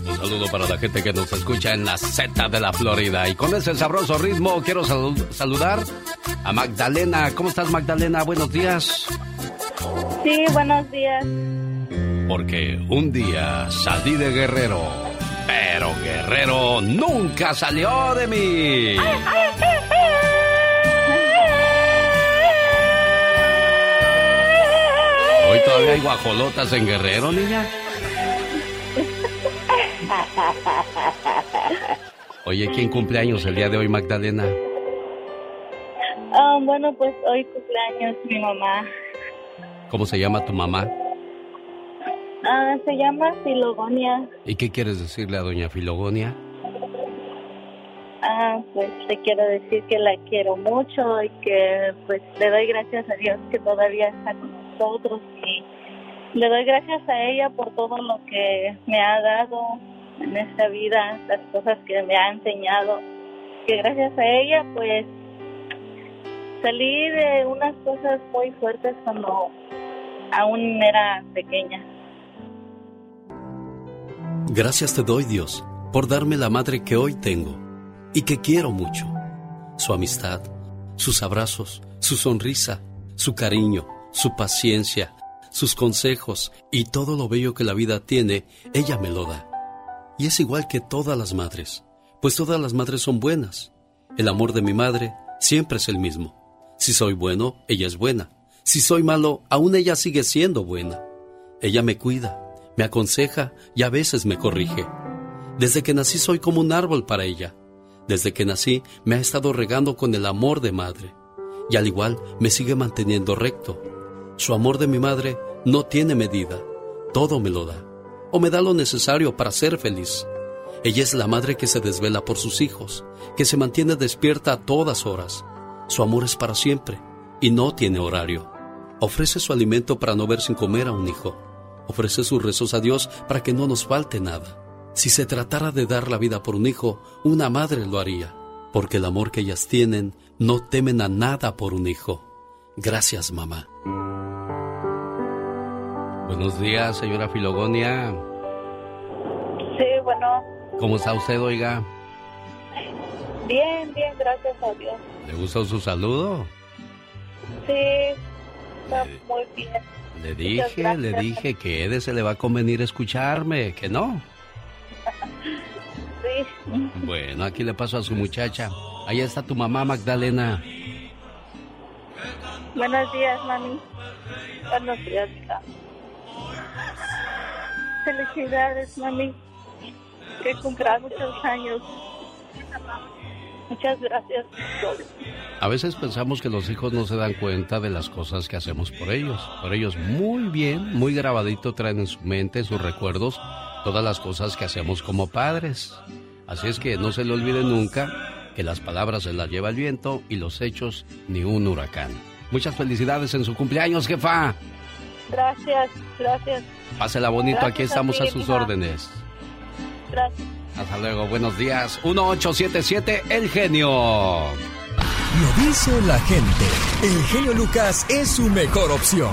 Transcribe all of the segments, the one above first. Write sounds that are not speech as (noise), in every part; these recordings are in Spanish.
Un saludo para la gente que nos escucha en la Z de la Florida. Y con ese sabroso ritmo quiero saludar a Magdalena. ¿Cómo estás, Magdalena? Buenos días. Sí, buenos días. Porque un día salí de Guerrero, pero Guerrero nunca salió de mí. Hoy todavía hay guajolotas en Guerrero, niña. Oye, ¿quién cumpleaños el día de hoy, Magdalena? Ah, bueno, pues hoy cumpleaños mi mamá. ¿Cómo se llama tu mamá? Ah, se llama Filogonia. ¿Y qué quieres decirle a doña Filogonia? Ah, pues te quiero decir que la quiero mucho y que pues le doy gracias a Dios que todavía está con nosotros y le doy gracias a ella por todo lo que me ha dado en esta vida, las cosas que me ha enseñado, que gracias a ella pues salí de unas cosas muy fuertes cuando aún era pequeña. Gracias te doy Dios por darme la madre que hoy tengo y que quiero mucho. Su amistad, sus abrazos, su sonrisa, su cariño, su paciencia, sus consejos y todo lo bello que la vida tiene, ella me lo da. Y es igual que todas las madres, pues todas las madres son buenas. El amor de mi madre siempre es el mismo. Si soy bueno, ella es buena. Si soy malo, aún ella sigue siendo buena. Ella me cuida, me aconseja y a veces me corrige. Desde que nací soy como un árbol para ella. Desde que nací me ha estado regando con el amor de madre. Y al igual me sigue manteniendo recto. Su amor de mi madre no tiene medida. Todo me lo da o me da lo necesario para ser feliz. Ella es la madre que se desvela por sus hijos, que se mantiene despierta a todas horas. Su amor es para siempre y no tiene horario. Ofrece su alimento para no ver sin comer a un hijo. Ofrece sus rezos a Dios para que no nos falte nada. Si se tratara de dar la vida por un hijo, una madre lo haría, porque el amor que ellas tienen no temen a nada por un hijo. Gracias, mamá. Buenos días, señora Filogonia. Sí, bueno. ¿Cómo está usted, oiga? Bien, bien, gracias a Dios. ¿Le gustó su saludo? Sí, está muy bien. Le dije, le dije que Ede se le va a convenir escucharme, que no. (laughs) sí. Bueno, aquí le paso a su muchacha. Ahí está tu mamá, Magdalena. Buenos días, mami. Buenos días, hija. Felicidades, mami. Que cumplas muchos años. Muchas gracias. A veces pensamos que los hijos no se dan cuenta de las cosas que hacemos por ellos. Por ellos muy bien, muy grabadito traen en su mente, en sus recuerdos, todas las cosas que hacemos como padres. Así es que no se le olvide nunca que las palabras se las lleva el viento y los hechos ni un huracán. Muchas felicidades en su cumpleaños, jefa. Gracias, gracias. Pásela bonito, aquí estamos a, sus órdenes. Gracias. Hasta luego, buenos días. 1877 El Genio. Lo dice la gente. El genio Lucas es su mejor opción.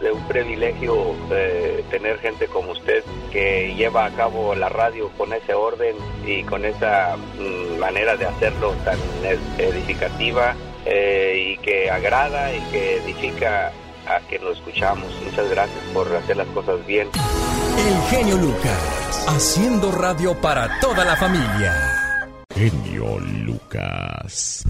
es un privilegio eh, tener gente como usted que lleva a cabo la radio con ese orden y con esa mm, manera de hacerlo tan edificativa eh, y que agrada y que edifica a quien lo escuchamos. Muchas gracias por hacer las cosas bien. El genio Lucas, haciendo radio para toda la familia genio Lucas.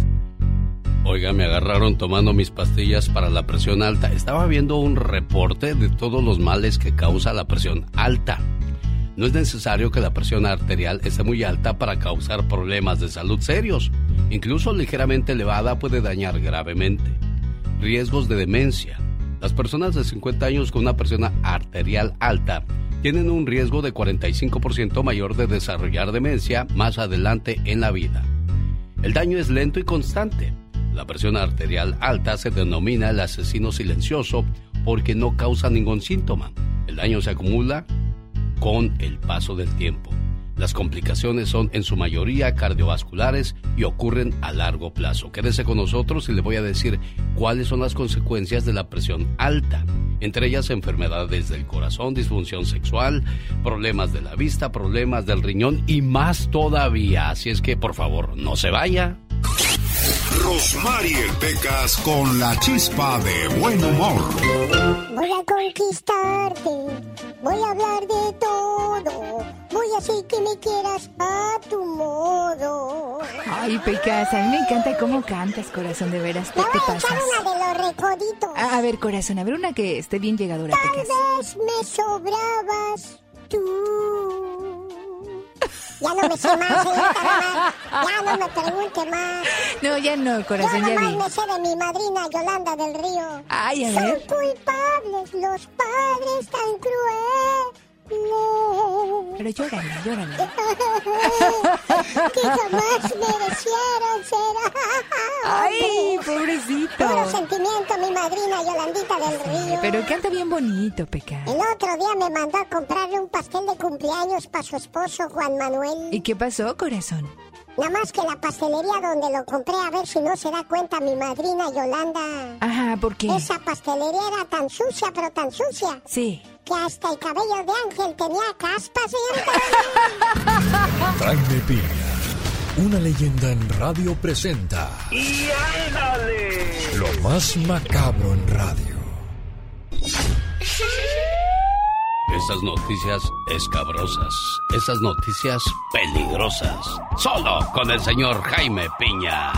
Oiga, me agarraron tomando mis pastillas para la presión alta. Estaba viendo un reporte de todos los males que causa la presión alta. No es necesario que la presión arterial esté muy alta para causar problemas de salud serios. Incluso ligeramente elevada puede dañar gravemente. Riesgos de demencia. Las personas de 50 años con una presión arterial alta tienen un riesgo de 45% mayor de desarrollar demencia más adelante en la vida. El daño es lento y constante. La presión arterial alta se denomina el asesino silencioso porque no causa ningún síntoma. El daño se acumula con el paso del tiempo. Las complicaciones son en su mayoría cardiovasculares y ocurren a largo plazo. Quédese con nosotros y le voy a decir cuáles son las consecuencias de la presión alta. Entre ellas enfermedades del corazón, disfunción sexual, problemas de la vista, problemas del riñón y más todavía. Así es que por favor no se vaya. Rosmarie Pecas con la chispa de buen humor. Voy a conquistarte, voy a hablar de todo, voy a hacer que me quieras a tu modo. Ay, Pecas, a mí me encanta cómo cantas, corazón, de veras, ¿qué te pasas? una de los recoditos. A, ver, corazón, a ver una que esté bien llegadora, Tal Pecas. vez me sobrabas tú. Ya no me sé más, señorita Ya no me pregunte más. No, ya no, corazón, Yo ya vi. me sé de mi madrina Yolanda del Río. Ay, a Son ver. culpables los padres tan crueles. Pero llórale, llórale. que jamás merecieron ser Ay, pobrecito. Puro sentimiento, mi madrina Yolandita del Río. Pero canta bien bonito, Pecas. El otro día me mandó a comprarle un pastel de cumpleaños para su esposo Juan Manuel. ¿Y qué pasó, corazón? Nada más que la pastelería donde lo compré, a ver si no se da cuenta mi madrina Yolanda. Ajá, ¿por qué? Esa pastelería era tan sucia, pero tan sucia, Sí. que hasta el cabello de ángel tenía caspa, señorita. (laughs) Jaime Piña, una leyenda en radio presenta ¡Y ándale! lo más macabro en radio. (laughs) Esas noticias escabrosas, esas noticias peligrosas, solo con el señor Jaime Piña.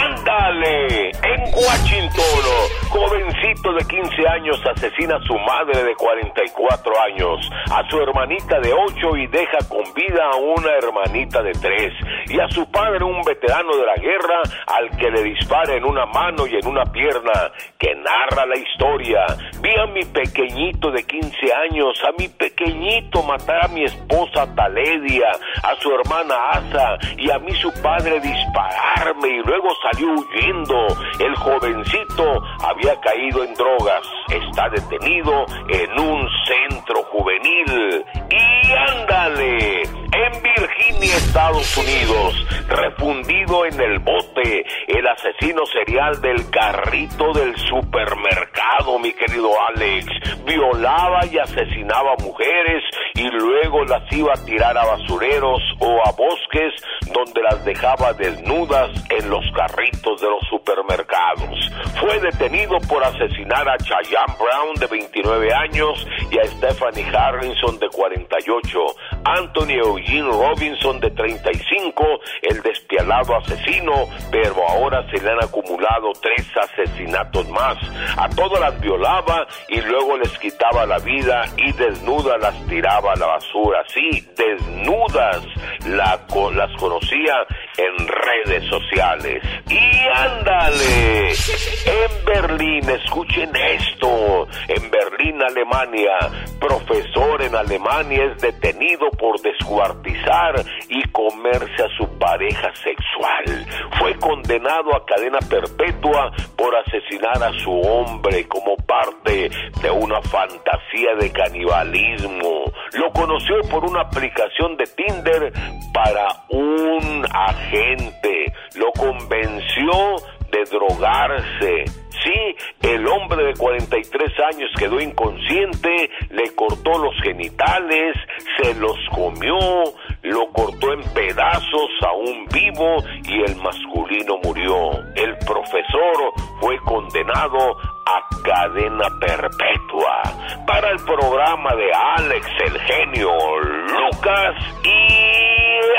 Ándale, en Washington, jovencito de 15 años asesina a su madre de 44 años, a su hermanita de 8 y deja con vida a una hermanita de 3, y a su padre, un veterano de la guerra, al que le dispara en una mano y en una pierna, que narra la historia. Vi a mi pequeñito de 15 años, a mi pequeñito matar a mi esposa Taledia, a su hermana Asa y a mí su padre dispararme y luego salió huyendo. El jovencito había caído en drogas. Está detenido en un centro juvenil. Y ándale, en Virginia, Estados Unidos, refundido en el bote, el asesino serial del carrito del supermercado, mi querido Alex, violaba y asesinaba mujeres y luego las iba a tirar a basureros o a bosques donde las dejaba desnudas en los carritos de los supermercados. Fue detenido por asesinar a Cheyenne Brown de 29 años y a Stephanie Harrison de 48, Anthony Eugene Robinson de 35, el despiadado asesino, pero ahora se le han acumulado tres asesinatos más. A todas las violaba y luego les quitaba la vida y desnudas las tiraba a la basura. Sí, desnudas las conocía en redes sociales. Y ándale, en Berlín, escuchen esto, en Berlín, Alemania, profesor en Alemania es detenido por y comerse a su pareja sexual. Fue condenado a cadena perpetua por asesinar a su hombre como parte de una fantasía de canibalismo. Lo conoció por una aplicación de Tinder para un agente. Lo convenció de drogarse. Sí, el hombre de 43 años quedó inconsciente, le cortó los genitales, se los comió, lo cortó en pedazos aún vivo y el masculino murió. El profesor fue condenado a cadena perpetua. Para el programa de Alex el genio Lucas y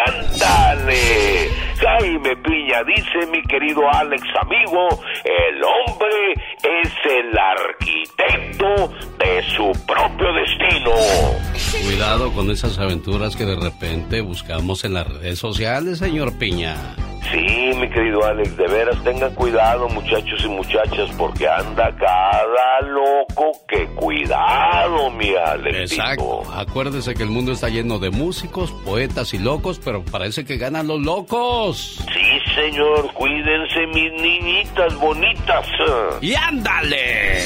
ándale. Jaime Piña dice mi querido Alex amigo, el hombre es el arquitecto de su propio destino. Cuidado con esas aventuras que de repente buscamos en las redes sociales, señor Piña. Sí, mi querido Alex, de veras tengan cuidado muchachos y muchachas porque anda cada loco que cuidado, mi Alex. Exacto. Acuérdese que el mundo está lleno de músicos, poetas y locos, pero parece que ganan los locos. Sí, señor, cuídense mis niñitas bonitas. ¡Y ándale!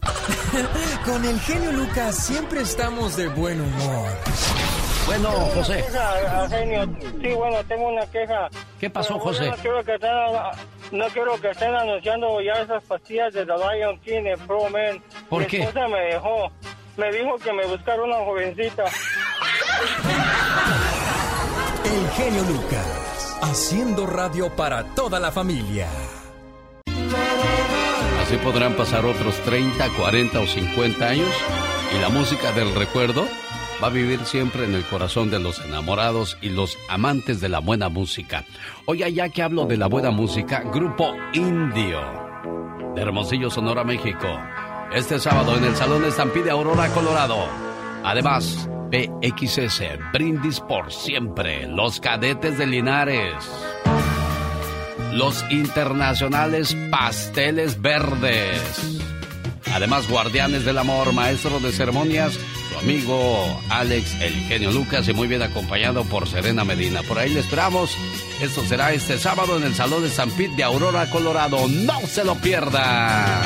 (laughs) Con el genio Lucas siempre estamos de buen humor. Bueno, José. Sí, bueno, tengo una queja. ¿Qué pasó, José? No quiero, que estén, no quiero que estén anunciando ya esas pastillas de The Lion King en Pro Man. ¿Por Mi qué? esposa me dejó. Me dijo que me buscara una jovencita. El genio Lucas, haciendo radio para toda la familia. Así podrán pasar otros 30, 40 o 50 años y la música del recuerdo va a vivir siempre en el corazón de los enamorados y los amantes de la buena música. Hoy ya que hablo de la buena música, Grupo Indio de Hermosillo, Sonora, México. Este sábado en el Salón de Estampide Aurora, Colorado. Además, PXS, Brindis por siempre, los cadetes de Linares. Los internacionales pasteles verdes. Además, guardianes del amor, maestro de ceremonias, su amigo Alex, el genio Lucas, y muy bien acompañado por Serena Medina. Por ahí le esperamos. Esto será este sábado en el Salón de San Pete de Aurora, Colorado. ¡No se lo pierda!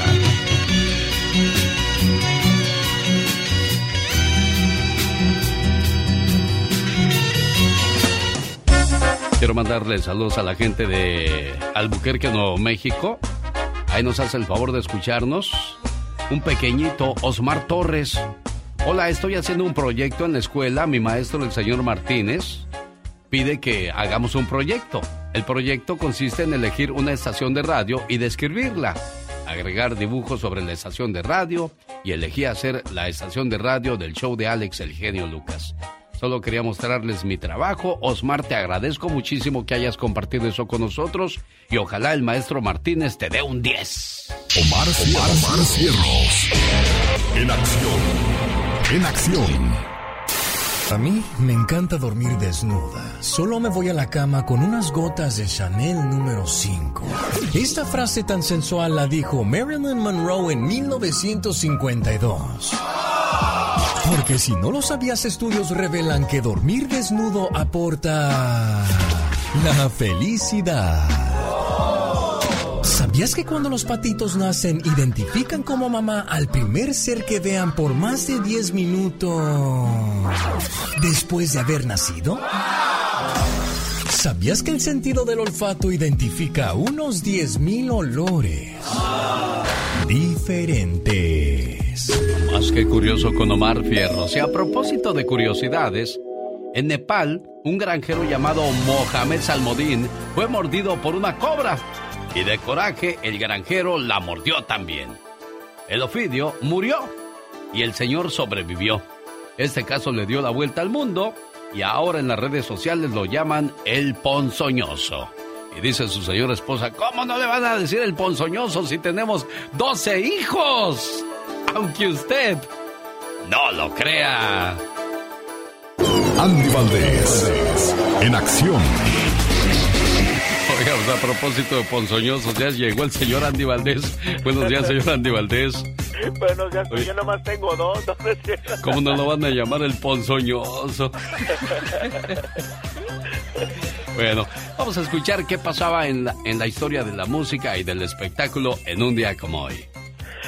Quiero mandarle saludos a la gente de Albuquerque, Nuevo México. Ahí nos hace el favor de escucharnos. Un pequeñito, Osmar Torres. Hola, estoy haciendo un proyecto en la escuela. Mi maestro, el señor Martínez, pide que hagamos un proyecto. El proyecto consiste en elegir una estación de radio y describirla. Agregar dibujos sobre la estación de radio y elegí hacer la estación de radio del show de Alex, el genio Lucas. Solo quería mostrarles mi trabajo. Osmar, te agradezco muchísimo que hayas compartido eso con nosotros y ojalá el maestro Martínez te dé un 10. Omar, Omar, Omar Cierros. En acción. En acción. A mí me encanta dormir desnuda. Solo me voy a la cama con unas gotas de Chanel número 5. Esta frase tan sensual la dijo Marilyn Monroe en 1952. Porque si no lo sabías, estudios revelan que dormir desnudo aporta la felicidad. ¿Sabías que cuando los patitos nacen identifican como mamá al primer ser que vean por más de 10 minutos después de haber nacido? ¿Sabías que el sentido del olfato identifica unos 10.000 olores diferentes? Más que curioso con Omar Fierros. Y a propósito de curiosidades, en Nepal, un granjero llamado Mohamed Salmodín fue mordido por una cobra. Y de coraje, el granjero la mordió también. El ofidio murió y el señor sobrevivió. Este caso le dio la vuelta al mundo y ahora en las redes sociales lo llaman el ponzoñoso. Y dice su señora esposa, ¿cómo no le van a decir el ponzoñoso si tenemos 12 hijos? Aunque usted no lo crea. Andy Valdés. En acción. Oiga, pues a propósito de ponzoñosos, ya llegó el señor Andy Valdés. Buenos días, señor Andy Valdés. Buenos días, pues yo nomás tengo dos. ¿no? (laughs) ¿Cómo no lo van a llamar el ponzoñoso? Bueno, vamos a escuchar qué pasaba en la, en la historia de la música y del espectáculo en un día como hoy.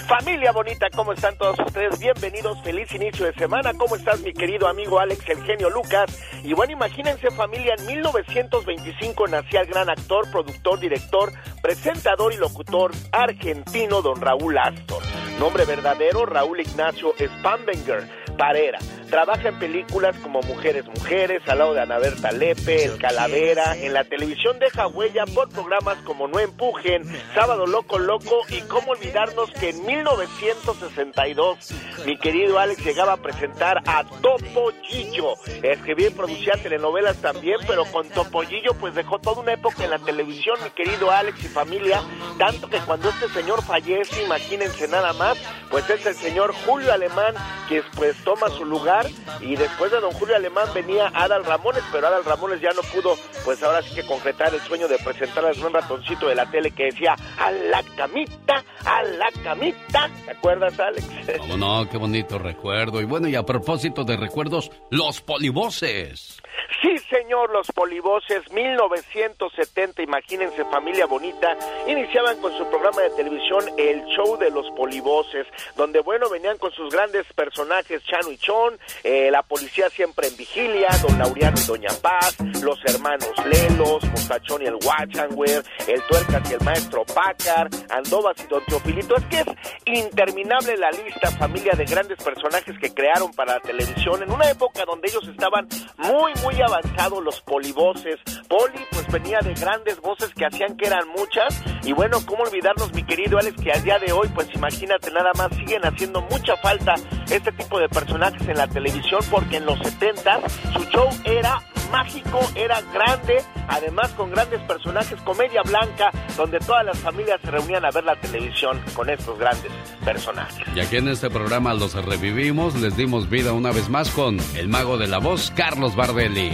Familia bonita, ¿cómo están todos ustedes? Bienvenidos, feliz inicio de semana. ¿Cómo estás, mi querido amigo Alex, el genio Lucas? Y bueno, imagínense, familia, en 1925 nacía el gran actor, productor, director, presentador y locutor argentino don Raúl Astor. Nombre verdadero, Raúl Ignacio Spambenger. Parera. Trabaja en películas como Mujeres Mujeres, al lado de Ana Berta Lepe, El Calavera. En la televisión deja huella por programas como No Empujen, Sábado Loco Loco y cómo olvidarnos que en 1962 mi querido Alex llegaba a presentar a Topollillo. Escribía y producía telenovelas también, pero con Topollillo pues dejó toda una época en la televisión, mi querido Alex y familia. Tanto que cuando este señor fallece, imagínense nada más, pues es el señor Julio Alemán que pues toma su lugar Y después de don Julio Alemán venía Adal Ramones, pero Adal Ramones ya no pudo, pues ahora sí que concretar el sueño de presentar al buen ratoncito de la tele que decía a la camita, a la camita. ¿Te acuerdas, Alex? ¿Cómo no? Qué bonito recuerdo. Y bueno, y a propósito de recuerdos, los polivoces. Sí, señor, los polivoces, 1970, imagínense, familia bonita, iniciaban con su programa de televisión El Show de los Polivoces, donde, bueno, venían con sus grandes personajes, Chano y Chon, eh, la policía siempre en vigilia, Don Laureano y Doña Paz, los hermanos Lelos, Mostachón y el Watchanwer, el Tuercas y el Maestro Pácar, Andovas y Don Teofilito. Es que es interminable la lista, familia de grandes personajes que crearon para la televisión en una época donde ellos estaban muy, muy avanzados los polivoces. Poli, pues venía de grandes voces que hacían que eran muchas. Y bueno, ¿cómo olvidarnos, mi querido Alex, que al día de hoy, pues imagínate nada más, siguen haciendo mucha falta este tipo de personajes en la televisión, porque en los 70 su show era mágico, era grande, además con grandes personajes, comedia blanca, donde todas las familias se reunían a ver la televisión con estos grandes personajes. Y aquí en este programa los revivimos, les dimos vida una vez más con el mago de la voz, Carlos Bardelli.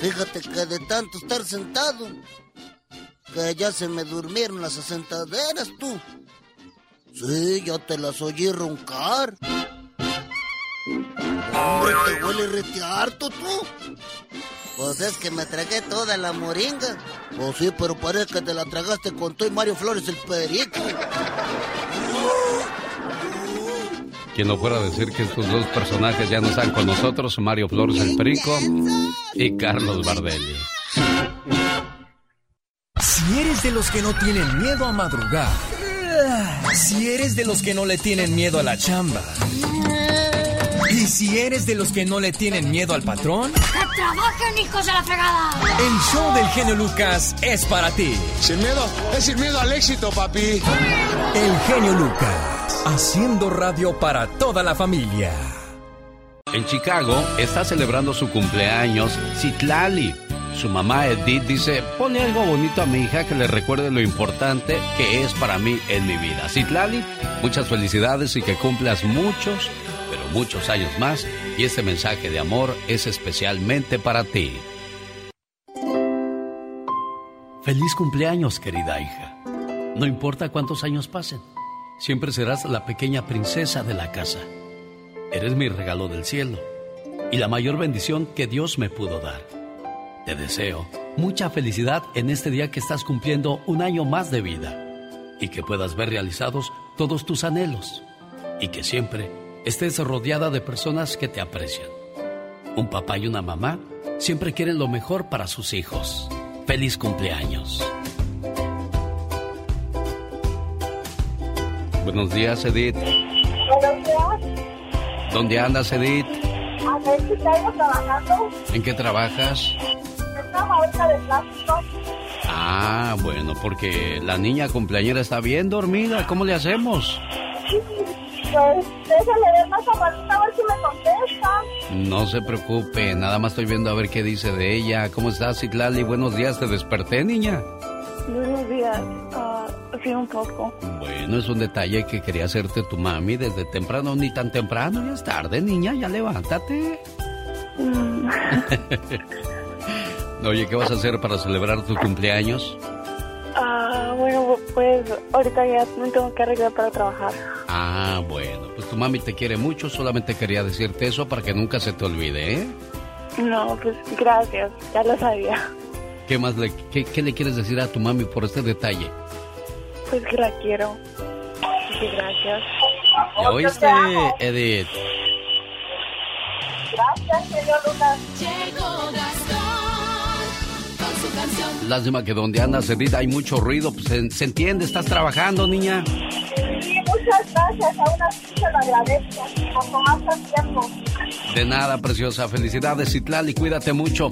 Fíjate que de tanto estar sentado, que ya se me durmieron las asentaderas, tú. Sí, ya te las oí roncar. Hombre, te huele rete harto, tú. Pues es que me tragué toda la moringa. Pues sí, pero parece que te la tragaste con tú y Mario Flores el perico. Quien no fuera a decir que estos dos personajes ya no están con nosotros, Mario Flores el Perico y Carlos Bardelli. Si eres de los que no tienen miedo a madrugar, si eres de los que no le tienen miedo a la chamba, y si eres de los que no le tienen miedo al patrón, ¡que trabajen, hijos de la fregada! el show del genio Lucas es para ti. Sin miedo, es sin miedo al éxito, papi. El genio Lucas, haciendo radio para toda la familia. En Chicago está celebrando su cumpleaños Citlali. Su mamá Edith dice, pone algo bonito a mi hija que le recuerde lo importante que es para mí en mi vida. Citlali, muchas felicidades y que cumplas muchos, pero muchos años más. Y este mensaje de amor es especialmente para ti. Feliz cumpleaños, querida hija. No importa cuántos años pasen, siempre serás la pequeña princesa de la casa. Eres mi regalo del cielo y la mayor bendición que Dios me pudo dar. Te deseo mucha felicidad en este día que estás cumpliendo un año más de vida y que puedas ver realizados todos tus anhelos y que siempre estés rodeada de personas que te aprecian. Un papá y una mamá siempre quieren lo mejor para sus hijos. Feliz cumpleaños. Buenos días, Edith. Buenos días. ¿Dónde andas, Edith? A ver si trabajando. ¿En qué trabajas? En una fábrica de plástico. Ah, bueno, porque la niña cumpleañera está bien dormida. ¿Cómo le hacemos? Pues déjale ver más a ver si me contesta. No se preocupe, nada más estoy viendo a ver qué dice de ella. ¿Cómo estás, Citlali? Buenos días, ¿te desperté, niña? Buenos días. Sí, un poco. Bueno, es un detalle que quería hacerte tu mami desde temprano, ni tan temprano, ya es tarde, niña, ya levántate. Mm, (laughs) Oye, ¿qué vas a hacer para celebrar tu cumpleaños? ah, bueno, pues ahorita ya me tengo que arreglar para trabajar. Ah, bueno, pues tu mami te quiere mucho, solamente quería decirte eso para que nunca se te olvide, ¿eh? No, pues gracias, ya lo sabía. ¿Qué más le, qué, qué le quieres decir a tu mami por este detalle? Pues que la quiero. Sí, gracias. ¿Ya oíste, Edith? Gracias, señor Lucas. Llegó su canción. Lástima que donde andas, Edith, hay mucho ruido. Pues, se, se entiende, estás trabajando, niña. Sí, muchas gracias. Aún así se lo agradezco por tomarse el tiempo. De nada, preciosa. Felicidades, Citlali, cuídate mucho.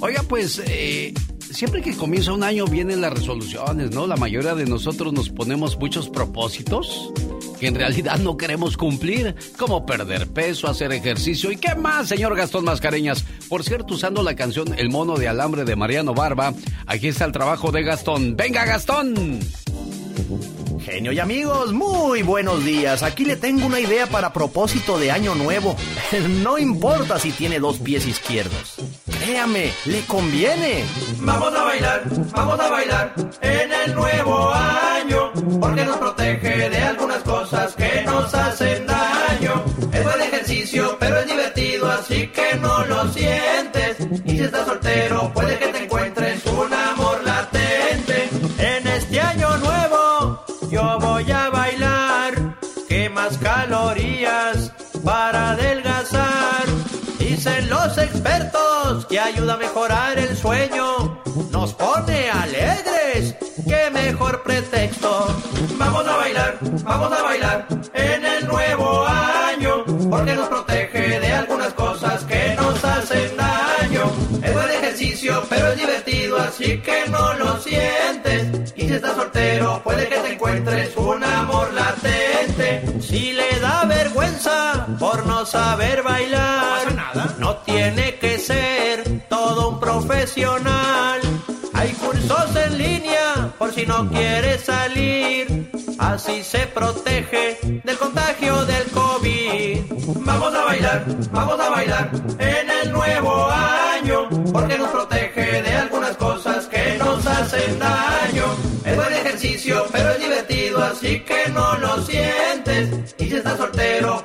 Oiga, pues, eh, siempre que comienza un año vienen las resoluciones, ¿no? La mayoría de nosotros nos ponemos muchos propósitos. que en realidad no queremos cumplir, como perder peso, hacer ejercicio y qué más, señor Gastón Mascareñas. Por cierto, usando la canción El mono de alambre de Mariano Barba, aquí está el trabajo de Gastón. ¡Venga, Gastón! Genio y amigos, muy buenos días. Aquí le tengo una idea para propósito de año nuevo. (laughs) No importa si tiene dos pies izquierdos. Créame, le conviene. Vamos a bailar, vamos a bailar en el nuevo año, porque nos protege de algunas cosas que nos hacen daño. Es buen ejercicio, pero es divertido, así que no lo sientes. Y si estás soltero, puede que que ayuda a mejorar el sueño. Nos pone alegres. ¿Qué mejor pretexto? Vamos a bailar, vamos a bailar en el nuevo año, porque nos protege de algunas cosas que nos hacen daño. Es buen ejercicio, pero es divertido, así que no lo sientes. Y si estás soltero, puede que te encuentres un amor latente. Si le da vergüenza por no saber bailar, no, tiene que ser todo un profesional. Hay cursos en línea por si no quiere salir. Así se protege del contagio del COVID. Vamos a bailar, vamos a bailar en el nuevo año, porque nos protege de algunas cosas que nos hacen daño. Es buen ejercicio, pero es divertido, así que no lo sientes. Y si estás soltero,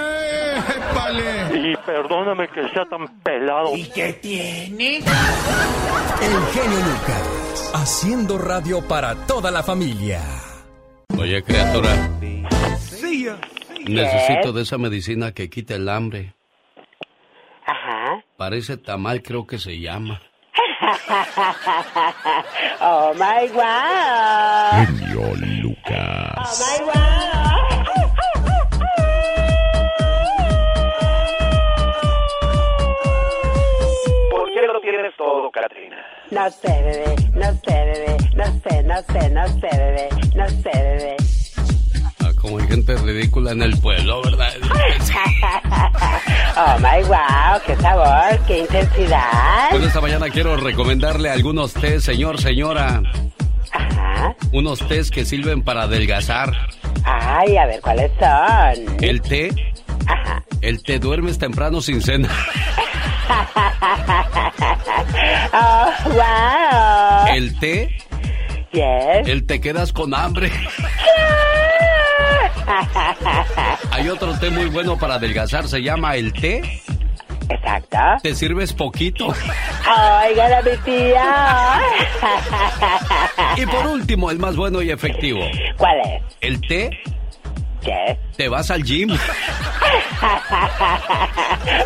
Y perdóname que sea tan pelado. ¿Y qué tiene? El genio Lucas, haciendo radio para toda la familia. Oye, criatura. Necesito de esa medicina que quita el hambre. Ajá. Parece tamal, creo que se llama. (laughs) oh my wow. Genio Lucas. Oh my wow. Todo, Katrina? No sé, bebé, no sé, bebé, no sé, no sé, no sé, bebé, no sé, bebé. Ah, como hay gente ridícula en el pueblo, ¿verdad? (laughs) oh my wow, qué sabor, qué intensidad. Bueno, esta mañana quiero recomendarle algunos tés, señor, señora. Ajá. Unos tés que sirven para adelgazar. Ay, a ver cuáles son. El té. Ajá. El té duermes temprano sin cena. (laughs) oh, wow. El té. Yes. El te quedas con hambre. Hay otro té muy bueno para adelgazar, se llama el té. Exacto. Te sirves poquito. Oigan mi tía. Y por último, el más bueno y efectivo. ¿Cuál es? El té. ¿Qué? Te vas al gym. (laughs)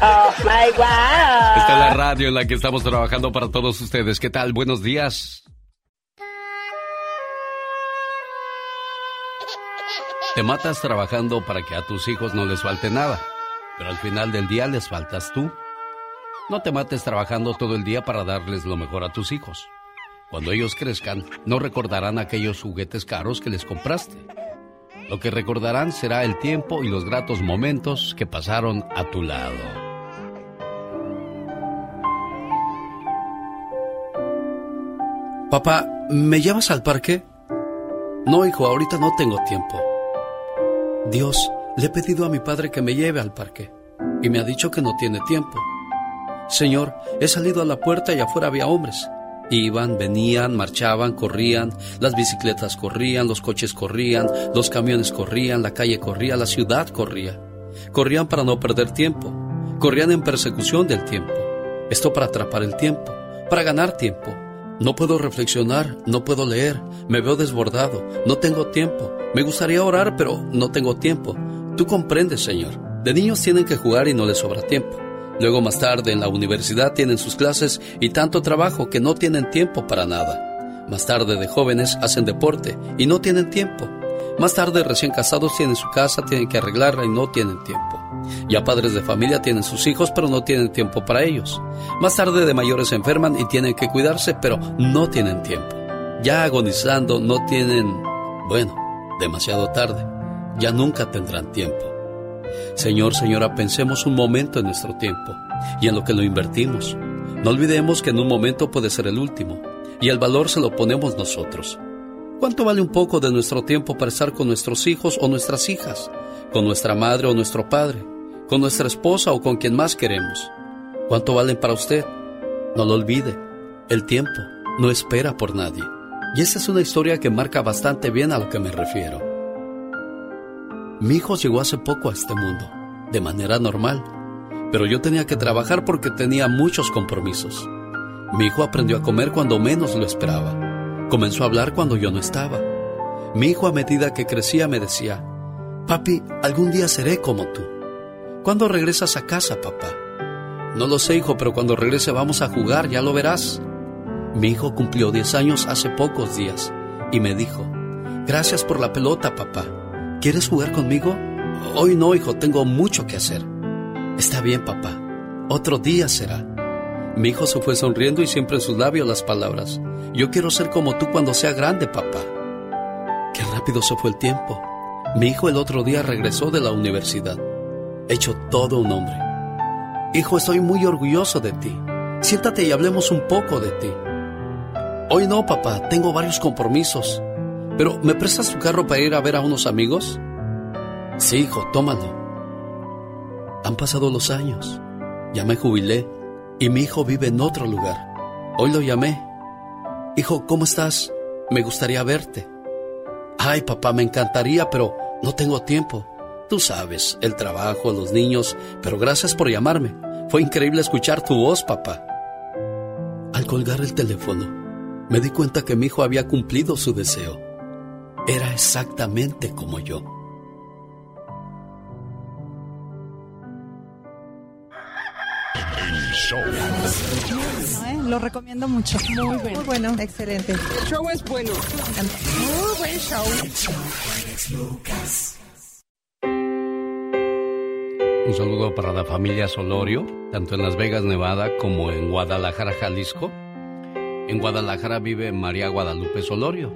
oh my wow. Esta es la radio en la que estamos trabajando para todos ustedes. ¿Qué tal? Buenos días. Te matas trabajando para que a tus hijos no les falte nada, pero al final del día les faltas tú. No te mates trabajando todo el día para darles lo mejor a tus hijos. Cuando ellos crezcan, no recordarán aquellos juguetes caros que les compraste. Lo que recordarán será el tiempo y los gratos momentos que pasaron a tu lado. Papá, ¿me llevas al parque? No, hijo, ahorita no tengo tiempo. Dios, le he pedido a mi padre que me lleve al parque y me ha dicho que no tiene tiempo. Señor, he salido a la puerta y afuera había hombres. Iban, venían, marchaban, corrían, las bicicletas corrían, los coches corrían, los camiones corrían, la calle corría, la ciudad corría. Corrían para no perder tiempo, corrían en persecución del tiempo. Esto para atrapar el tiempo, para ganar tiempo, No puedo reflexionar, no puedo leer, me veo desbordado, no tengo tiempo. Me gustaría orar, pero no tengo tiempo. Tú comprendes, Señor. De niños tienen que jugar y no les sobra tiempo. Luego más tarde en la universidad tienen sus clases y tanto trabajo que no tienen tiempo para nada. Más tarde de jóvenes hacen deporte y no tienen tiempo. Más tarde recién casados tienen su casa, tienen que arreglarla y no tienen tiempo. Ya padres de familia tienen sus hijos pero no tienen tiempo para ellos. Más tarde de mayores se enferman y tienen que cuidarse pero no tienen tiempo. Ya agonizando no tienen, bueno, demasiado tarde. Ya nunca tendrán tiempo. Señor, señora, pensemos un momento en nuestro tiempo y en lo que lo invertimos. No olvidemos que en un momento puede ser el último y el valor se lo ponemos nosotros. ¿Cuánto vale un poco de nuestro tiempo para estar con nuestros hijos o nuestras hijas, con nuestra madre o nuestro padre, con nuestra esposa o con quien más queremos? ¿Cuánto valen para usted? No lo olvide, el tiempo no espera por nadie. Y esa es una historia que marca bastante bien a lo que me refiero. Mi hijo llegó hace poco a este mundo, de manera normal, pero yo tenía que trabajar porque tenía muchos compromisos. Mi hijo aprendió a comer cuando menos lo esperaba. Comenzó a hablar cuando yo no estaba. Mi hijo a medida que crecía me decía, Papi, algún día seré como tú. ¿Cuándo regresas a casa, papá? No lo sé, hijo, pero cuando regrese vamos a jugar, ya lo verás. Mi hijo cumplió 10 años hace pocos días y me dijo, Gracias por la pelota, papá. ¿Quieres jugar conmigo? Hoy no, hijo, tengo mucho que hacer. Está bien, papá. Otro día será. Mi hijo se fue sonriendo y siempre en sus labios las palabras. Yo quiero ser como tú cuando sea grande, papá. Qué rápido se fue el tiempo. Mi hijo el otro día regresó de la universidad, hecho todo un hombre. Hijo, estoy muy orgulloso de ti. Siéntate y hablemos un poco de ti. Hoy no, papá, tengo varios compromisos. Pero, ¿me prestas tu carro para ir a ver a unos amigos? Sí, hijo, tómalo. Han pasado los años. Ya me jubilé y mi hijo vive en otro lugar. Hoy lo llamé. Hijo, ¿cómo estás? Me gustaría verte. Ay, papá, me encantaría, pero no tengo tiempo. Tú sabes, el trabajo, los niños, pero gracias por llamarme. Fue increíble escuchar tu voz, papá. Al colgar el teléfono, me di cuenta que mi hijo había cumplido su deseo era exactamente como yo. El show. ¿eh? Lo recomiendo mucho. Muy bueno. Muy bueno. Excelente. El show es bueno. Muy buen show. Un saludo para la familia Solorio, tanto en Las Vegas, Nevada, como en Guadalajara, Jalisco. En Guadalajara vive María Guadalupe Solorio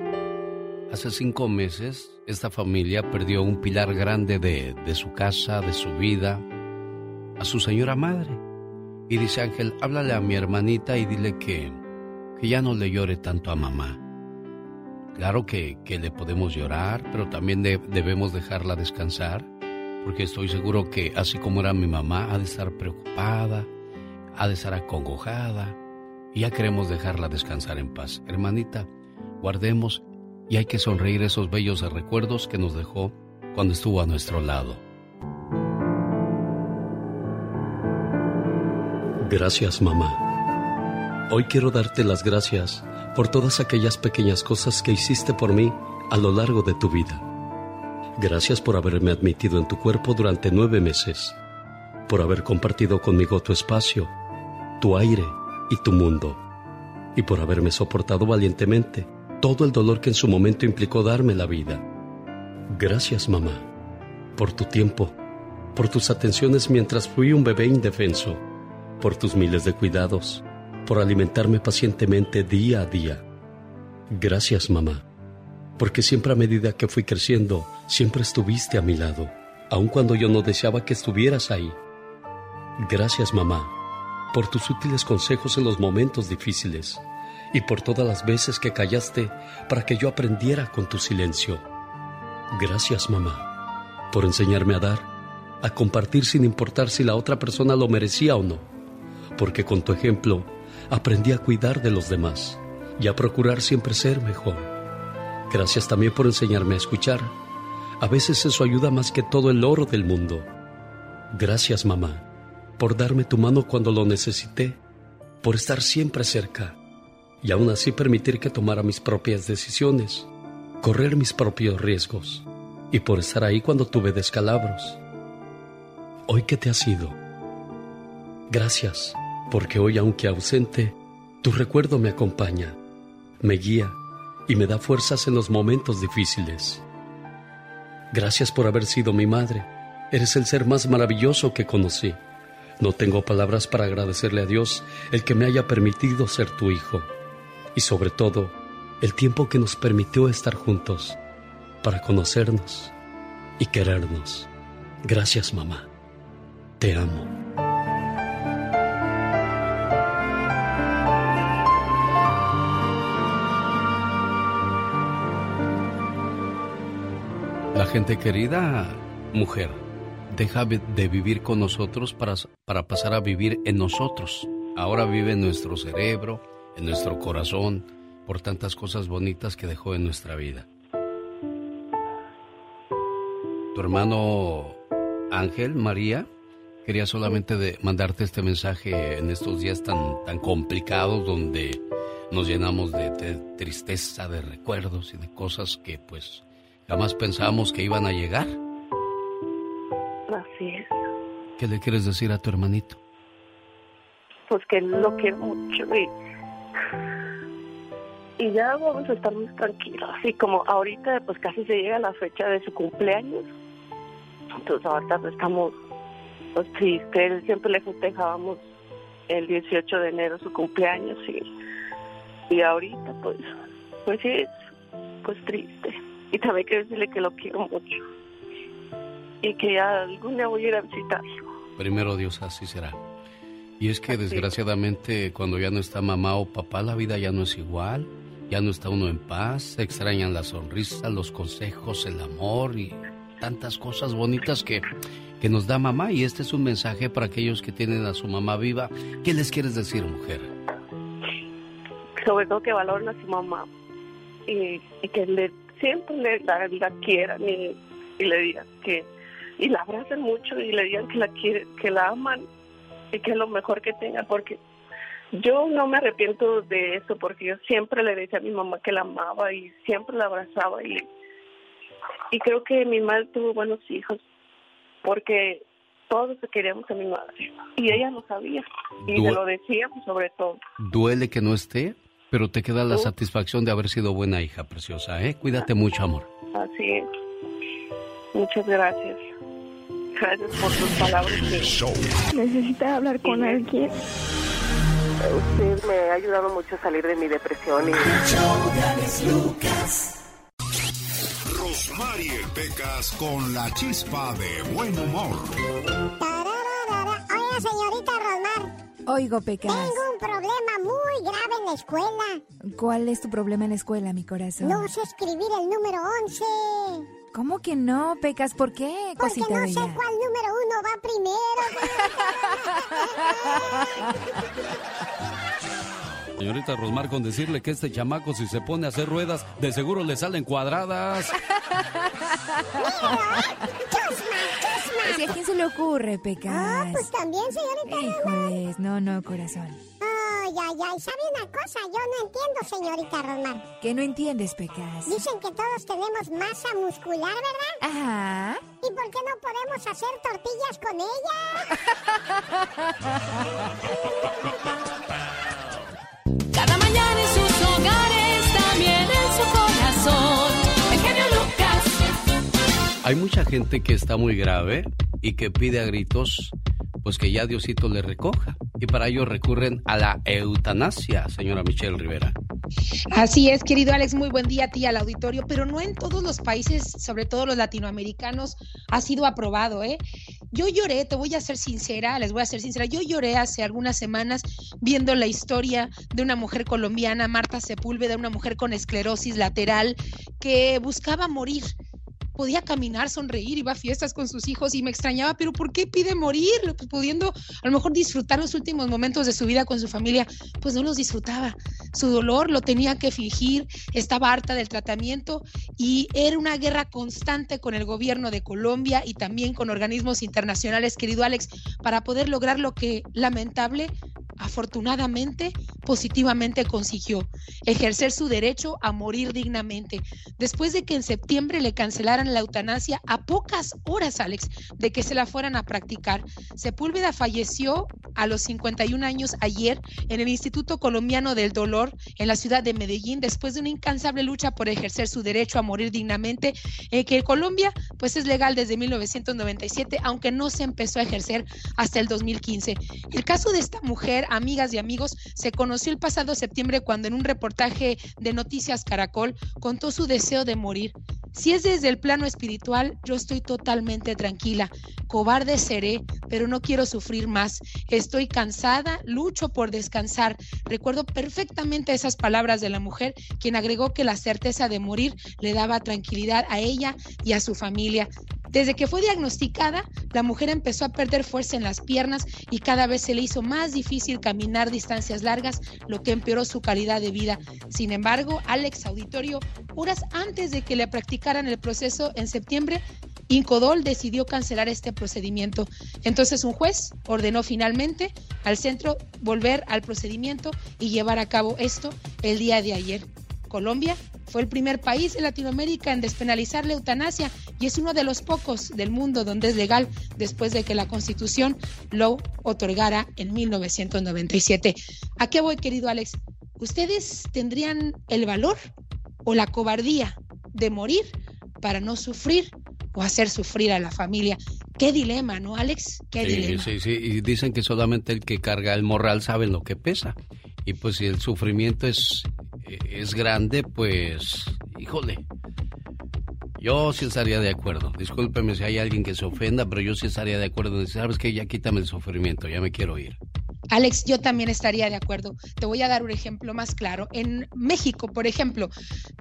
Hace cinco meses, esta familia perdió un pilar grande de, su casa, de su vida, a su señora madre. Y dice Ángel, háblale a mi hermanita y dile que, que ya no le llore tanto a mamá. Claro que, que le podemos llorar, pero también debemos dejarla descansar, porque estoy seguro que así como era mi mamá, ha de estar preocupada, ha de estar acongojada, y ya queremos dejarla descansar en paz. Hermanita, guardemos y hay que sonreír esos bellos recuerdos que nos dejó cuando estuvo a nuestro lado. Gracias, mamá. Hoy quiero darte las gracias por todas aquellas pequeñas cosas que hiciste por mí a lo largo de tu vida. Gracias por haberme admitido en tu cuerpo durante nueve meses, por haber compartido conmigo tu espacio, tu aire y tu mundo, y por haberme soportado valientemente todo el dolor que en su momento implicó darme la vida. Gracias, mamá, por tu tiempo, por tus atenciones mientras fui un bebé indefenso, por tus miles de cuidados, por alimentarme pacientemente día a día. Gracias, mamá, porque siempre a medida que fui creciendo, siempre estuviste a mi lado, aun cuando yo no deseaba que estuvieras ahí. Gracias, mamá, por tus útiles consejos en los momentos difíciles y por todas las veces que callaste para que yo aprendiera con tu silencio. Gracias, mamá, por enseñarme a dar, a compartir sin importar si la otra persona lo merecía o no, porque con tu ejemplo aprendí a cuidar de los demás y a procurar siempre ser mejor. Gracias también por enseñarme a escuchar. A veces eso ayuda más que todo el oro del mundo. Gracias, mamá, por darme tu mano cuando lo necesité, por estar siempre cerca y aún así permitir que tomara mis propias decisiones, correr mis propios riesgos y por estar ahí cuando tuve descalabros. Hoy que te has ido, gracias, porque hoy aunque ausente, tu recuerdo me acompaña, me guía y me da fuerzas en los momentos difíciles. Gracias por haber sido mi madre. Eres el ser más maravilloso que conocí. No tengo palabras para agradecerle a Dios el que me haya permitido ser tu hijo. Y sobre todo, el tiempo que nos permitió estar juntos para conocernos y querernos. Gracias, mamá. Te amo. La gente querida, mujer, deja de vivir con nosotros para, para pasar a vivir en nosotros. Ahora vive en nuestro cerebro, en nuestro corazón, por tantas cosas bonitas que dejó en nuestra vida. Tu hermano Ángel, María, quería solamente de mandarte este mensaje en estos días tan, tan complicados donde nos llenamos de, de tristeza, de recuerdos y de cosas que pues jamás pensábamos que iban a llegar. Así es. ¿Qué le quieres decir a tu hermanito? Pues que lo quiero mucho y, y ya vamos a estar muy tranquilos. Así como ahorita pues casi se llega la fecha de su cumpleaños. Entonces ahorita pues, estamos pues tristes. Siempre le festejábamos el 18 de enero su cumpleaños y, y ahorita pues pues es pues triste. Y también quiero decirle que lo quiero mucho y que ya algún día voy a ir a visitarlo. Primero Dios, así será. Y es que desgraciadamente cuando ya no está mamá o papá, la vida ya no es igual. Ya no está uno en paz, se extrañan la sonrisa, los consejos, el amor y tantas cosas bonitas que, que nos da mamá. Y este es un mensaje para aquellos que tienen a su mamá viva. ¿Qué les quieres decir, mujer? Sobre todo que valoren a su mamá y, y que le, siempre le, la, la quieran y, y le digan que y la abracen mucho y le digan que la quieren, que la aman y que es lo mejor que tenga porque yo no me arrepiento de eso porque yo siempre le decía a mi mamá que la amaba y siempre la abrazaba y y creo que mi madre tuvo buenos hijos porque todos queríamos a mi madre y ella lo sabía y se lo decíamos sobre todo Duele que no esté, pero te queda la satisfacción de haber sido buena hija, preciosa, ¿eh? Cuídate mucho, amor. así es muchas gracias gracias por tus palabras ¿Necesita hablar con alguien? usted me ha ayudado mucho a salir de mi depresión y Rosmarie Pecas con la chispa de buen humor. Oiga, señorita Rosmar, Oigo, Pecas. tengo un problema muy grave en la escuela. ¿Cuál es tu problema en la escuela, mi corazón? No sé escribir el número 11. ¿Cómo que no, Pecas? ¿Por qué, Porque cosita no sé bella? cuál número uno va primero. (laughs) Señorita Rosmar, con decirle que este chamaco, si se pone a hacer ruedas, de seguro le salen cuadradas. ¿y ¿A quién se le ocurre, Pecas? Ah, pues también, señorita Rosmar. Híjoles, no, no, corazón. Ay, ay, ay. ¿Sabe una cosa? Yo no entiendo, señorita Rosmar. ¿Qué no entiendes, Pecas? Dicen que todos tenemos masa muscular, ¿verdad? Ajá. ¿Y por qué no podemos hacer tortillas con ella? (laughs) Hay mucha gente que está muy grave y que pide a gritos, pues que ya Diosito le recoja. Y para ello recurren a la eutanasia, señora Michelle Rivera. Así es, querido Alex, muy buen día a ti al auditorio, pero no en todos los países, sobre todo los latinoamericanos, ha sido aprobado, ¿eh? Yo lloré, te voy a ser sincera, les voy a ser sincera, yo lloré hace algunas semanas viendo la historia de una mujer colombiana, Marta Sepúlveda, una mujer con esclerosis lateral que buscaba morir. Podía caminar, sonreír, iba a fiestas con sus hijos y me extrañaba, pero ¿por qué pide morir? Pudiendo a lo mejor disfrutar los últimos momentos de su vida con su familia, pues no los disfrutaba. Su dolor lo tenía que fingir, estaba harta del tratamiento y era una guerra constante con el gobierno de Colombia y también con organismos internacionales, querido Alex, para poder lograr lo que lamentable, afortunadamente, positivamente consiguió ejercer su derecho a morir dignamente, después de que en septiembre le cancelaran la eutanasia a pocas horas, Alex, de que se la fueran a practicar. Sepúlveda falleció a los 51 años ayer en el Instituto Colombiano del Dolor en la ciudad de Medellín, después de una incansable lucha por ejercer su derecho a morir dignamente, eh, que Colombia pues es legal desde 1997, aunque no se empezó a ejercer hasta el 2015. El caso de esta mujer, amigas y amigos, se conoció el pasado septiembre cuando en un reportaje de Noticias Caracol contó su deseo de morir. Si es desde el plano espiritual, yo estoy totalmente tranquila. Cobarde seré, pero no quiero sufrir más. Estoy cansada, lucho por descansar. Recuerdo perfectamente esas palabras de la mujer, quien agregó que la certeza de morir le daba tranquilidad a ella y a su familia. Desde que fue diagnosticada, la mujer empezó a perder fuerza en las piernas y cada vez se le hizo más difícil caminar distancias largas, lo que empeoró su calidad de vida. Sin embargo, Alex Auditorio, horas antes de que le practicaran el proceso en septiembre, Incodol decidió cancelar este procedimiento. Entonces un juez ordenó finalmente al centro volver al procedimiento y llevar a cabo esto el día de ayer. Colombia fue el primer país en Latinoamérica en despenalizar la eutanasia y es uno de los pocos del mundo donde es legal después de que la Constitución lo otorgara en 1997. ¿A qué voy, querido Alex? ¿Ustedes tendrían el valor o la cobardía de morir para no sufrir o hacer sufrir a la familia? Qué dilema, ¿no, Alex? Qué sí, dilema. Sí, sí, y dicen que solamente el que carga el morral sabe lo que pesa. Y pues si el sufrimiento es, es grande, pues, híjole, yo sí estaría de acuerdo. Discúlpeme si hay alguien que se ofenda, pero yo sí estaría de acuerdo. Sabes que ya quítame el sufrimiento, ya me quiero ir. Alex, yo también estaría de acuerdo. Te voy a dar un ejemplo más claro. En México, por ejemplo,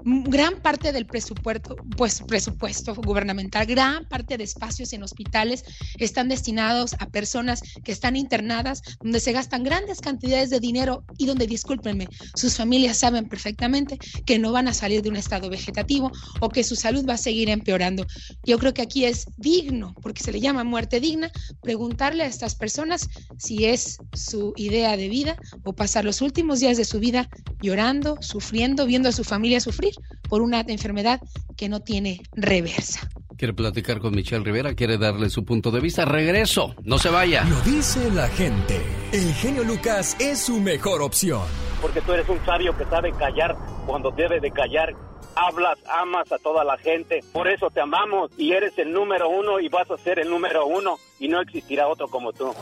gran parte del presupuesto, pues, presupuesto gubernamental, gran parte de espacios en hospitales están destinados a personas que están internadas, donde se gastan grandes cantidades de dinero y donde, discúlpenme, sus familias saben perfectamente que no van a salir de un estado vegetativo o que su salud va a seguir empeorando. Yo creo que aquí es digno, porque se le llama muerte digna, preguntarle a estas personas si es su idea de vida o pasar los últimos días de su vida llorando, sufriendo, viendo a su familia sufrir por una enfermedad que no tiene reversa. Quiere platicar con Michelle Rivera, quiere darle su punto de vista. Regreso, no se vaya. Lo dice la gente. El genio Lucas es su mejor opción. Porque tú eres un sabio que sabe callar cuando debe de callar hablas, amas a toda la gente. Por eso te amamos y eres el número uno y vas a ser el número uno y no existirá otro como tú.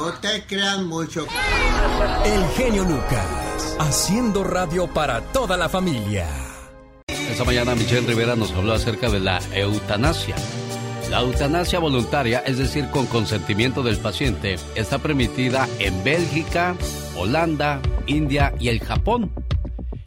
No te creas mucho. El genio Lucas, haciendo radio para toda la familia. Esta mañana Michelle Rivera nos habló acerca de la eutanasia. La eutanasia voluntaria, es decir, con consentimiento del paciente, está permitida en Bélgica, Holanda, India y el Japón.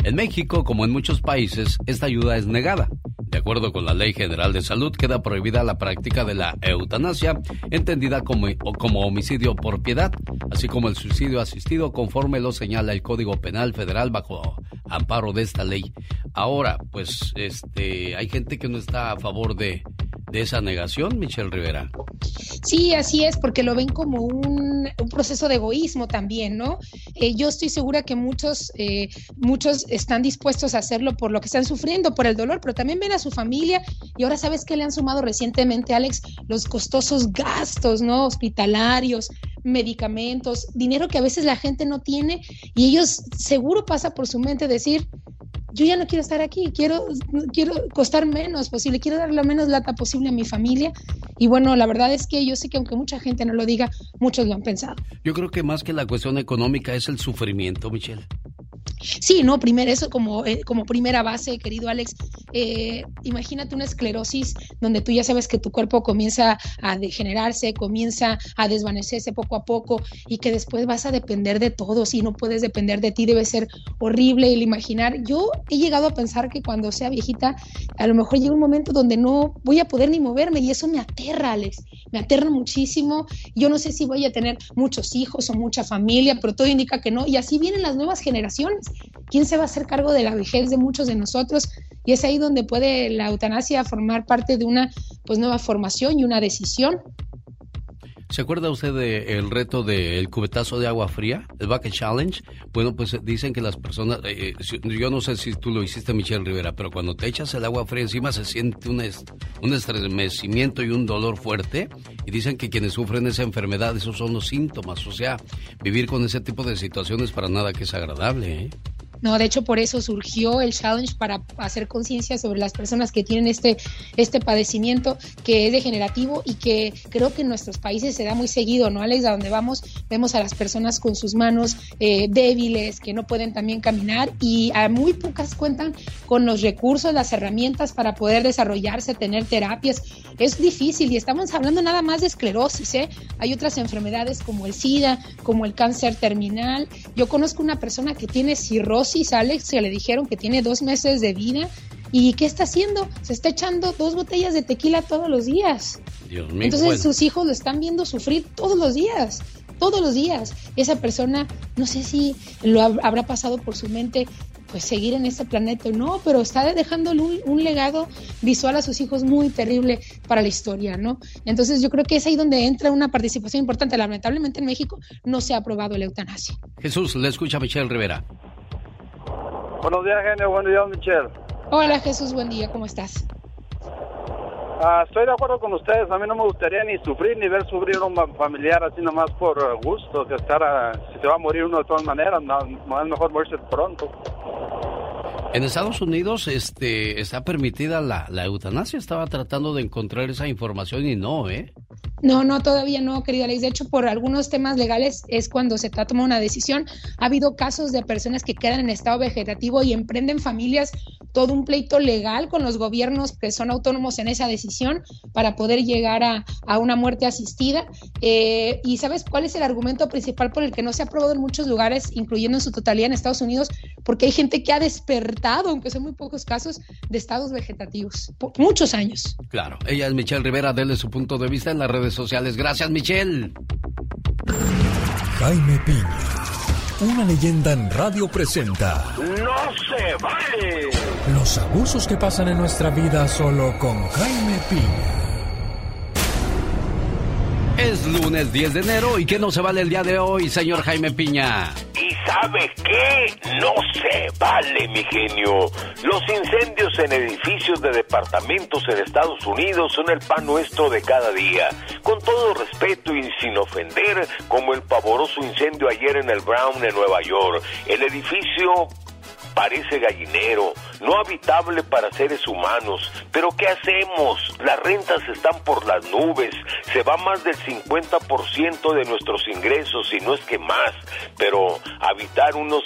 En México, como en muchos países, esta ayuda es negada. De acuerdo con la Ley General de Salud, queda prohibida la práctica de la eutanasia, entendida como, como homicidio por piedad, así como el suicidio asistido, conforme lo señala el Código Penal Federal bajo amparo de esta ley. Ahora, pues, este, hay gente que no está a favor de, de esa negación, Michelle Rivera. Sí, así es, porque lo ven como un, un proceso de egoísmo también, ¿no? Eh, yo estoy segura que muchos, eh, muchos están dispuestos a hacerlo por lo que están sufriendo, por el dolor, pero también ven a su familia y ahora sabes que le han sumado recientemente, Alex, los costosos gastos, ¿no? Hospitalarios, medicamentos, dinero que a veces la gente no tiene y ellos seguro pasa por su mente decir, yo ya no quiero estar aquí, quiero, quiero costar menos posible, quiero dar lo menos lata posible a mi familia. Y bueno, la verdad es que yo sé que aunque mucha gente no lo diga, muchos lo han pensado. Yo creo que más que la cuestión económica es el sufrimiento, Michelle. Sí, no, primero eso como, eh, como primera base, querido Alex. Eh, imagínate una esclerosis donde tú ya sabes que tu cuerpo comienza a degenerarse, comienza a desvanecerse poco a poco y que después vas a depender de todos y no puedes depender de ti, debe ser horrible el imaginar. Yo he llegado a pensar que cuando sea viejita, a lo mejor llega un momento donde no voy a poder ni moverme y eso me aterra, Alex, me aterra muchísimo. Yo no sé si voy a tener muchos hijos o mucha familia, pero todo indica que no. Y así vienen las nuevas generaciones. ¿Quién se va a hacer cargo de la vejez de muchos de nosotros? Y es ahí donde puede la eutanasia formar parte de una pues nueva formación y una decisión. ¿Se acuerda usted del reto del cubetazo de agua fría, el Bucket Challenge? Bueno, pues dicen que las personas, eh, eh, yo no sé si tú lo hiciste, Michelle Rivera, pero cuando te echas el agua fría encima se siente un, un estremecimiento y un dolor fuerte. Y dicen que quienes sufren esa enfermedad, esos son los síntomas. O sea, vivir con ese tipo de situaciones para nada que es agradable, ¿eh? No, de hecho por eso surgió el challenge para hacer conciencia sobre las personas que tienen este, este padecimiento que es degenerativo y que creo que en nuestros países se da muy seguido, ¿no, Alex? A donde vamos vemos a las personas con sus manos eh, débiles, que no pueden también caminar y a muy pocas cuentan con los recursos, las herramientas para poder desarrollarse, tener terapias. Es difícil y estamos hablando nada más de esclerosis, ¿eh? Hay otras enfermedades como el SIDA, como el cáncer terminal. Yo conozco una persona que tiene cirrosis Alex, que le dijeron que tiene dos meses de vida. ¿Y qué está haciendo? Se está echando dos botellas de tequila todos los días. Dios mío. Entonces sus hijos lo están viendo sufrir todos los días, todos los días. Esa persona, no sé si lo habrá pasado por su mente, pues seguir en este planeta o no, pero está dejando un, un, legado visual a sus hijos muy terrible para la historia, ¿no? Entonces yo creo que es ahí donde entra una participación importante. Lamentablemente en México no se ha aprobado la eutanasia. Jesús, le escucha Michelle Rivera. Buenos días, genio. Buenos días, Michelle. Hola, Jesús. Buen día. ¿Cómo estás? Ah, estoy de acuerdo con ustedes. A mí no me gustaría ni sufrir ni ver sufrir a un familiar así nomás por gusto. Que estar a, si se va a morir uno de todas maneras, no, es mejor morirse pronto. En Estados Unidos este, está permitida la, eutanasia. Estaba tratando de encontrar esa información y no, ¿eh? No, no, todavía no, querida Alex. De hecho, por algunos temas legales es cuando se toma una decisión. Ha habido casos de personas que quedan en estado vegetativo y emprenden familias todo un pleito legal con los gobiernos que son autónomos en esa decisión para poder llegar a, una muerte asistida. Eh, ¿Y sabes cuál es el argumento principal por el que no se ha aprobado en muchos lugares, incluyendo en su totalidad en Estados Unidos? Porque hay gente que ha despertado, aunque son muy pocos casos, de estados vegetativos. Por muchos años. Claro. Ella es Michelle Rivera, dele su punto de vista en las redes sociales. Gracias, Michelle. Jaime Piña, una leyenda en radio presenta. ¡No se vale! Los abusos que pasan en nuestra vida solo con Jaime Piña. Es lunes 10 de enero y que no se vale el día de hoy, señor Jaime Piña. ¿Y sabe qué? No se vale, mi genio. Los incendios en edificios de departamentos en Estados Unidos son el pan nuestro de cada día. Con todo respeto y sin ofender, como el pavoroso incendio ayer en el Brown en Nueva York. El edificio parece gallinero, no habitable para seres humanos. Pero ¿qué hacemos? Las rentas están por las nubes, se va más del 50% de nuestros ingresos, y no es que más. Pero habitar unos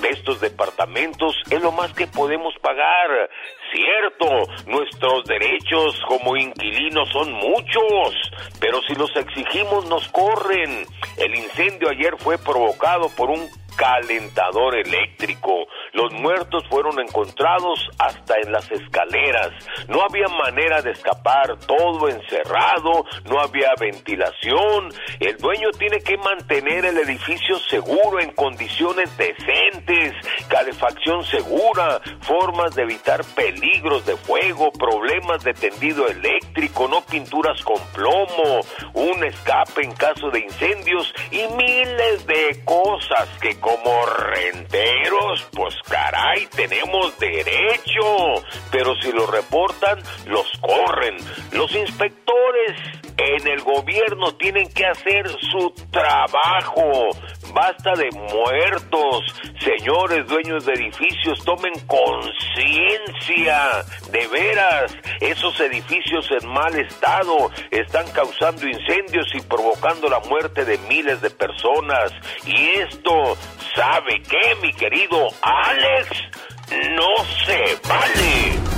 de estos departamentos es lo más que podemos pagar. Cierto, nuestros derechos como inquilinos son muchos, pero si los exigimos nos corren. El incendio ayer fue provocado por un calentador eléctrico. Los muertos fueron encontrados hasta en las escaleras. No había manera de escapar, todo encerrado, no había ventilación. El dueño tiene que mantener el edificio seguro en condiciones decentes, calefacción segura, formas de evitar peligros de fuego, problemas de tendido eléctrico, no pinturas con plomo, un escape en caso de incendios y miles de cosas que como renteros, pues caray, tenemos derecho. Pero si lo reportan, los corren. Los inspectores en el gobierno tienen que hacer su trabajo. Basta de muertos. Señores dueños de edificios, tomen conciencia. De veras, esos edificios en mal estado están causando incendios y provocando la muerte de miles de personas. Y esto, ¿sabe qué, mi querido Alex? No se vale.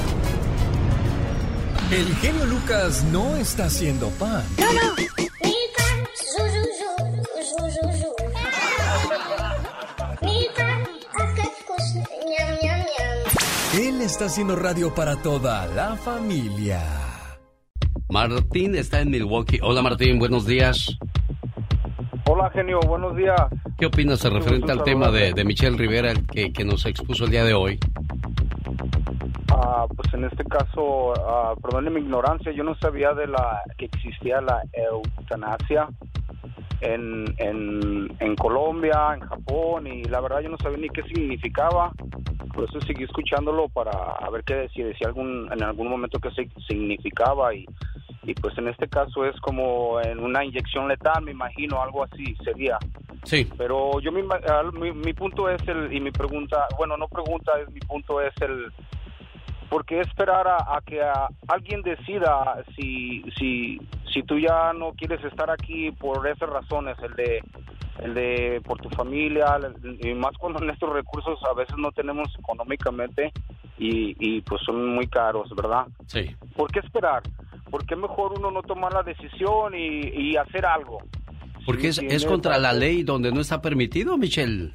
El genio Lucas no está haciendo pan. Él está haciendo radio para toda la familia. Martín está en Milwaukee. Hola Martín, buenos días. Hola genio, buenos días. ¿Qué opinas referente al tema de, de Michelle Rivera que, que nos expuso el día de hoy? Ah, pues en este caso, perdone mi ignorancia, yo no sabía de la que existía la eutanasia. En, en, en Colombia, en Japón, y la verdad yo no sabía ni qué significaba. Por eso seguí escuchándolo para a ver qué decía, decía algún, en algún momento qué significaba y, y pues en este caso es como en una inyección letal, me imagino, algo así sería. Sí. Pero yo mi, mi, mi punto es el, y mi pregunta, bueno, no pregunta, es mi punto es el, ¿por qué esperar a, a que a- alguien decida si, si, si tú ya no quieres estar aquí por esas razones, el de, el de por tu familia, y más cuando nuestros recursos a veces no tenemos económicamente y, y pues son muy caros, ¿verdad? Sí. ¿Por qué esperar? ¿Por qué mejor uno no tomar la decisión y, y hacer algo? Porque es, Sí, es contra la ley donde no está permitido, Michelle.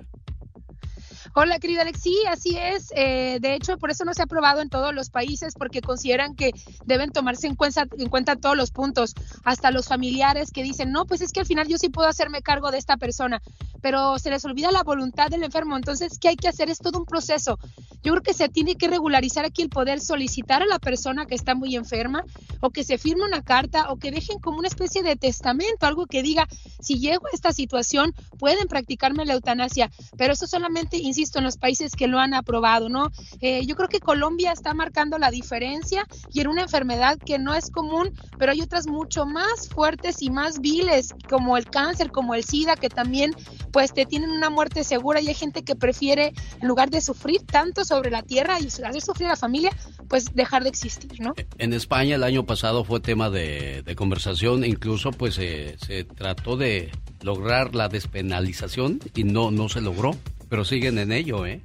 Hola, querida Alex. Sí, así es. Eh, de hecho, por eso no se ha aprobado en todos los países, porque consideran que deben tomarse en cuenta, en cuenta todos los puntos, hasta los familiares que dicen, no, pues es que al final yo sí puedo hacerme cargo de esta persona, pero se les olvida la voluntad del enfermo. Entonces, ¿qué hay que hacer? Es todo un proceso. Yo creo que se tiene que regularizar aquí el poder solicitar a la persona que está muy enferma o que se firme una carta o que dejen como una especie de testamento, algo que diga, si llego a esta situación, pueden practicarme la eutanasia, pero eso solamente, insisto, en los países que lo han aprobado, ¿no? Eh, yo creo que Colombia está marcando la diferencia y en una enfermedad que no es común, pero hay otras mucho más fuertes y más viles, como el cáncer, como el SIDA, que también pues te tienen una muerte segura y hay gente que prefiere, en lugar de sufrir tanto sobre la tierra y hacer sufrir a la familia, pues dejar de existir, ¿no? En España el año pasado fue tema de, de conversación, incluso pues eh, se trató de lograr la despenalización y no, no se logró, pero siguen en ello, ¿eh?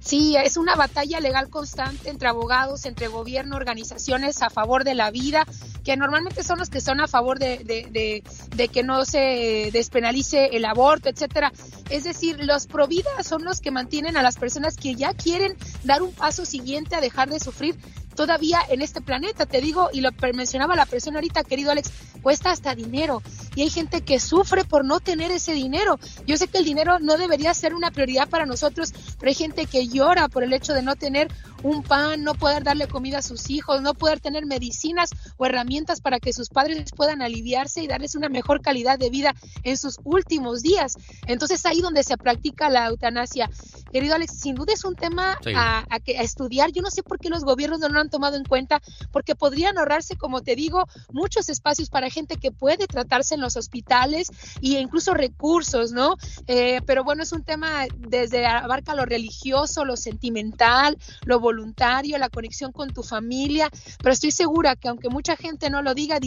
Sí, es una batalla legal constante entre abogados, entre gobierno, organizaciones a favor de la vida, que normalmente son los que son a favor de, de, que no se despenalice el aborto, etcétera. Es decir, los pro vida son los que mantienen a las personas que ya quieren dar un paso siguiente a dejar de sufrir todavía en este planeta. Te digo, y lo mencionaba la persona ahorita, querido Alex, cuesta hasta dinero. Y hay gente que sufre por no tener ese dinero. Yo sé que el dinero no debería ser una prioridad para nosotros, pero hay gente que llora por el hecho de no tener un pan, no poder darle comida a sus hijos, no poder tener medicinas o herramientas para que sus padres puedan aliviarse y darles una mejor calidad de vida en sus últimos días. Entonces ahí donde se practica la eutanasia. Querido Alex, sin duda es un tema Sí. a, a que, a estudiar. Yo no sé por qué los gobiernos no lo han tomado en cuenta, porque podrían ahorrarse, como te digo, muchos espacios para gente que puede tratarse en los hospitales e incluso recursos, ¿no? Eh, pero bueno, es un tema desde abarca lo religioso, lo sentimental, lo voluntario, la conexión con tu familia, pero estoy segura que aunque mucha gente no lo diga,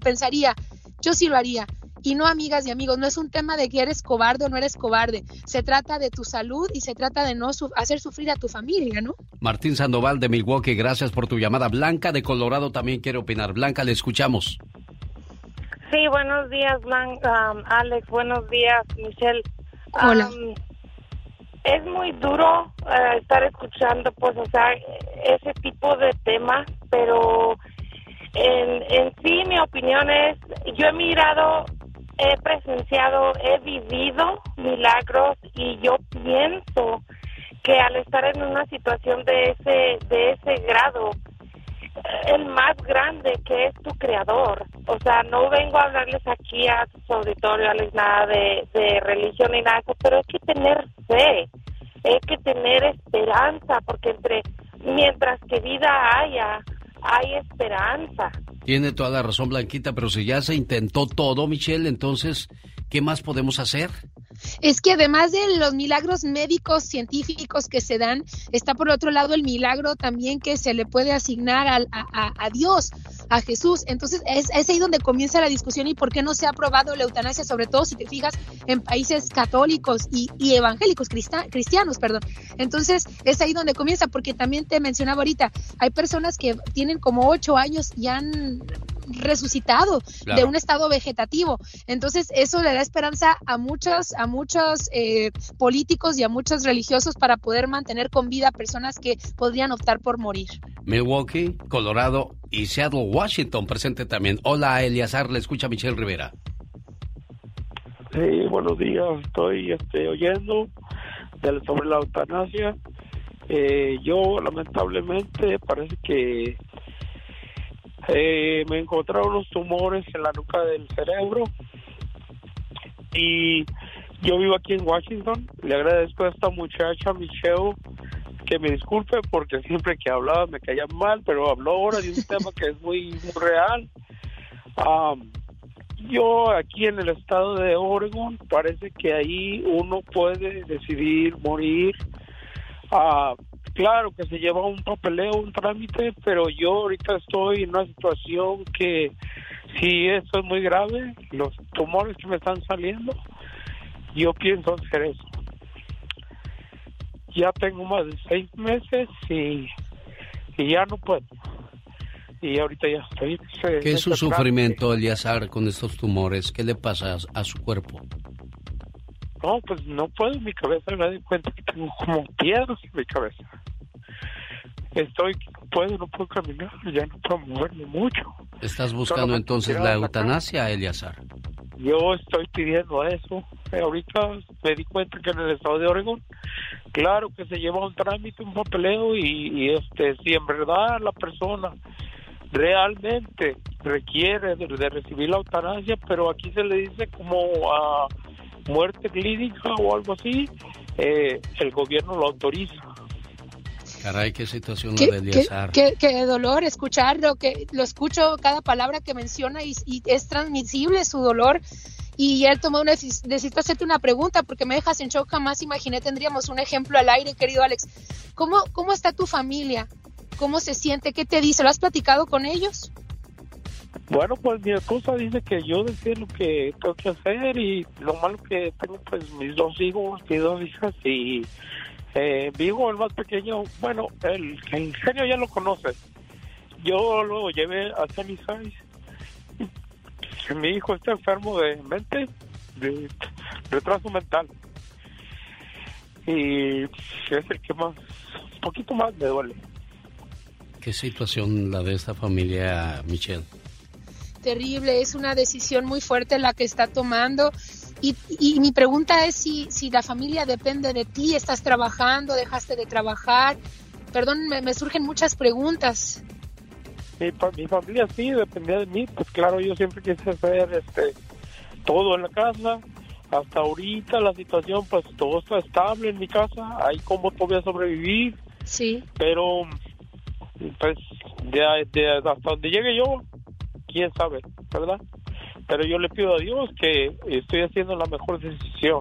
pensaría, yo sí lo haría. Y no, amigas y amigos, no es un tema de que eres cobarde o no eres cobarde. Se trata de tu salud y se trata de no su- hacer sufrir a tu familia, ¿no? Martín Sandoval de Milwaukee, gracias por tu llamada. Blanca de Colorado también quiere opinar. Blanca, le escuchamos. Sí, buenos días, Blanca, um, Alex, buenos días, Michelle. Hola. Um, es muy duro eh, estar escuchando, pues, o sea, ese tipo de temas, pero en, en sí mi opinión es, yo he mirado, he presenciado, he vivido milagros y yo pienso que al estar en una situación de ese, de ese grado, el más grande que es tu creador. O sea, no vengo a hablarles aquí a su auditorio, Alex, nada de, de religión ni nada pero hay que tener fe, hay que tener esperanza, porque entre mientras que vida haya, hay esperanza. Tiene toda la razón, Blanquita, pero si ya se intentó todo, Michelle, entonces, ¿qué más podemos hacer? Es que además de los milagros médicos científicos que se dan, está por otro lado el milagro también que se le puede asignar a, a- Dios, a Jesús. Entonces es, ahí donde comienza la discusión y por qué no se ha aprobado la eutanasia, sobre todo si te fijas en países católicos y, y evangélicos, cristianos, perdón. Entonces es ahí donde comienza, porque también te mencionaba ahorita, hay personas que tienen como ocho años y han resucitado Claro. de un estado vegetativo. Entonces, eso le da esperanza a muchos, a muchos eh, políticos y a muchos religiosos para poder mantener con vida a personas que podrían optar por morir. Milwaukee, Colorado y Seattle, Washington, presente también. Hola, Eliazar, le escucha Michelle Rivera. Sí, buenos días. Estoy este, oyendo del, sobre la eutanasia. Eh, yo, lamentablemente, parece que eh, me encontraron unos tumores en la nuca del cerebro y yo vivo aquí en Washington. Le agradezco a esta muchacha, Michelle, que me disculpe porque siempre que hablaba me caía mal, pero habló ahora de un (laughs) tema que es muy, muy real. Am, yo aquí en el estado de Oregon parece que ahí uno puede decidir morir. Ah, claro que se lleva un papeleo, un trámite, pero yo ahorita estoy en una situación que si esto es muy grave, los tumores que me están saliendo, yo pienso hacer eso. Ya tengo más de seis meses y, y ya no puedo. Y ahorita ya estoy. ¿Qué es su sufrimiento, Eliazar, con estos tumores? ¿Qué le pasa a su cuerpo? No, pues no puedo, mi cabeza me doy cuenta que tengo como piedras en mi cabeza. Estoy, puedo, no puedo caminar, ya no puedo moverme mucho. ¿Estás buscando entonces la eutanasia, Eliazar? Yo estoy pidiendo eso. Eh, ahorita me di cuenta que en el estado de Oregon, claro que se lleva un trámite, un papeleo y, y, este, si en verdad la persona realmente requiere de, de recibir la eutanasia, pero aquí se le dice como a muerte clínica o algo así, eh, el gobierno lo autoriza. Caray, qué situación Qué, la de qué- qué- qué dolor escucharlo, que lo escucho cada palabra que menciona y, y es transmisible su dolor. Y él tomó una necesito hacerte una pregunta porque me dejas en shock, jamás imaginé tendríamos un ejemplo al aire, querido Alex. ¿Cómo, cómo está tu familia? ¿Cómo se siente? ¿Qué te dice? ¿Lo has platicado con ellos? Bueno, pues mi esposa dice que yo decía lo que tengo que hacer y lo malo que tengo pues mis dos hijos, mis dos hijas y eh, vivo el más pequeño, bueno, el, el genio ya lo conoce. Yo lo llevé a Sunnyside. Que Mi hijo está enfermo de mente, de retraso mental. Y es el que más, un poquito más me duele. ¿Qué situación la de esta familia, Michelle? Terrible, es una decisión muy fuerte la que está tomando. Y, y mi pregunta es si, si la familia depende de ti, estás trabajando, dejaste de trabajar. Perdón, me, me surgen muchas preguntas. Mi, mi familia sí dependía de mí, pues claro, yo siempre quise hacer este todo en la casa. Hasta ahorita la situación, pues todo está estable en mi casa, hay como todavía sobrevivir. Sí. Pero, pues, de, de- hasta donde llegue yo, quién sabe, ¿verdad? Pero yo le pido a Dios que estoy haciendo la mejor decisión.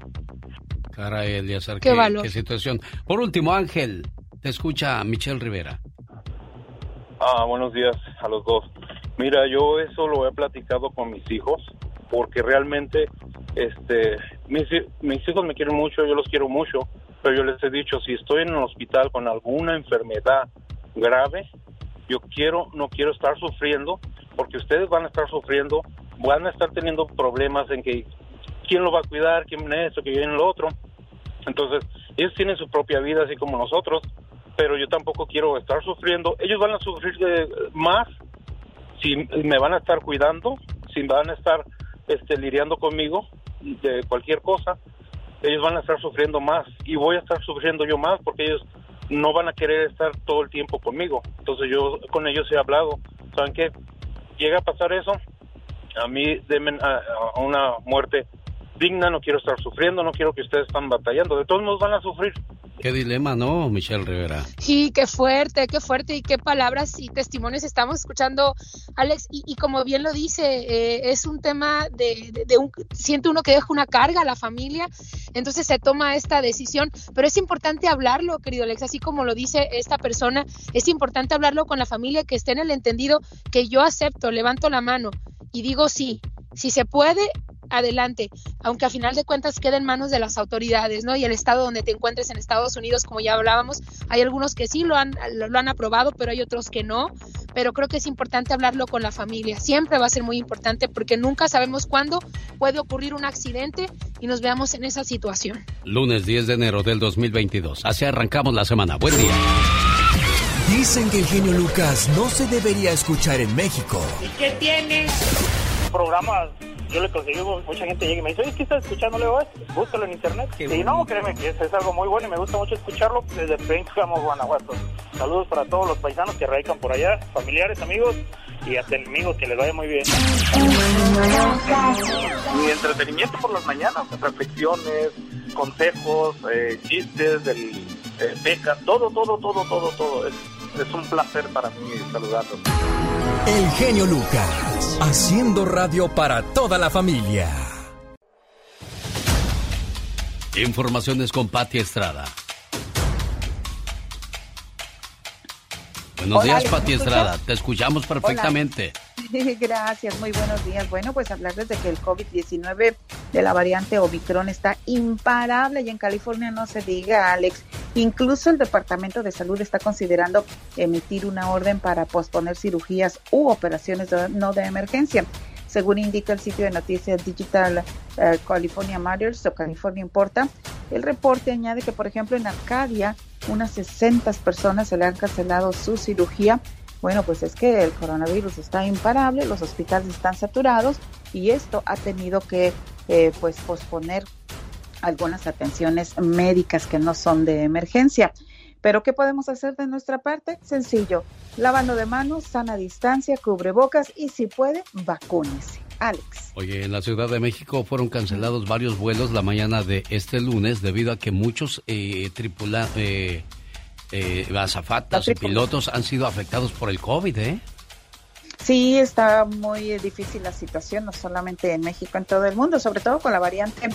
Caray, Eliazar, Qué qué, qué situación. Por último, Ángel, te escucha Michelle Rivera. Ah, buenos días a los dos. Mira, yo eso lo he platicado con mis hijos porque realmente este mis, mis hijos me quieren mucho, yo los quiero mucho, pero yo les he dicho, si estoy en el hospital con alguna enfermedad grave, yo quiero no quiero estar sufriendo porque ustedes van a estar sufriendo, van a estar teniendo problemas en que quién lo va a cuidar, quién esto, quién lo otro. Entonces, ellos tienen su propia vida así como nosotros, pero yo tampoco quiero estar sufriendo. Ellos van a sufrir eh, más si me van a estar cuidando, si van a estar este, lidiando conmigo de cualquier cosa. Ellos van a estar sufriendo más y voy a estar sufriendo yo más porque ellos no van a querer estar todo el tiempo conmigo. Entonces yo con ellos he hablado. ¿Saben qué? Llega a pasar eso, a mí denme a, a una muerte digna, no quiero estar sufriendo, no quiero que ustedes estén batallando. De todos modos van a sufrir. Qué dilema, ¿no, Michelle Rivera? Sí, qué fuerte, qué fuerte y qué palabras y testimonios estamos escuchando, Alex. Y, y como bien lo dice, eh, es un tema de, de- de un, siente uno que deja una carga a la familia, entonces se toma esta decisión. Pero es importante hablarlo, querido Alex, así como lo dice esta persona, es importante hablarlo con la familia, que esté en el entendido que yo acepto, levanto la mano y digo sí, si se puede, adelante, aunque a final de cuentas quede en manos de las autoridades, ¿no? Y el estado donde te encuentres en Estados Unidos, como ya hablábamos, hay algunos que sí lo han, lo, lo han aprobado, pero hay otros que no. Pero creo que es importante hablarlo con la familia. Siempre va a ser muy importante porque nunca sabemos cuándo puede ocurrir un accidente y nos veamos en esa situación. Lunes 10 de enero del 2022. Así arrancamos la semana. Buen día. Dicen que el genio Lucas no se debería escuchar en México. ¿Y qué tiene? Programa yo le conseguí, mucha gente llega y me dice, oye, ¿qué estás escuchando? Le digo, "Eh, búscalo en internet. y no, créeme que es, es algo muy bueno y me gusta mucho escucharlo desde Pénjamo, Guanajuato. Saludos para todos los paisanos que radican por allá, familiares, amigos y hasta enemigos, que les vaya muy bien. Mi entretenimiento por las mañanas, reflexiones, consejos, eh, chistes, del, eh, becas, todo, todo, todo, todo, todo. Es, es un placer para mí saludarlos. El genio Lucas, haciendo radio para toda la familia. Informaciones con Patti Estrada. Buenos Hola, días, Pati. Estrada. Te escuchamos perfectamente. (laughs) Gracias, muy buenos días. Bueno, pues hablarles de que el COVID-19 de la variante Omicron está imparable y en California no se diga, Alex. Incluso el Departamento de Salud está considerando emitir una orden para posponer cirugías u operaciones de- no de emergencia. Según indica el sitio de noticias digital eh, California Matters o California Importa, el reporte añade que, por ejemplo, en Arcadia, unas 60 personas se le han cancelado su cirugía bueno, pues es que el coronavirus está imparable, los hospitales están saturados y esto ha tenido que eh, pues posponer algunas atenciones médicas que no son de emergencia. Pero ¿qué podemos hacer de nuestra parte? Sencillo, lavando de manos, sana distancia, cubrebocas y si puede, vacúnese. Alex. Oye, en la Ciudad de México fueron cancelados varios vuelos la mañana de este lunes debido a que muchos eh, tripula, eh, eh, azafatas y pilotos han sido afectados por el COVID, ¿eh? Sí, está muy difícil la situación, no solamente en México, en todo el mundo, sobre todo con la variante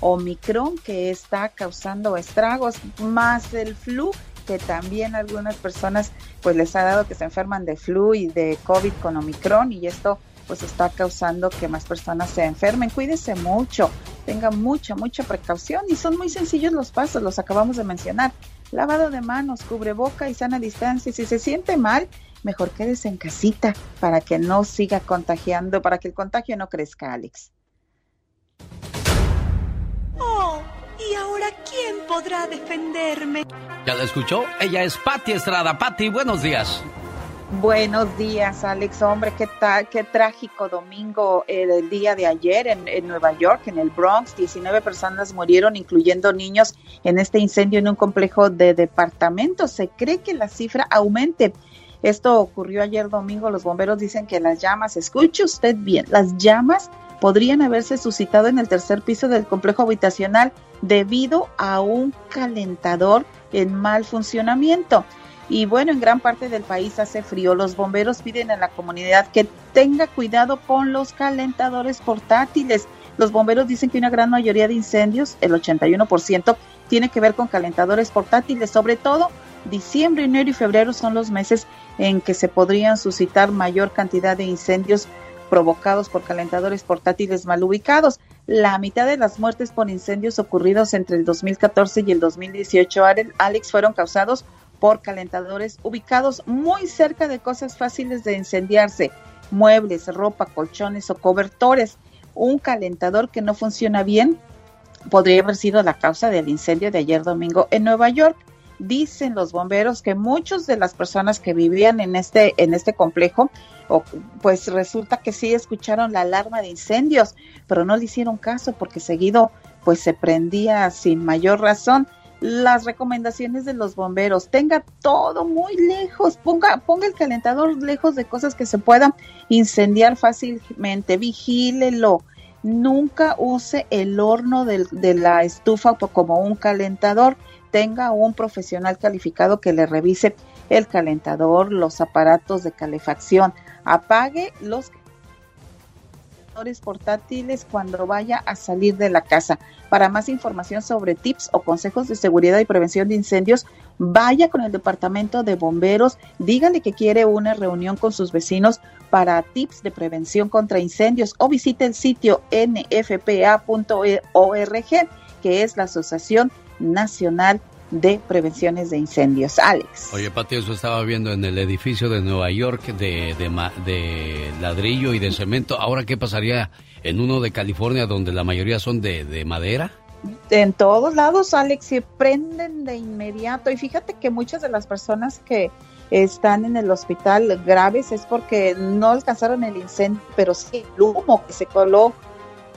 Omicron que está causando estragos, más el flu que también algunas personas pues les ha dado que se enferman de flu y de COVID con Omicron y esto pues está causando que más personas se enfermen. Cuídese mucho, tenga mucha, mucha precaución y son muy sencillos los pasos, los acabamos de mencionar. Lavado de manos, cubreboca y sana distancia. Si se siente mal, mejor quédese en casita para que no siga contagiando, para que el contagio no crezca, Alex. Oh, ¿y ahora quién podrá defenderme? ¿Ya la escuchó? Ella es Patti Estrada. Patti, buenos días. Buenos días, Alex. Hombre, qué, ta- qué trágico domingo eh, del día de ayer en, en Nueva York, en el Bronx. 19 personas murieron, incluyendo niños, en este incendio en un complejo de departamentos. Se cree que la cifra aumente. Esto ocurrió ayer domingo. Los bomberos dicen que las llamas, escuche usted bien, las llamas podrían haberse suscitado en el tercer piso del complejo habitacional debido a un calentador en mal funcionamiento. Y bueno, en gran parte del país hace frío. Los bomberos piden a la comunidad que tenga cuidado con los calentadores portátiles. Los bomberos dicen que una gran mayoría de incendios, el 81%, tiene que ver con calentadores portátiles. Sobre todo, diciembre, enero y febrero son los meses en que se podrían suscitar mayor cantidad de incendios provocados por calentadores portátiles mal ubicados. La mitad de las muertes por incendios ocurridos entre el 2014 y el 2018, Ale- Alex, fueron causados por calentadores ubicados muy cerca de cosas fáciles de incendiarse, muebles, ropa, colchones o cobertores. Un calentador que no funciona bien podría haber sido la causa del incendio de ayer domingo en Nueva York. Dicen los bomberos que muchas de las personas que vivían en este en este complejo, o, pues resulta que sí escucharon la alarma de incendios, pero no le hicieron caso porque seguido pues se prendía sin mayor razón. Las recomendaciones de los bomberos, tenga todo muy lejos, ponga, ponga el calentador lejos de cosas que se puedan incendiar fácilmente, vigílelo, nunca use el horno de la estufa como un calentador. Tenga un profesional calificado que le revise el calentador, los aparatos de calefacción. Apague los calentadores portátiles cuando vaya a salir de la casa. Para más información sobre tips o consejos de seguridad y prevención de incendios, vaya con el departamento de bomberos, dígale que quiere una reunión con sus vecinos para tips de prevención contra incendios o visite el sitio nfpa.org, que es la Asociación Nacional de Prevenciones de Incendios. Alex. Oye, Pati, eso estaba viendo en el edificio de Nueva York de, de, ma- de ladrillo y de cemento. Ahora, ¿qué pasaría en uno de California donde la mayoría son de, de madera? En todos lados, Alex, se prenden de inmediato. Y fíjate que muchas de las personas que están en el hospital graves es porque no alcanzaron el incendio, pero sí el humo que se coló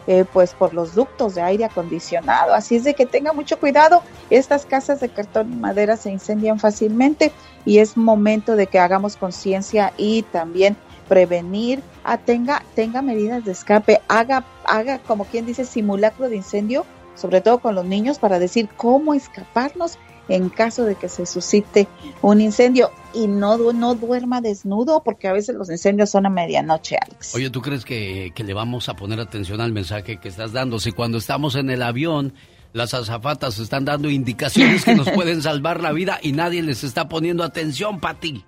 eh, pues por los ductos de aire acondicionado. Así es de que tenga mucho cuidado. Estas casas de cartón y madera se incendian fácilmente y es momento de que hagamos conciencia y también prevenir, ah, tenga, tenga medidas de escape, haga, haga como quien dice simulacro de incendio, sobre todo con los niños, para decir cómo escaparnos en caso de que se suscite un incendio y no, no duerma desnudo porque a veces los incendios son a medianoche, Alex. Oye, ¿tú crees que, que le vamos a poner atención al mensaje que estás dando? Si cuando estamos en el avión las azafatas están dando indicaciones que nos (laughs) pueden salvar la vida y nadie les está poniendo atención, Pati.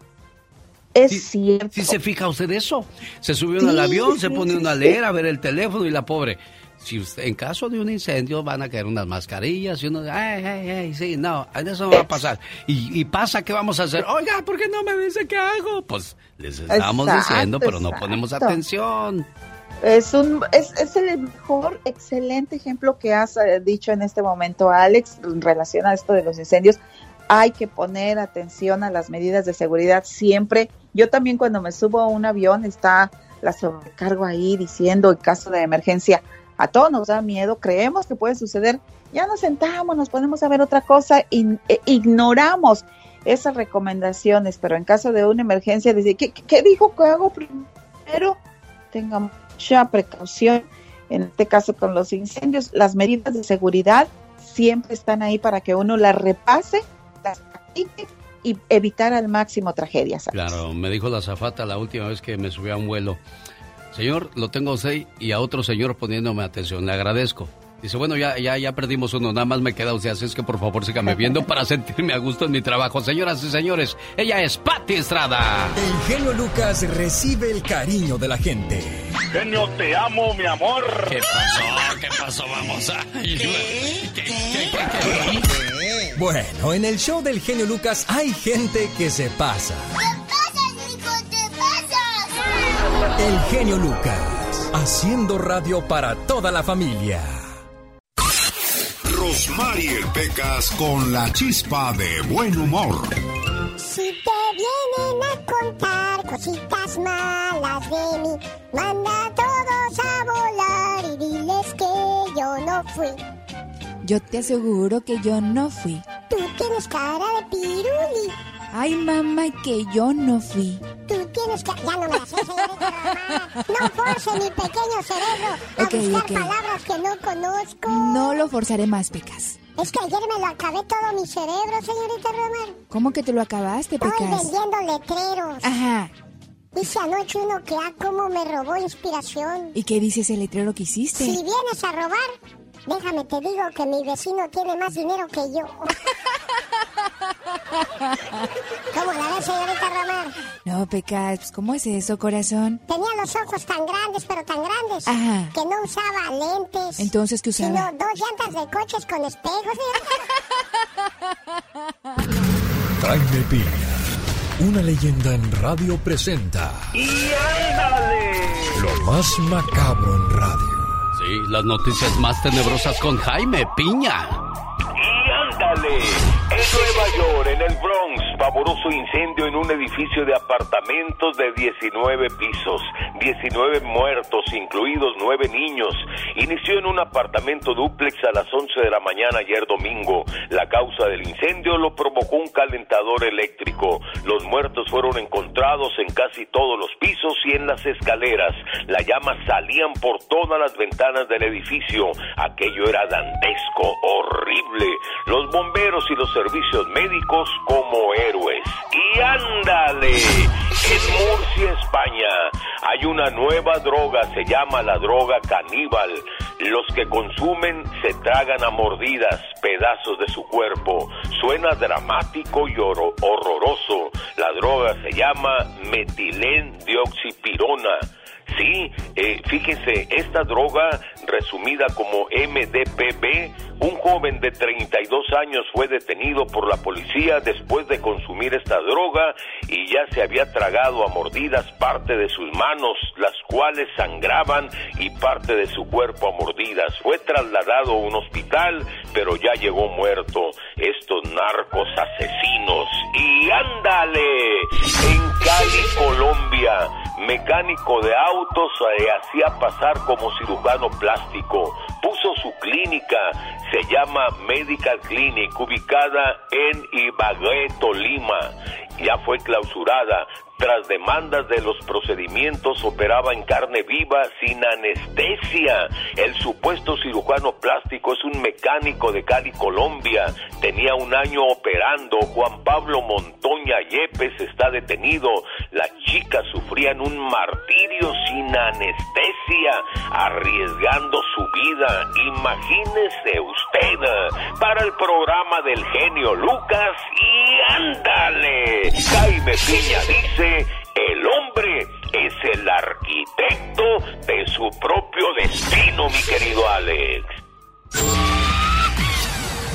Es cierto. ¿Sí se fija usted eso? Se subió al avión, se pone uno a leer, a ver el teléfono y la pobre. Si usted, en caso de un incendio van a caer unas mascarillas y uno, ay, ay, ay, sí, no, eso no va a pasar. Y, pasa, ¿qué vamos a hacer? Oiga, ¿por qué no me dice qué hago? Pues les estamos diciendo, pero no ponemos atención. Es, un, es, es, el mejor, excelente ejemplo que has eh, dicho en este momento, Alex, en relación a esto de los incendios. Hay que poner atención a las medidas de seguridad siempre. Yo también cuando me subo a un avión está la sobrecargo ahí diciendo en caso de emergencia, a todos nos da miedo, creemos que puede suceder, ya nos sentamos, nos ponemos a ver otra cosa, e ignoramos esas recomendaciones, pero en caso de una emergencia, dice, ¿qué, qué dijo que hago primero? Tenga mucha precaución, en este caso con los incendios, las medidas de seguridad siempre están ahí para que uno las repase, las practique y evitar al máximo tragedias. Claro, me dijo la zafata la última vez que me subí a un vuelo Señor, lo tengo a usted y a otro señor poniéndome atención. Le agradezco. Dice, bueno, ya, ya, ya perdimos uno, nada más me queda usted, así es que por favor sígame viendo para (laughs) sentirme a gusto en mi trabajo. Señoras y señores, ella es Patti Estrada. El genio Lucas recibe el cariño de la gente. Genio, te amo, mi amor. ¿Qué pasó? ¿Qué pasó? Vamos a... Bueno, en el show del genio Lucas hay gente que se pasa. El genio Lucas, haciendo radio para toda la familia. Rosmarie Pecas con la chispa de buen humor. Si te vienen a contar cositas malas de mí, manda a todos a volar y diles que yo no fui. Yo te aseguro que yo no fui. Tú tienes cara de piruli. Ay, mamá, que yo no fui. Tú tienes que... Ya no me haces, señorita No force mi pequeño cerebro a buscar palabras que no conozco. No lo forzaré más, Pecas. Es que ayer me lo acabé todo mi cerebro, señorita Romar. ¿Cómo que te lo acabaste, Pecas? Estoy vendiendo letreros. Ajá. Dice anoche uno que a cómo me robó inspiración. ¿Y qué dice ese letrero que hiciste? Si vienes a robar, déjame te digo que mi vecino tiene más dinero que yo. (laughs) ¿Cómo la ves, señorita Romar? No, Pecas, pues, ¿cómo es eso, corazón? Tenía los ojos tan grandes, pero tan grandes, Ajá. que no usaba lentes. Entonces, ¿qué usaba? Sino dos llantas de coches con espejos. (laughs) Jaime Piña, una leyenda en radio presenta. ¡Y ándale! Lo más macabro en radio. Sí, las noticias más tenebrosas con Jaime Piña. ¡Y ándale! En Nueva York, en el Bronx, pavoroso incendio en un edificio de apartamentos de 19 pisos, 19 muertos, incluidos 9 niños. Inició en un apartamento dúplex a las 11 de la mañana ayer domingo. La causa del incendio lo provocó un calentador eléctrico. Los muertos fueron encontrados en casi todos los pisos y en las escaleras. Las llamas salían por todas las ventanas del edificio. Aquello era dantesco, horrible. Los bomberos y los servicios médicos como héroes. Y ándale, en Murcia, España, hay una nueva droga, se llama la droga caníbal. Los que consumen se tragan a mordidas pedazos de su cuerpo. Suena dramático y horroroso. La droga se llama metilendioxipirona. Sí, eh, fíjese, esta droga, resumida como MDPB, un joven de 32 años fue detenido por la policía después de consumir esta droga y ya se había tragado a mordidas parte de sus manos, las cuales sangraban, y parte de su cuerpo a mordidas. Fue trasladado a un hospital, pero ya llegó muerto. Estos narcos asesinos. Y ándale, en Cali, Colombia, mecánico de autos, se hacía pasar como cirujano plástico. Puso su clínica, se llama Medical Clinic, ubicada en Ibagué, Tolima. Ya fue clausurada, tras demandas de los procedimientos, operaba en carne viva sin anestesia. El supuesto cirujano plástico es un mecánico de Cali, Colombia. Tenía un año operando. Juan Pablo Montoña Yepes está detenido. Las chicas sufrían un martirio sin anestesia, arriesgando su vida. Imagínese usted, para el programa del genio Lucas y ándale. Jaime Piña dice el hombre es el arquitecto de su propio destino, mi querido Alex.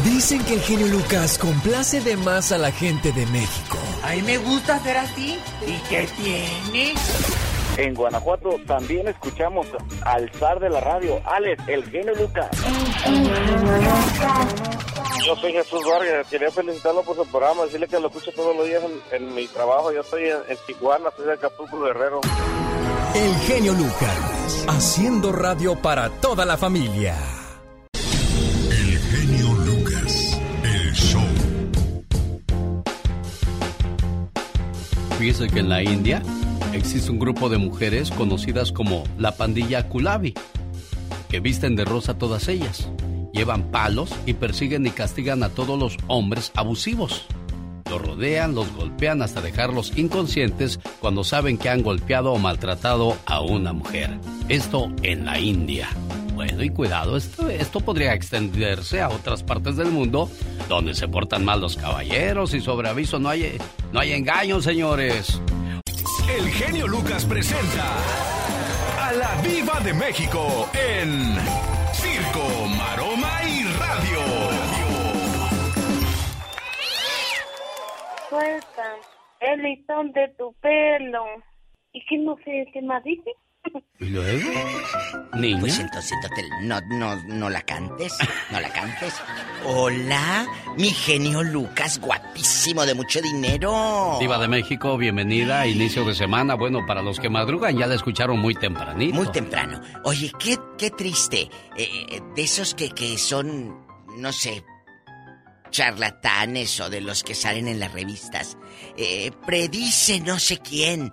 Dicen que el genio Lucas complace de más a la gente de México. A mí me gusta ser así. ¿Y qué tiene? En Guanajuato también escuchamos al zar de la radio, Alex, el genio Lucas. Yo soy Jesús Vargas, quería felicitarlo por su programa, decirle que lo escucho todos los días en, mi trabajo. Yo estoy en, en Tijuana, soy de Acapulco Guerrero. El genio Lucas, haciendo radio para toda la familia. El genio Lucas, el show. Fíjese que en la India existe un grupo de mujeres conocidas como la pandilla Kulabi, que visten de rosa todas ellas, llevan palos y persiguen y castigan a todos los hombres abusivos. Los rodean, los golpean hasta dejarlos inconscientes cuando saben que han golpeado o maltratado a una mujer. Esto en la India. Bueno, y cuidado, esto, podría extenderse a otras partes del mundo donde se portan mal los caballeros y sobre aviso no hay, no hay engaño, señores. El genio Lucas presenta a la Viva de México en Circo, Maroma y Radio. Suelta el listón de tu pelo. ¿Y qué no sé qué más dice? ¿Y luego? Niña. Pues entonces, entonces, no, no, no la cantes, no la cantes. Hola, mi genio Lucas, guapísimo, de mucho dinero. Diva de México, bienvenida a inicio de semana. Bueno, para los que madrugan ya la escucharon muy tempranito. Muy temprano. Oye, qué, qué triste. Eh, de esos que, que son, no sé, charlatanes o de los que salen en las revistas. Eh, predice no sé quién,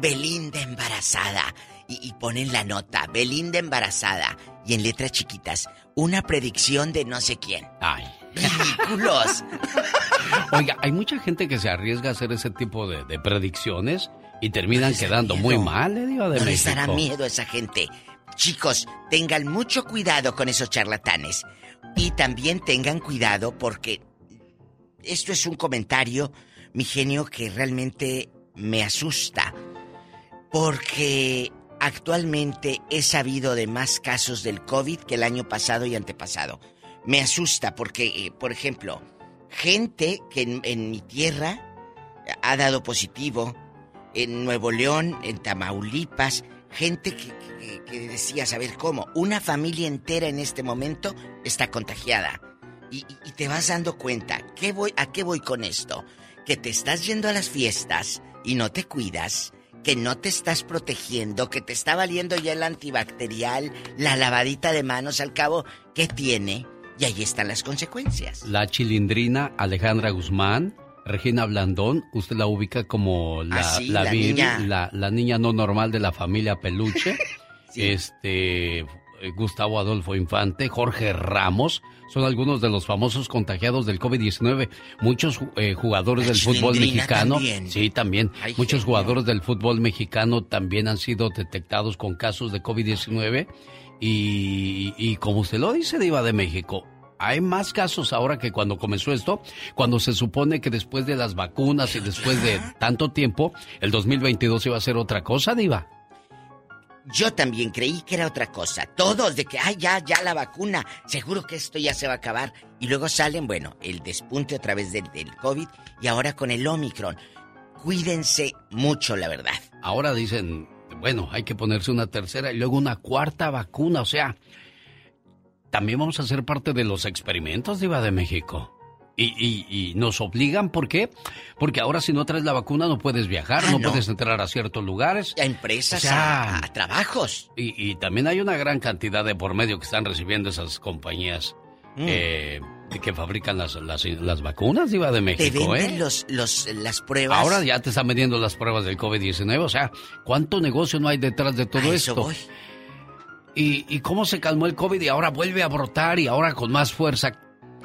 Belinda embarazada. Y, y ponen la nota, Belinda embarazada. Y en letras chiquitas, una predicción de no sé quién. Ay. Ridículos. (laughs) Oiga, hay mucha gente que se arriesga a hacer ese tipo de, de predicciones y terminan quedando muy mal, ¿eh, Diva de No les dará miedo a esa gente. Chicos, tengan mucho cuidado con esos charlatanes. Y también tengan cuidado porque esto es un comentario, mi genio, que realmente me asusta. Porque actualmente he sabido de más casos del COVID que el año pasado y antepasado. Me asusta porque, eh, por ejemplo, gente que en, mi tierra ha dado positivo, en Nuevo León, en Tamaulipas, gente que, decía, saber cómo, una familia entera en este momento está contagiada. Y, y- y te vas dando cuenta, ¿qué voy, ¿a qué voy con esto? Que te estás yendo a las fiestas y no te cuidas, que no te estás protegiendo, que te está valiendo ya el antibacterial, la lavadita de manos al cabo, ¿qué tiene? Y ahí están las consecuencias. La chilindrina Alejandra Guzmán, Regina Blandón, usted la ubica como la, Ah, sí, la la vir- niña. la- niña no normal de la familia Peluche. (laughs) Este, eh, Gustavo Adolfo Infante, Jorge Ramos, son algunos de los famosos contagiados del COVID-19. Muchos eh, jugadores La del fútbol mexicano, también. sí, también. Ay, Muchos genio. jugadores del fútbol mexicano también han sido detectados con casos de COVID-19. Y, y como usted lo dice, Diva de México, hay más casos ahora que cuando comenzó esto, cuando se supone que después de las vacunas y después de tanto tiempo, el 2022 iba a ser otra cosa, Diva. Yo también creí que era otra cosa. Todos de que, ay, ya, ya la vacuna. Seguro que esto ya se va a acabar. Y luego salen, bueno, el despunte otra vez del, del COVID y ahora con el Omicron. Cuídense mucho, la verdad. Ahora dicen, bueno, hay que ponerse una tercera y luego una cuarta vacuna, o sea, también vamos a ser parte de los experimentos, Diva de México. Y, y, y, nos obligan, ¿por qué? Porque ahora si no traes la vacuna no puedes viajar, Ah, no, no. puedes entrar a ciertos lugares. A empresas, O sea, a, a trabajos. Y, y también hay una gran cantidad de por medio que están recibiendo esas compañías Mm. eh, que fabrican las, las, las vacunas, Diva de Te México, venden ¿eh? los, los, las pruebas. Ahora ya te están vendiendo las pruebas del COVID-19. O sea, ¿cuánto negocio no hay detrás de todo A eso esto? voy. Y, y cómo se calmó el COVID y ahora vuelve a brotar y ahora con más fuerza.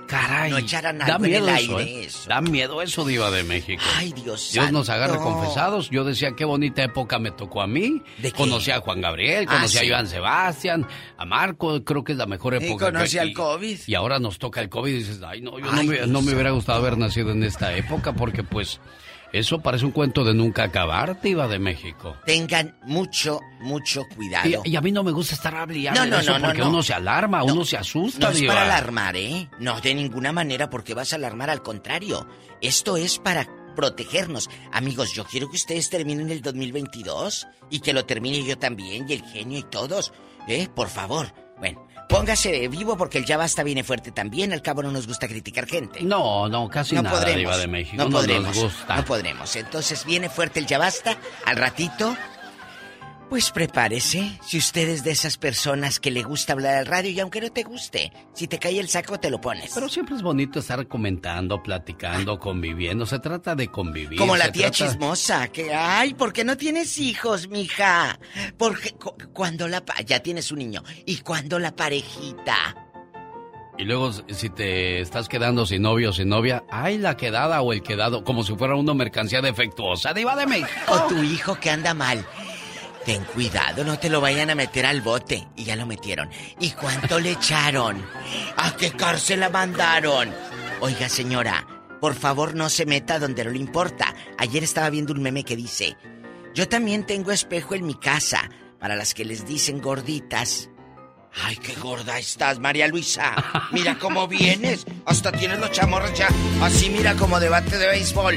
Caray. No echaran da algo en miedo el eso, aire, ¿eh? eso. Da miedo eso, Diva de México. Ay, Dios Dios nos agarre confesados. Yo decía qué bonita época me tocó a mí. ¿De qué? Conocí a Juan Gabriel, Ah, conocí a Joan Sebastián, a Marco. Creo que es la mejor Y época. conocí que- al y- COVID. Y ahora nos toca el COVID y dices, ay, no, yo Ay, no, me, Dios no me hubiera gustado haber nacido en esta época porque pues eso parece un cuento de nunca acabar, Diva de México. Tengan mucho, mucho cuidado. Y, y a mí no me gusta estar hablando No, no, no, no, porque no. uno se alarma, uno se asusta, No es Diva. para alarmar, ¿eh? No, de ninguna manera, porque vas a alarmar al contrario. Esto es para protegernos. Amigos, yo quiero que ustedes terminen el 2022 y que lo termine yo también, y el genio y todos. ¿Eh? Por favor. Bueno, póngase vivo porque el ya basta viene fuerte también. Al cabo no nos gusta criticar gente. No, no, casi no nada, podremos. De México. No, No, podremos. nos gusta. No podremos. Entonces viene fuerte el ya basta. Al ratito. Pues prepárese. Si usted es de esas personas que le gusta hablar al radio y aunque no te guste, si te cae el saco te lo pones. Pero siempre es bonito estar comentando, platicando, conviviendo. Se trata de convivir. Como la tía trata- chismosa, que, ay, ¿por qué no tienes hijos, mija? Porque cu- cuando la... pa- Ya tienes un niño. ¿Y cuando la parejita? Y luego, si te estás quedando sin novio o sin novia, ay, la quedada o el quedado, como si fuera una mercancía defectuosa. Diva de México. O tu hijo que anda mal. Ten cuidado, no te lo vayan a meter al bote. Y ya lo metieron. ¿Y cuánto le echaron? ¿A qué cárcel la mandaron? Oiga, señora, por favor no se meta donde no le importa. Ayer estaba viendo un meme que dice, yo también tengo espejo en mi casa. Para las que les dicen gorditas. Ay, qué gorda estás, María Luisa. Mira cómo vienes. Hasta tienes los chamorros ya. Así mira como debate de béisbol.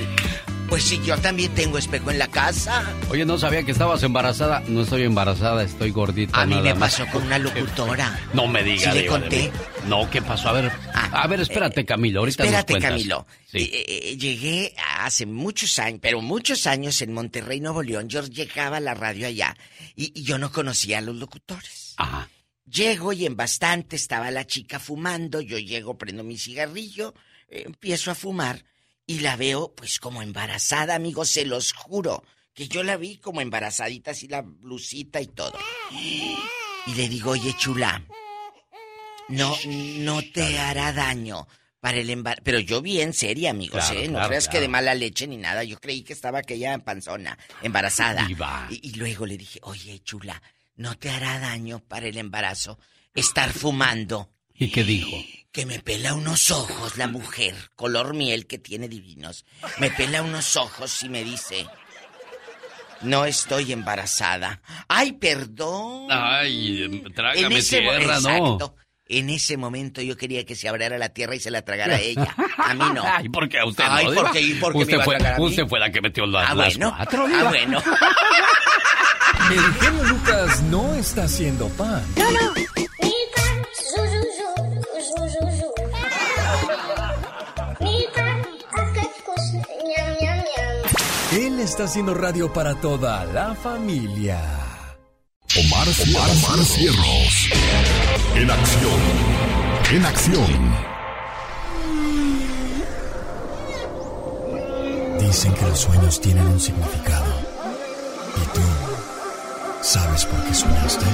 Pues sí, yo también tengo espejo en la casa. Oye, no sabía que estabas embarazada. No estoy embarazada, estoy gordita. A mí me más. pasó con una locutora. (laughs) No me digas. ¿Sí le conté? No, ¿qué pasó? A ver, a ver, espérate, Camilo. Ahorita Espérate. Camilo. Sí. Eh, eh, llegué hace muchos años, pero muchos años en Monterrey, Nuevo León. Yo llegaba a la radio allá y, y yo no conocía a los locutores. Ajá. Llego y en bastante estaba la chica fumando. Yo llego, prendo mi cigarrillo, eh, empiezo a fumar y la veo pues como embarazada, amigos, se los juro. Que yo la vi como embarazadita, así la blusita y todo. Y le digo, oye, chula, no, no te hará daño para el embarazo. Pero yo bien seria, amigos, Claro, ¿eh? No claro, creas que de mala leche ni nada. Yo creí que estaba aquella panzona, embarazada. Y, y luego le dije, oye, chula, ¿no te hará daño para el embarazo estar fumando? ¿Y qué dijo? Que me pela unos ojos la mujer, color miel que tiene divinos. Me pela unos ojos y me dice, no estoy embarazada. Ay, perdón. Ay, trágame tierra, ¿no? exacto. En ese momento yo quería que se abriera la tierra y se la tragara (laughs) ella. A mí no. Ay, ¿por qué a usted Ay, no? Diva? porque, porque usted me fue, a a. Usted fue la que metió las, Ah, las bueno. cuatro, Ah, bueno. El genio Lucas no está haciendo pan. No, no. Está haciendo radio para toda la familia. Omar, Omar, Omar Cierros. En acción. En acción. Dicen que los sueños tienen un significado. ¿Y tú sabes por qué soñaste?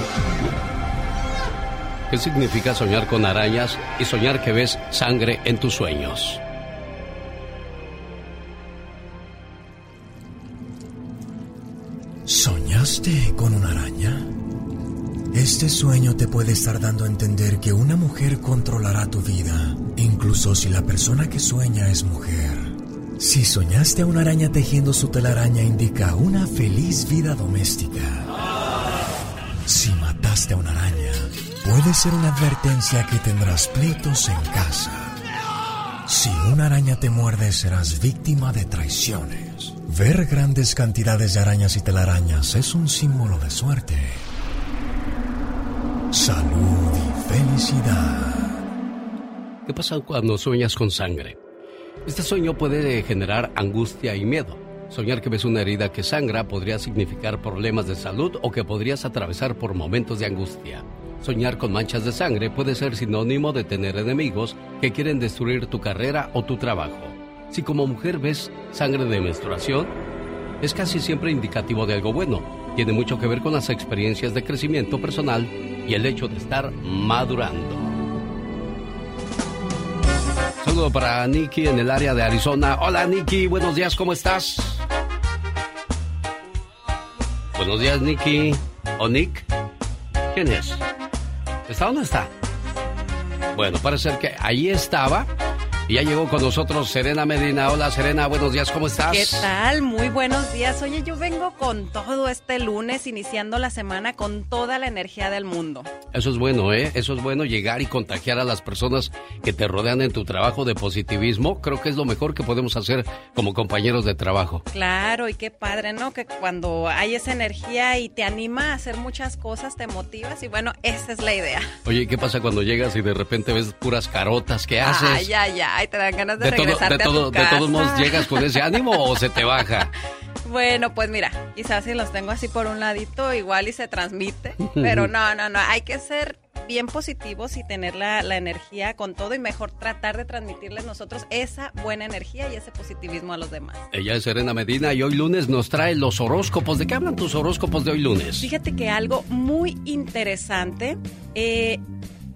¿Qué significa soñar con arañas y soñar que ves sangre en tus sueños? ¿Soñaste con una araña? Este sueño te puede estar dando a entender que una mujer controlará tu vida, incluso si la persona que sueña es mujer. Si soñaste a una araña tejiendo su telaraña indica una feliz vida doméstica. Si mataste a una araña, puede ser una advertencia que tendrás pleitos en casa. Si una araña te muerde, serás víctima de traiciones. Ver grandes cantidades de arañas y telarañas es un símbolo de suerte, salud y felicidad. ¿Qué pasa cuando sueñas con sangre? Este sueño puede generar angustia y miedo. Soñar que ves una herida que sangra podría significar problemas de salud o que podrías atravesar por momentos de angustia. Soñar con manchas de sangre puede ser sinónimo de tener enemigos que quieren destruir tu carrera o tu trabajo. Si como mujer ves sangre de menstruación, es casi siempre indicativo de algo bueno. Tiene mucho que ver con las experiencias de crecimiento personal y el hecho de estar madurando. Saludo para Nikki en el área de Arizona. Hola Nikki, buenos días, ¿cómo estás? Buenos días Nikki. ¿O Nick? ¿Quién es? ¿Está o no está? Bueno, parece ser que ahí estaba. Y ya llegó con nosotros Serena Medina. Hola Serena, buenos días, ¿cómo estás? ¿Qué tal? Muy buenos días. Oye, yo vengo con todo este lunes, iniciando la semana con toda la energía del mundo. Eso es bueno, ¿eh? Eso es bueno llegar y contagiar a las personas que te rodean en tu trabajo de positivismo. Creo que es lo mejor que podemos hacer como compañeros de trabajo. Claro, y qué padre, ¿no? Que cuando hay esa energía y te anima a hacer muchas cosas, te motivas y bueno, esa es la idea. Oye, ¿qué pasa cuando llegas y de repente ves puras carotas? ¿Qué haces? Ay, ay, ay, te dan ganas de, de todo, regresarte de, a tu de todos modos, ¿llegas con ese ánimo o se te baja? (laughs) Bueno, pues mira, quizás si los tengo así por un ladito, igual y se transmite, (laughs) pero no, no, no, hay que ser bien positivos y tener la, la energía con todo y mejor tratar de transmitirles nosotros esa buena energía y ese positivismo a los demás. Ella es Serena Medina y hoy lunes nos trae los horóscopos. ¿De qué hablan tus horóscopos de hoy lunes? Fíjate que algo muy interesante, eh,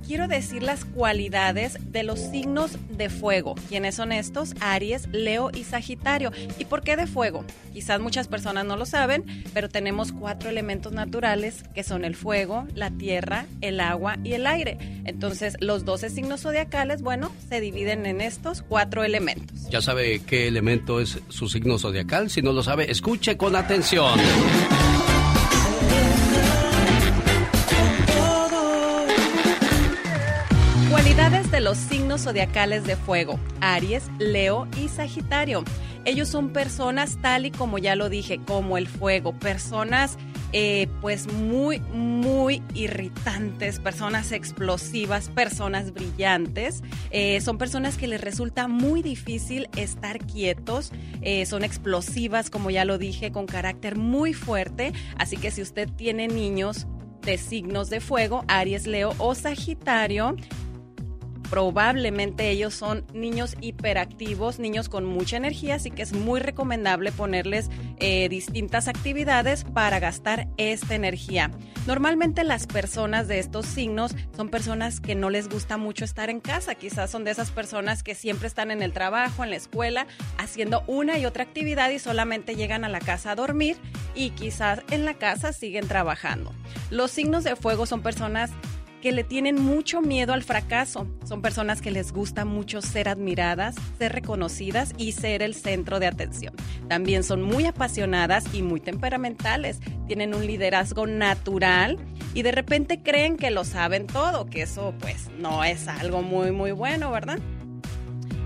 quiero decir las cualidades de los signos de fuego. ¿Quiénes son estos? Aries, Leo y Sagitario. ¿Y por qué de fuego? Quizás muchas personas no lo saben, pero tenemos cuatro elementos naturales que son el fuego, la tierra, el agua y el aire. Entonces, los 12 signos zodiacales, bueno, se dividen en estos cuatro elementos. ¿Ya sabe qué elemento es su signo zodiacal? Si no lo sabe, escuche con atención. Cualidades de los signos zodiacales de fuego, Aries, Leo y Sagitario. Ellos son personas tal y como ya lo dije, como el fuego, personas eh, pues muy, muy irritantes, personas explosivas, personas brillantes. Eh, son personas que les resulta muy difícil estar quietos, eh, son explosivas, como ya lo dije, con carácter muy fuerte. Así que si usted tiene niños de signos de fuego, Aries, Leo o Sagitario, probablemente ellos son niños hiperactivos, niños con mucha energía, así que es muy recomendable ponerles eh, distintas actividades para gastar esta energía. Normalmente las personas de estos signos son personas que no les gusta mucho estar en casa, quizás son de esas personas que siempre están en el trabajo, en la escuela, haciendo una y otra actividad y solamente llegan a la casa a dormir y quizás en la casa siguen trabajando. Los signos de fuego son personas que le tienen mucho miedo al fracaso. Son personas que les gusta mucho ser admiradas, ser reconocidas y ser el centro de atención. También son muy apasionadas y muy temperamentales. Tienen un liderazgo natural y de repente creen que lo saben todo, que eso pues no es algo muy muy bueno, ¿verdad?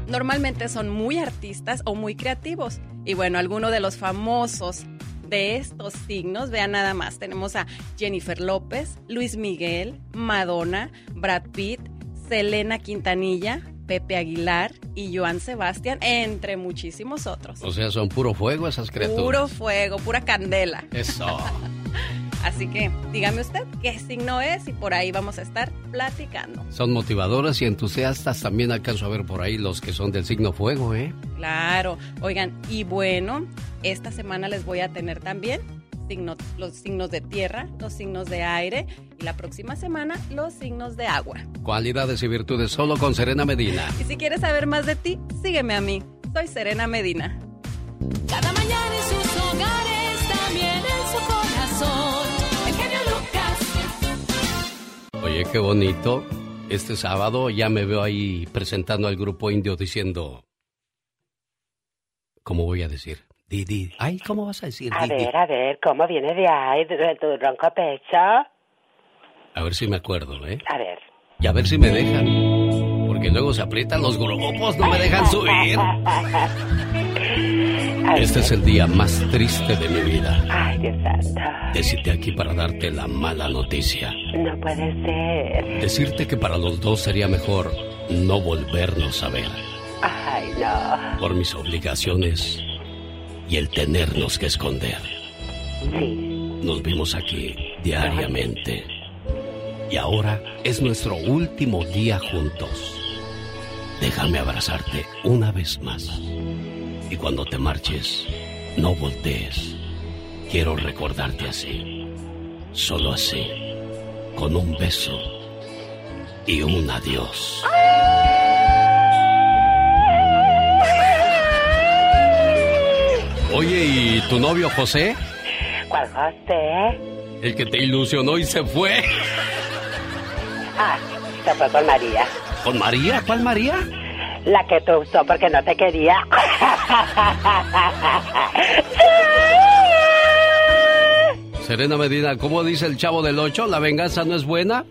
Normalmente son muy artistas o muy creativos. Y bueno, algunos de los famosos de estos signos, vean nada más, tenemos a Jennifer López, Luis Miguel, Madonna, Brad Pitt, Selena Quintanilla, Pepe Aguilar y Joan Sebastián, entre muchísimos otros. O sea, son puro fuego esas criaturas. Puro fuego, pura candela. Eso. (laughs) Así que dígame usted qué signo es y por ahí vamos a estar platicando. Son motivadoras y entusiastas. También alcanzo a ver por ahí los que son del signo fuego, ¿eh? Claro. Oigan, y bueno, esta semana les voy a tener también signo- los signos de tierra, los signos de aire y la próxima semana los signos de agua. Cualidades y virtudes solo con Serena Medina. Y si quieres saber más de ti, sígueme a mí. Soy Serena Medina. Cada mañana en sus hogares, también Oye, qué bonito. Este sábado ya me veo ahí presentando al grupo indio diciendo... ¿Cómo voy a decir? Didi. Ay, ¿cómo vas a decir? A Didi? ver, a ver, ¿cómo viene de ahí, de, de tu ronco pecho? A ver si me acuerdo, ¿eh? A ver. Y a ver si me dejan. Porque luego se aprietan los grupos, no me dejan subir. Este es el día más triste de mi vida. Ay, Dios santo. Decirte aquí para darte la mala noticia. No puede ser. Decirte que para los dos sería mejor no volvernos a ver. Ay, Ay, no. Por mis obligaciones y el tenernos que esconder. Sí. Nos vimos aquí diariamente. Y ahora es nuestro último día juntos. Déjame abrazarte una vez más. Y cuando te marches, no voltees. Quiero recordarte así. Solo así. Con un beso y un adiós. Oye, ¿y tu novio José? ¿Cuál José? El que te ilusionó y se fue. Ah, se fue con María. ¿Con María? ¿Cuál María? La que te usó porque no te quería. Serena Medina, ¿cómo dice el chavo del 8? ¿La venganza no es buena?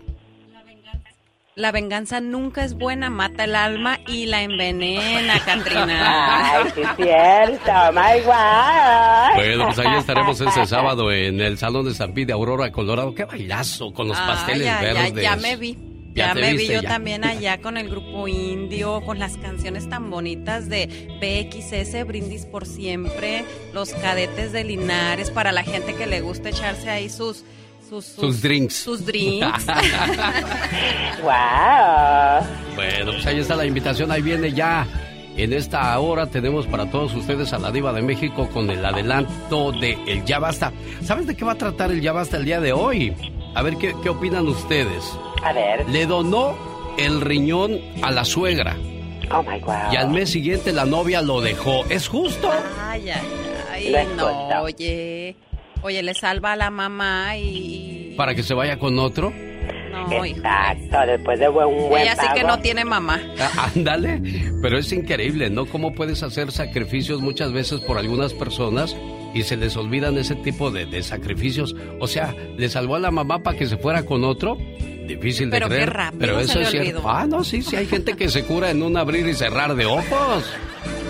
La venganza nunca es buena, mata el alma y la envenena, Katrina. Ay, sí es cierto, my God. Bueno, pues ahí estaremos ese sábado en el Salón de San de Aurora, Colorado. ¡Qué bailazo con los Ah, pasteles ya, ya, verdes! ya me vi. Ya me vi yo ya. también allá con el grupo indio, con las canciones tan bonitas de BXS, Brindis por Siempre, los cadetes de Linares, para la gente que le gusta echarse ahí sus... Sus, Sus drinks. Sus drinks. (laughs) wow. Bueno, pues ahí está la invitación, ahí viene ya. En esta hora tenemos para todos ustedes a la Diva de México con el adelanto de El Ya Basta. ¿Sabes de qué va a tratar el Ya Basta el día de hoy? A ver qué, qué opinan ustedes. A ver. Le donó el riñón a la suegra Oh my God. y al mes siguiente la novia lo dejó. ¿Es justo? Ay, ay, ay, No oye. Oye, le salva a la mamá y... ¿Para que se vaya con otro? No, hijo. Exacto, después de buen- un buen Ella sí que pago. no tiene mamá. Ah, Ándale, pero es increíble, ¿no? Cómo puedes hacer sacrificios muchas veces por algunas personas y se les olvidan ese tipo de, de sacrificios. O sea, le salvó a la mamá para que se fuera con otro. Difícil de Pero qué creer. rápido pero se eso le es cierto. olvidó. Ah, no, sí, sí, hay gente que se cura en un abrir y cerrar de ojos.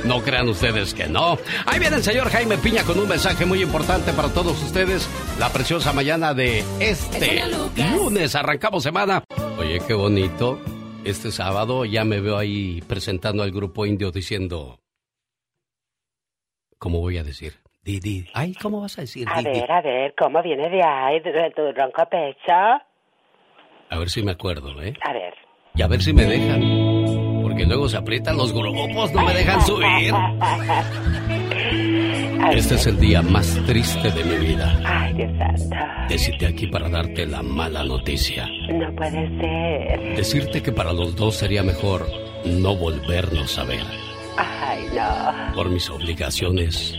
No crean ustedes que no. Ahí viene el señor Jaime Piña con un mensaje muy importante para todos ustedes. La preciosa mañana de este lunes. Arrancamos semana. Oye, qué bonito. Este sábado ya me veo ahí presentando al grupo indio diciendo. ¿Cómo voy a decir? Didi. Ay, ¿cómo vas a decir? A ver, a ver, ¿cómo viene de ahí, de tu ronco pecho? A ver si me acuerdo, ¿eh? A ver. Y a ver si me dejan. Porque luego se aprietan los grupos, no me dejan subir. (laughs) Este es el día más triste de mi vida. Ay, Dios santo. Decirte aquí para darte la mala noticia. No puede ser. Decirte que para los dos sería mejor no volvernos a ver. Ay, no. Por mis obligaciones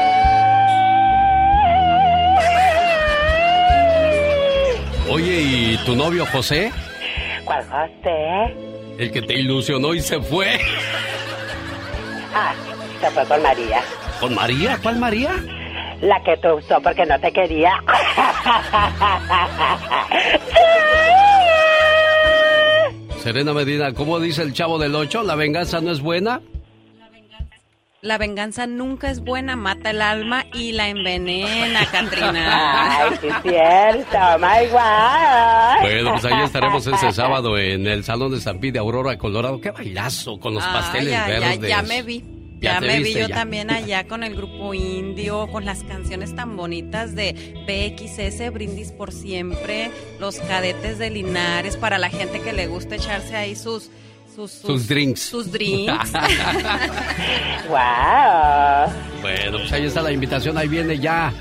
Oye, ¿y tu novio José? ¿Cuál José? El que te ilusionó y se fue. Ah, se fue con María. ¿Con María? ¿Cuál María? La que te usó porque no te quería. (laughs) Serena Medina, ¿cómo dice el chavo del 8? ¿La venganza no es buena? La venganza nunca es buena, mata el alma y la envenena, Katrina. Ay, sí es cierto, my God. Bueno, pues ahí estaremos ese sábado en el Salón de San de Aurora, Colorado. ¡Qué bailazo con los Ah, pasteles ya, ya, verdes! ya me vi. Ya Ya, me vi yo ya. también allá con el grupo indio, con las canciones tan bonitas de BXS, Brindis por Siempre, los cadetes de Linares, para la gente que le gusta echarse ahí sus... Sus, Sus drinks. Sus drinks. (laughs) wow. Bueno, pues ahí está la invitación, ahí viene ya.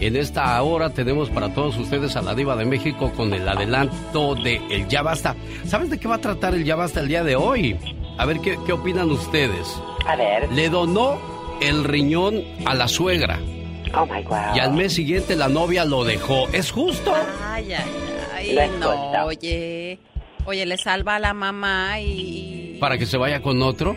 En esta hora tenemos para todos ustedes a la Diva de México con el adelanto de El Ya Basta. ¿Sabes de qué va a tratar el Ya Basta el día de hoy? A ver qué, qué opinan ustedes. A ver. Le donó el riñón a la suegra Oh my God. y al mes siguiente la novia lo dejó. ¿Es justo? Ay, ay, ay, No oye. Oye, le salva a la mamá y... ¿Para que se vaya con otro?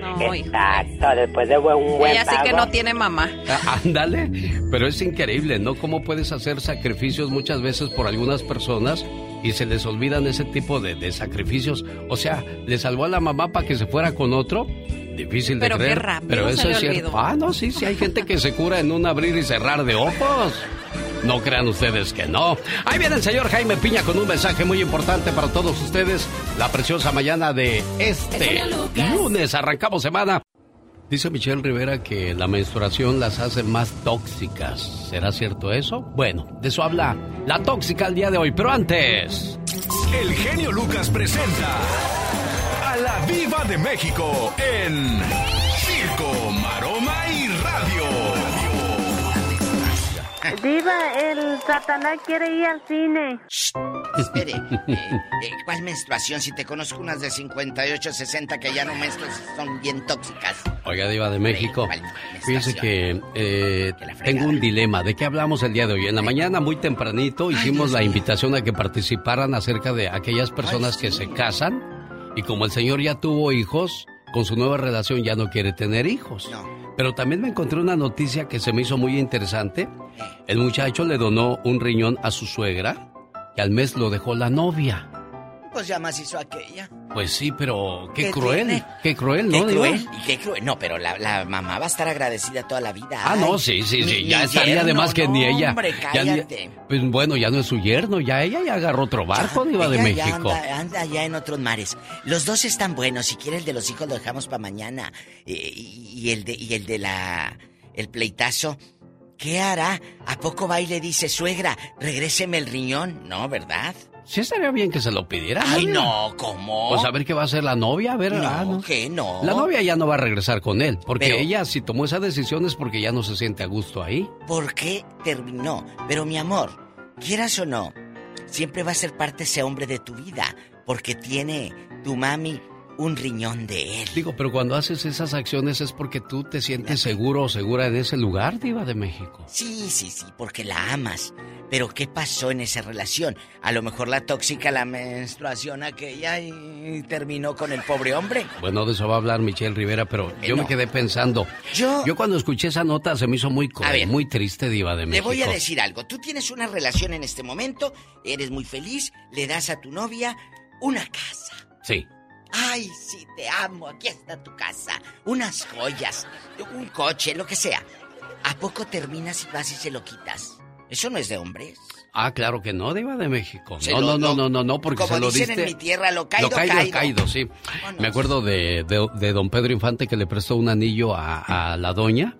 No. Exacto, después de buen- un buen Ella sí que no tiene mamá. Ah, Ándale, pero es increíble, ¿no? Cómo puedes hacer sacrificios muchas veces por algunas personas y se les olvidan ese tipo de, de sacrificios. O sea, le salvó a la mamá para que se fuera con otro. Difícil de Pero qué rápido pero se eso le es cierto. Ah, no, sí, sí, hay gente que se cura en un abrir y cerrar de ojos. No crean ustedes que no. Ahí viene el señor Jaime Piña con un mensaje muy importante para todos ustedes. La preciosa mañana de este lunes. Arrancamos semana. Dice Michelle Rivera que la menstruación las hace más tóxicas. ¿Será cierto eso? Bueno, de eso habla la tóxica el día de hoy. Pero antes... El genio Lucas presenta a la Viva de México en Diva, el Satanás quiere ir al cine. Espere, eh, eh, ¿cuál menstruación? Si te conozco unas de 58, 60 que ya no menstruas, son bien tóxicas. Oiga, Diva de México. ¿Cuál Fíjese que eh, tengo un dilema. ¿De qué hablamos el día de hoy? En la mañana, muy tempranito, hicimos la invitación a que participaran acerca de aquellas personas que se casan y como el señor ya tuvo hijos, con su nueva relación ya no quiere tener hijos. Pero también me encontré una noticia que se me hizo muy interesante. El muchacho le donó un riñón a su suegra y al mes lo dejó la novia. Pues ya más hizo aquella. Pues sí, pero qué, ¿Qué cruel. tiene? Qué cruel, Qué ¿no? Diva? cruel, y qué cruel. No, pero la, la mamá va a estar agradecida toda la vida. Ah, Ay, no, sí, sí, sí, ya estaría yerno, de más que no, ni ella. Hombre, ya cállate. pues bueno, ya no es su yerno, ya ella ya agarró otro barco, Diva de Ella ya México. Anda, anda allá en otros mares. Los dos están buenos. Si quiere el de los hijos lo dejamos para mañana. Eh, y, y el de y el de la el pleitazo. ¿Qué hará? ¿A poco va y le dice, suegra, regréseme el riñón? No, ¿verdad? Sí estaría bien que se lo pidiera. Ay, no, ¿cómo? Pues a ver qué va a hacer la novia, a ver. No, ah, no. ¿qué? No. La novia ya no va a regresar con él, porque Pero- ella si tomó esa decisión es porque ya no se siente a gusto ahí. ¿Por qué terminó? Pero mi amor, quieras o no, siempre va a ser parte ese hombre de tu vida, porque tiene tu mami un riñón de él. Digo, pero cuando haces esas acciones es porque tú te sientes seguro o segura en ese lugar, Diva de México. Sí, sí, sí, porque la amas. Pero ¿qué pasó en esa relación? A lo mejor la tóxica, la menstruación aquella y terminó con el pobre hombre. Bueno, de eso va a hablar Michelle Rivera, pero yo no. me quedé pensando. Yo- cuando escuché esa nota se me hizo muy A ver. muy triste, Diva de Te México. voy a decir algo. Tú tienes una relación en este momento, eres muy feliz, le das a tu novia una casa. Sí. Ay, sí, te amo, aquí está tu casa. Unas joyas, un coche, lo que sea. ¿A poco terminas y vas y se lo quitas? Eso no es de hombres. Ah, claro que no, Diva de México. No, no, no, no, no, no, porque como se lo dicen diste. en mi tierra, lo caído, lo caído, caído. caído, sí. Me acuerdo de, de- de don Pedro Infante que le prestó un anillo a, a la doña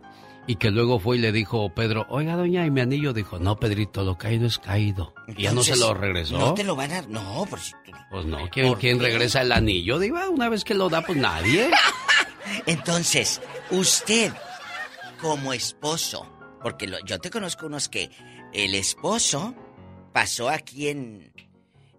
y que luego fue y le dijo Pedro, oiga doña, y mi anillo dijo, no, Pedrito, lo caído es caído. y ya no se lo regresó. No te lo van a... No, por si tú... Pues no, ¿quién, ¿Por quién regresa el anillo? Diva, una vez que lo da, pues nadie. (laughs) Entonces, usted, como esposo, porque lo- yo te conozco unos que el esposo pasó aquí en,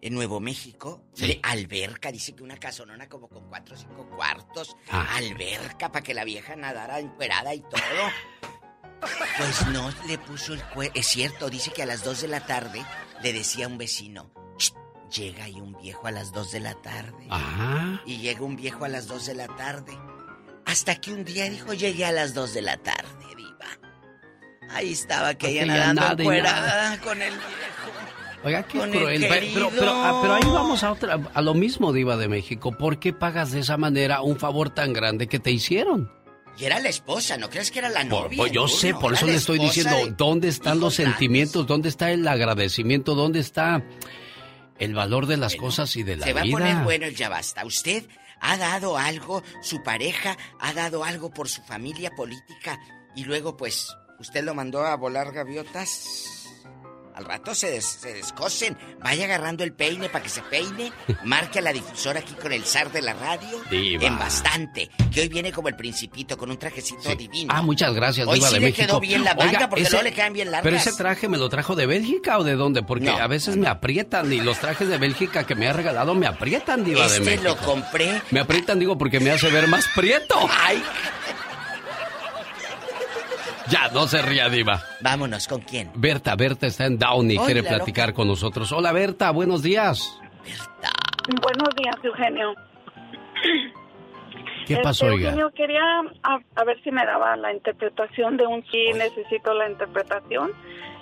en Nuevo México, alberca, dice que una casonona como con cuatro o cinco cuartos, Ah. alberca para que la vieja nadara encuerada y todo. (laughs) Pues no le puso el cuerpo. Es cierto, dice que a las dos de la tarde le decía a un vecino, "Ch, llega ahí un viejo a las dos de la tarde. Ah. Y llega un viejo a las 2 de la tarde. Hasta que un día dijo, llegué a las 2 de la tarde, viva. Ahí estaba aquella nadando encuerada con el viejo. Oiga, qué Con cruel. Pe- Pero, pero, ah, pero ahí vamos a, otra, a lo mismo, Diva de México. ¿Por qué pagas de esa manera un favor tan grande que te hicieron? Y era la esposa, ¿no crees que era la novia? pues yo sé, por eso le estoy diciendo, de- ¿dónde están los sentimientos? ¿Dónde está el agradecimiento? ¿Dónde está el valor de las cosas y de la Se va a vida? poner bueno el ya basta. Usted ha dado algo, su pareja ha dado algo por su familia política y luego pues usted lo mandó a volar gaviotas. Al rato se, des- se descosen. Vaya agarrando el peine para que se peine. Marque a la difusora aquí con el zar de la radio. Diva. En bastante. Que hoy viene como el principito con un trajecito divino. Ah, muchas gracias, Hoy Diva sí de le México. quedó bien la manga Oiga, porque ese- luego le quedan bien largas. Pero ese traje me lo trajo de Bélgica o de dónde? Porque No. a veces me aprietan y los trajes de Bélgica que me ha regalado me aprietan, Diva de Este México. lo compré. Me aprietan, digo, porque me hace ver más prieto. Ay. Ya, no se ría, Diva. Vámonos, ¿con quién? Berta, Berta está en Downey, Hola, quiere loca. platicar con nosotros. Hola, Berta, buenos días. Buenos días, Eugenio. ¿Qué pasó, Este, oiga? Eugenio, quería a, a ver si me daba la interpretación de un sí, necesito la interpretación.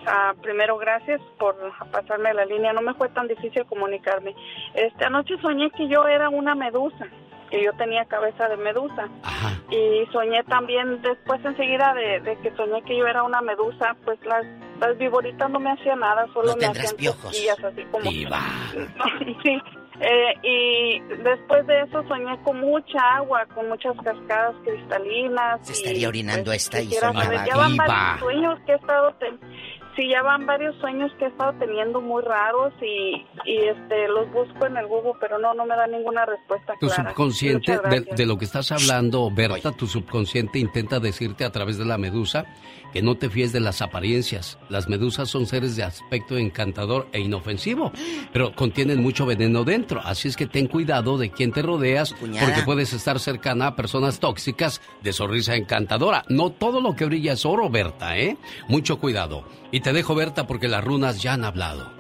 Ah, primero, gracias por pasarme la línea, no me fue tan difícil comunicarme. Este, anoche soñé que yo era una medusa, que yo tenía cabeza de medusa. Y soñé también, después enseguida de, de que soñé que yo era una medusa, pues las, las viboritas no me hacían nada, solo No me hacían cosquillas, así como... Diva. (laughs) sí. Eh, y después de eso soñé con mucha agua, con muchas cascadas cristalinas. Se y, estaría orinando pues, esta y soñaba saber, ya van viva. varios sueños que he estado ten- sí, ya van varios sueños que he estado teniendo muy raros y, y este los busco en el Google, pero no, no me da ninguna respuesta Tu clara. subconsciente, de lo que estás hablando, Berta, tu subconsciente intenta decirte a través de la medusa que no te fíes de las apariencias. Las medusas son seres de aspecto encantador e inofensivo, pero contienen mucho veneno dentro. Así es que ten cuidado de quién te rodeas, porque puedes estar cercana a personas tóxicas de sonrisa encantadora. No todo lo que brilla es oro, Berta, ¿eh? Mucho cuidado. Y te dejo, Berta, porque las runas ya han hablado.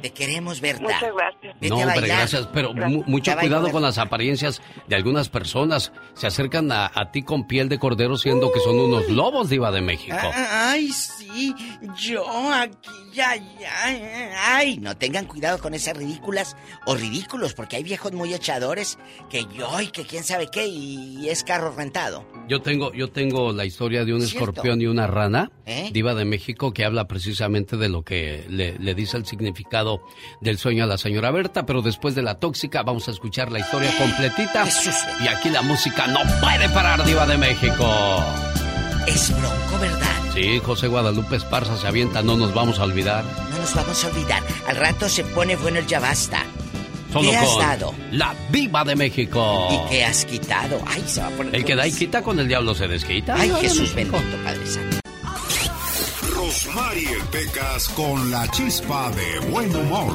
Te queremos, Berta. Muchas gracias. Vete no, a hombre, gracias, pero mu- mucho cuidado con las apariencias de algunas personas. Se acercan a, a ti con piel de cordero siendo que son unos lobos, diva de México. Ah, Ay, sí, yo aquí, ya, ya. Ay, no tengan cuidado con esas ridículas o ridículos, porque hay viejos muy echadores que yo y que quién sabe qué y es carro rentado. Yo tengo, yo tengo la historia de un ¿Cierto? escorpión y una rana, ¿Eh? diva de México, que habla precisamente de lo que le, le dice el significado del sueño a la señora Berta, pero después de la tóxica vamos a escuchar la historia completita. Y aquí la música no puede parar, diva de México. Es bronco, ¿verdad? Sí, José Guadalupe Esparza se avienta, no nos vamos a olvidar. No nos vamos a olvidar. Al rato se pone bueno el ya basta. Solo ¿Qué has dado? la diva de México. ¿Y qué has quitado? Ay, se va a poner. El que da y quita con el diablo se desquita. Ay, Jesús bendito, Padre Santo. Rosmarie Pecas con la chispa de buen humor.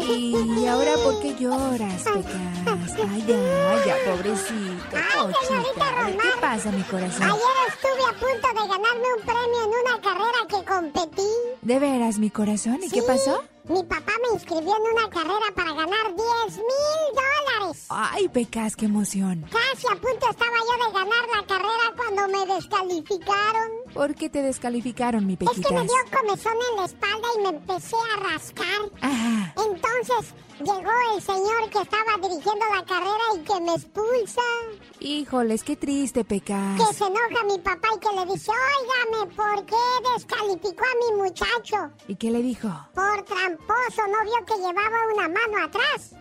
¿Y ahora por qué lloras, Pecas? Ay, ya, ya, pobrecito, pochita. ¿Qué pasa, mi corazón? Ayer estuve a punto de ganarme un premio en una carrera que competí. ¿De veras, mi corazón? ¿Y qué Sí, pasó? Mi papá me inscribió en una carrera para ganar 10 mil dólares. Ay, Pecas, qué emoción. Casi a punto estaba yo de ganar la carrera cuando me descalificaron. ¿Por qué te descalificaron, mi Es que me Pequitas? dio comezón en la espalda y me empecé a rascar. Ajá. Entonces llegó el señor que estaba dirigiendo la carrera y que me expulsa. Híjoles, qué triste, Pecas. Que se enoja mi papá y que le dice, óigame, ¿por qué descalificó a mi muchacho? ¿Y qué le dijo? Por tramposo, ¿no vio que llevaba una mano atrás?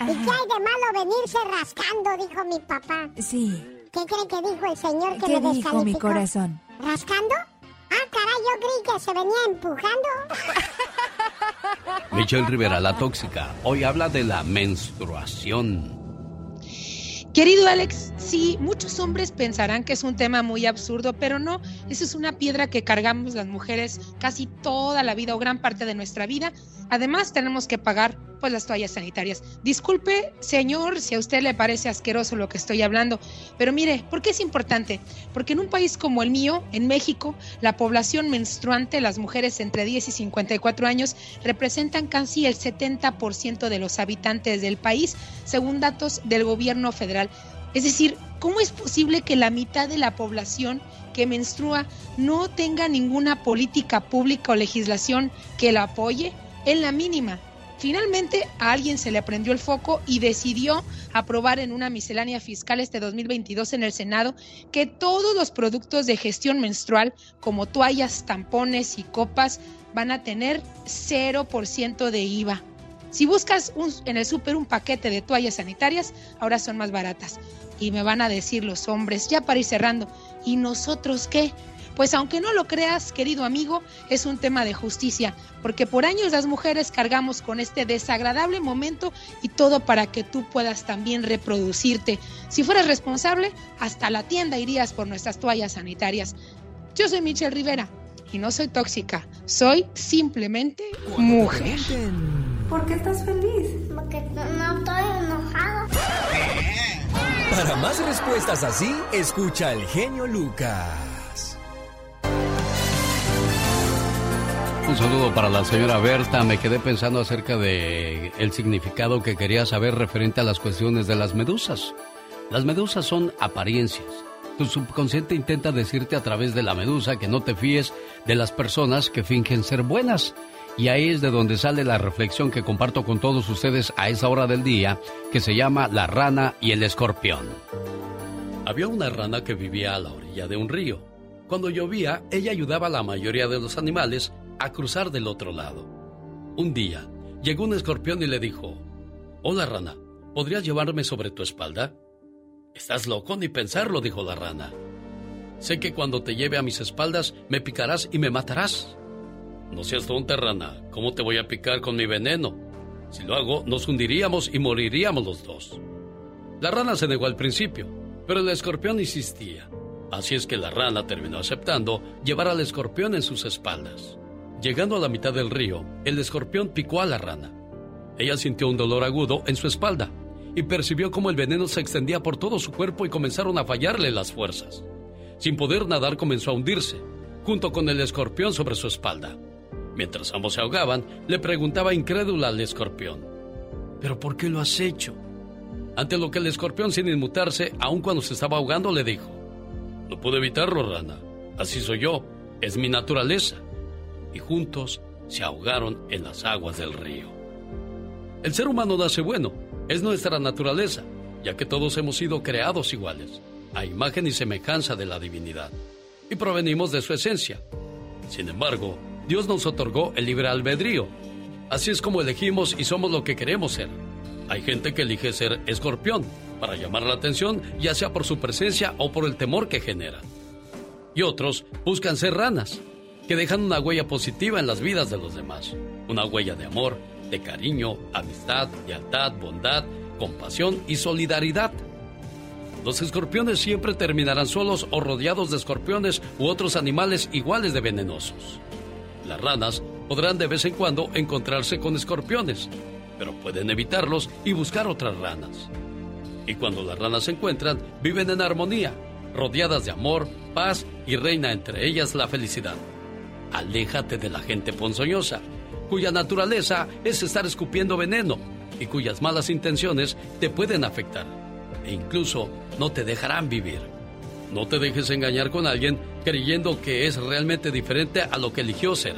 ¿Y qué hay de malo venirse rascando? Dijo mi papá. Sí. ¿Qué cree que dijo el señor que ¿Qué me dijo mi corazón? ¿Rascando? Ah, caray, yo creí que se venía empujando. (laughs) Michelle Rivera, la tóxica, hoy habla de la menstruación. Querido Alex, sí, muchos hombres pensarán que es un tema muy absurdo, pero no, eso es una piedra que cargamos las mujeres casi toda la vida o gran parte de nuestra vida. Además, tenemos que pagar pues las toallas sanitarias. Disculpe, señor, si a usted le parece asqueroso lo que estoy hablando, pero mire, ¿por qué es importante? Porque en un país como el mío, en México, la población menstruante, las mujeres entre 10 y 54 años, representan casi el 70% de los habitantes del país, según datos del gobierno federal. Es decir, ¿cómo es posible que la mitad de la población que menstrua no tenga ninguna política pública o legislación que la apoye? En la mínima. Finalmente a alguien se le prendió el foco y decidió aprobar en una miscelánea fiscal este 2022 en el Senado que todos los productos de gestión menstrual como toallas, tampones y copas van a tener 0% de IVA. Si buscas en el súper un paquete de toallas sanitarias, ahora son más baratas. Y me van a decir los hombres, ya para ir cerrando, ¿y nosotros qué? Pues aunque no lo creas, querido amigo, es un tema de justicia, porque por años las mujeres cargamos con este desagradable momento y todo para que tú puedas también reproducirte. Si fueras responsable, hasta la tienda irías por nuestras toallas sanitarias. Yo soy Michelle Rivera y no soy tóxica, soy simplemente mujer. ¿Por qué estás feliz? Porque no, no estoy enojado. Para más respuestas así, escucha al genio Lucas. Un saludo para la señora Berta. Me quedé pensando acerca de el significado que quería saber referente a las cuestiones de las medusas. Las medusas son apariencias. Tu subconsciente intenta decirte a través de la medusa que no te fíes de las personas que fingen ser buenas. Y ahí es de donde sale la reflexión que comparto con todos ustedes a esa hora del día, que se llama La rana y el escorpión. Había una rana que vivía a la orilla de un río. Cuando llovía, ella ayudaba a la mayoría de los animales a cruzar del otro lado. Un día, llegó un escorpión y le dijo, Hola rana, ¿podrías llevarme sobre tu espalda? Estás loco ni pensarlo, dijo la rana. Sé que cuando te lleve a mis espaldas me picarás y me matarás. No seas tonta, rana. ¿Cómo te voy a picar con mi veneno? Si lo hago, nos hundiríamos y moriríamos los dos. La rana se negó al principio, pero el escorpión insistía. Así es que la rana terminó aceptando llevar al escorpión en sus espaldas. Llegando a la mitad del río, el escorpión picó a la rana. Ella sintió un dolor agudo en su espalda y percibió cómo el veneno se extendía por todo su cuerpo y comenzaron a fallarle las fuerzas. Sin poder nadar comenzó a hundirse, junto con el escorpión sobre su espalda. Mientras ambos se ahogaban, le preguntaba incrédula al escorpión, ¿pero por qué lo has hecho? Ante lo que el escorpión, sin inmutarse, aun cuando se estaba ahogando, le dijo, No pude evitarlo, rana. Así soy yo. Es mi naturaleza. Y juntos se ahogaron en las aguas del río. El ser humano nace bueno. Es nuestra naturaleza, ya que todos hemos sido creados iguales, a imagen y semejanza de la divinidad. Y provenimos de su esencia. Sin embargo, Dios nos otorgó el libre albedrío. Así es como elegimos y somos lo que queremos ser. Hay gente que elige ser escorpión para llamar la atención, ya sea por su presencia o por el temor que genera. Y otros buscan ser ranas, que dejan una huella positiva en las vidas de los demás. Una huella de amor, de cariño, amistad, lealtad, bondad, compasión y solidaridad. Los escorpiones siempre terminarán solos o rodeados de escorpiones u otros animales iguales de venenosos. Las ranas podrán de vez en cuando encontrarse con escorpiones, pero pueden evitarlos y buscar otras ranas. Y cuando las ranas se encuentran, viven en armonía, rodeadas de amor, paz y reina entre ellas la felicidad. Aléjate de la gente ponzoñosa, cuya naturaleza es estar escupiendo veneno y cuyas malas intenciones te pueden afectar e incluso no te dejarán vivir. No te dejes engañar con alguien creyendo que es realmente diferente a lo que eligió ser.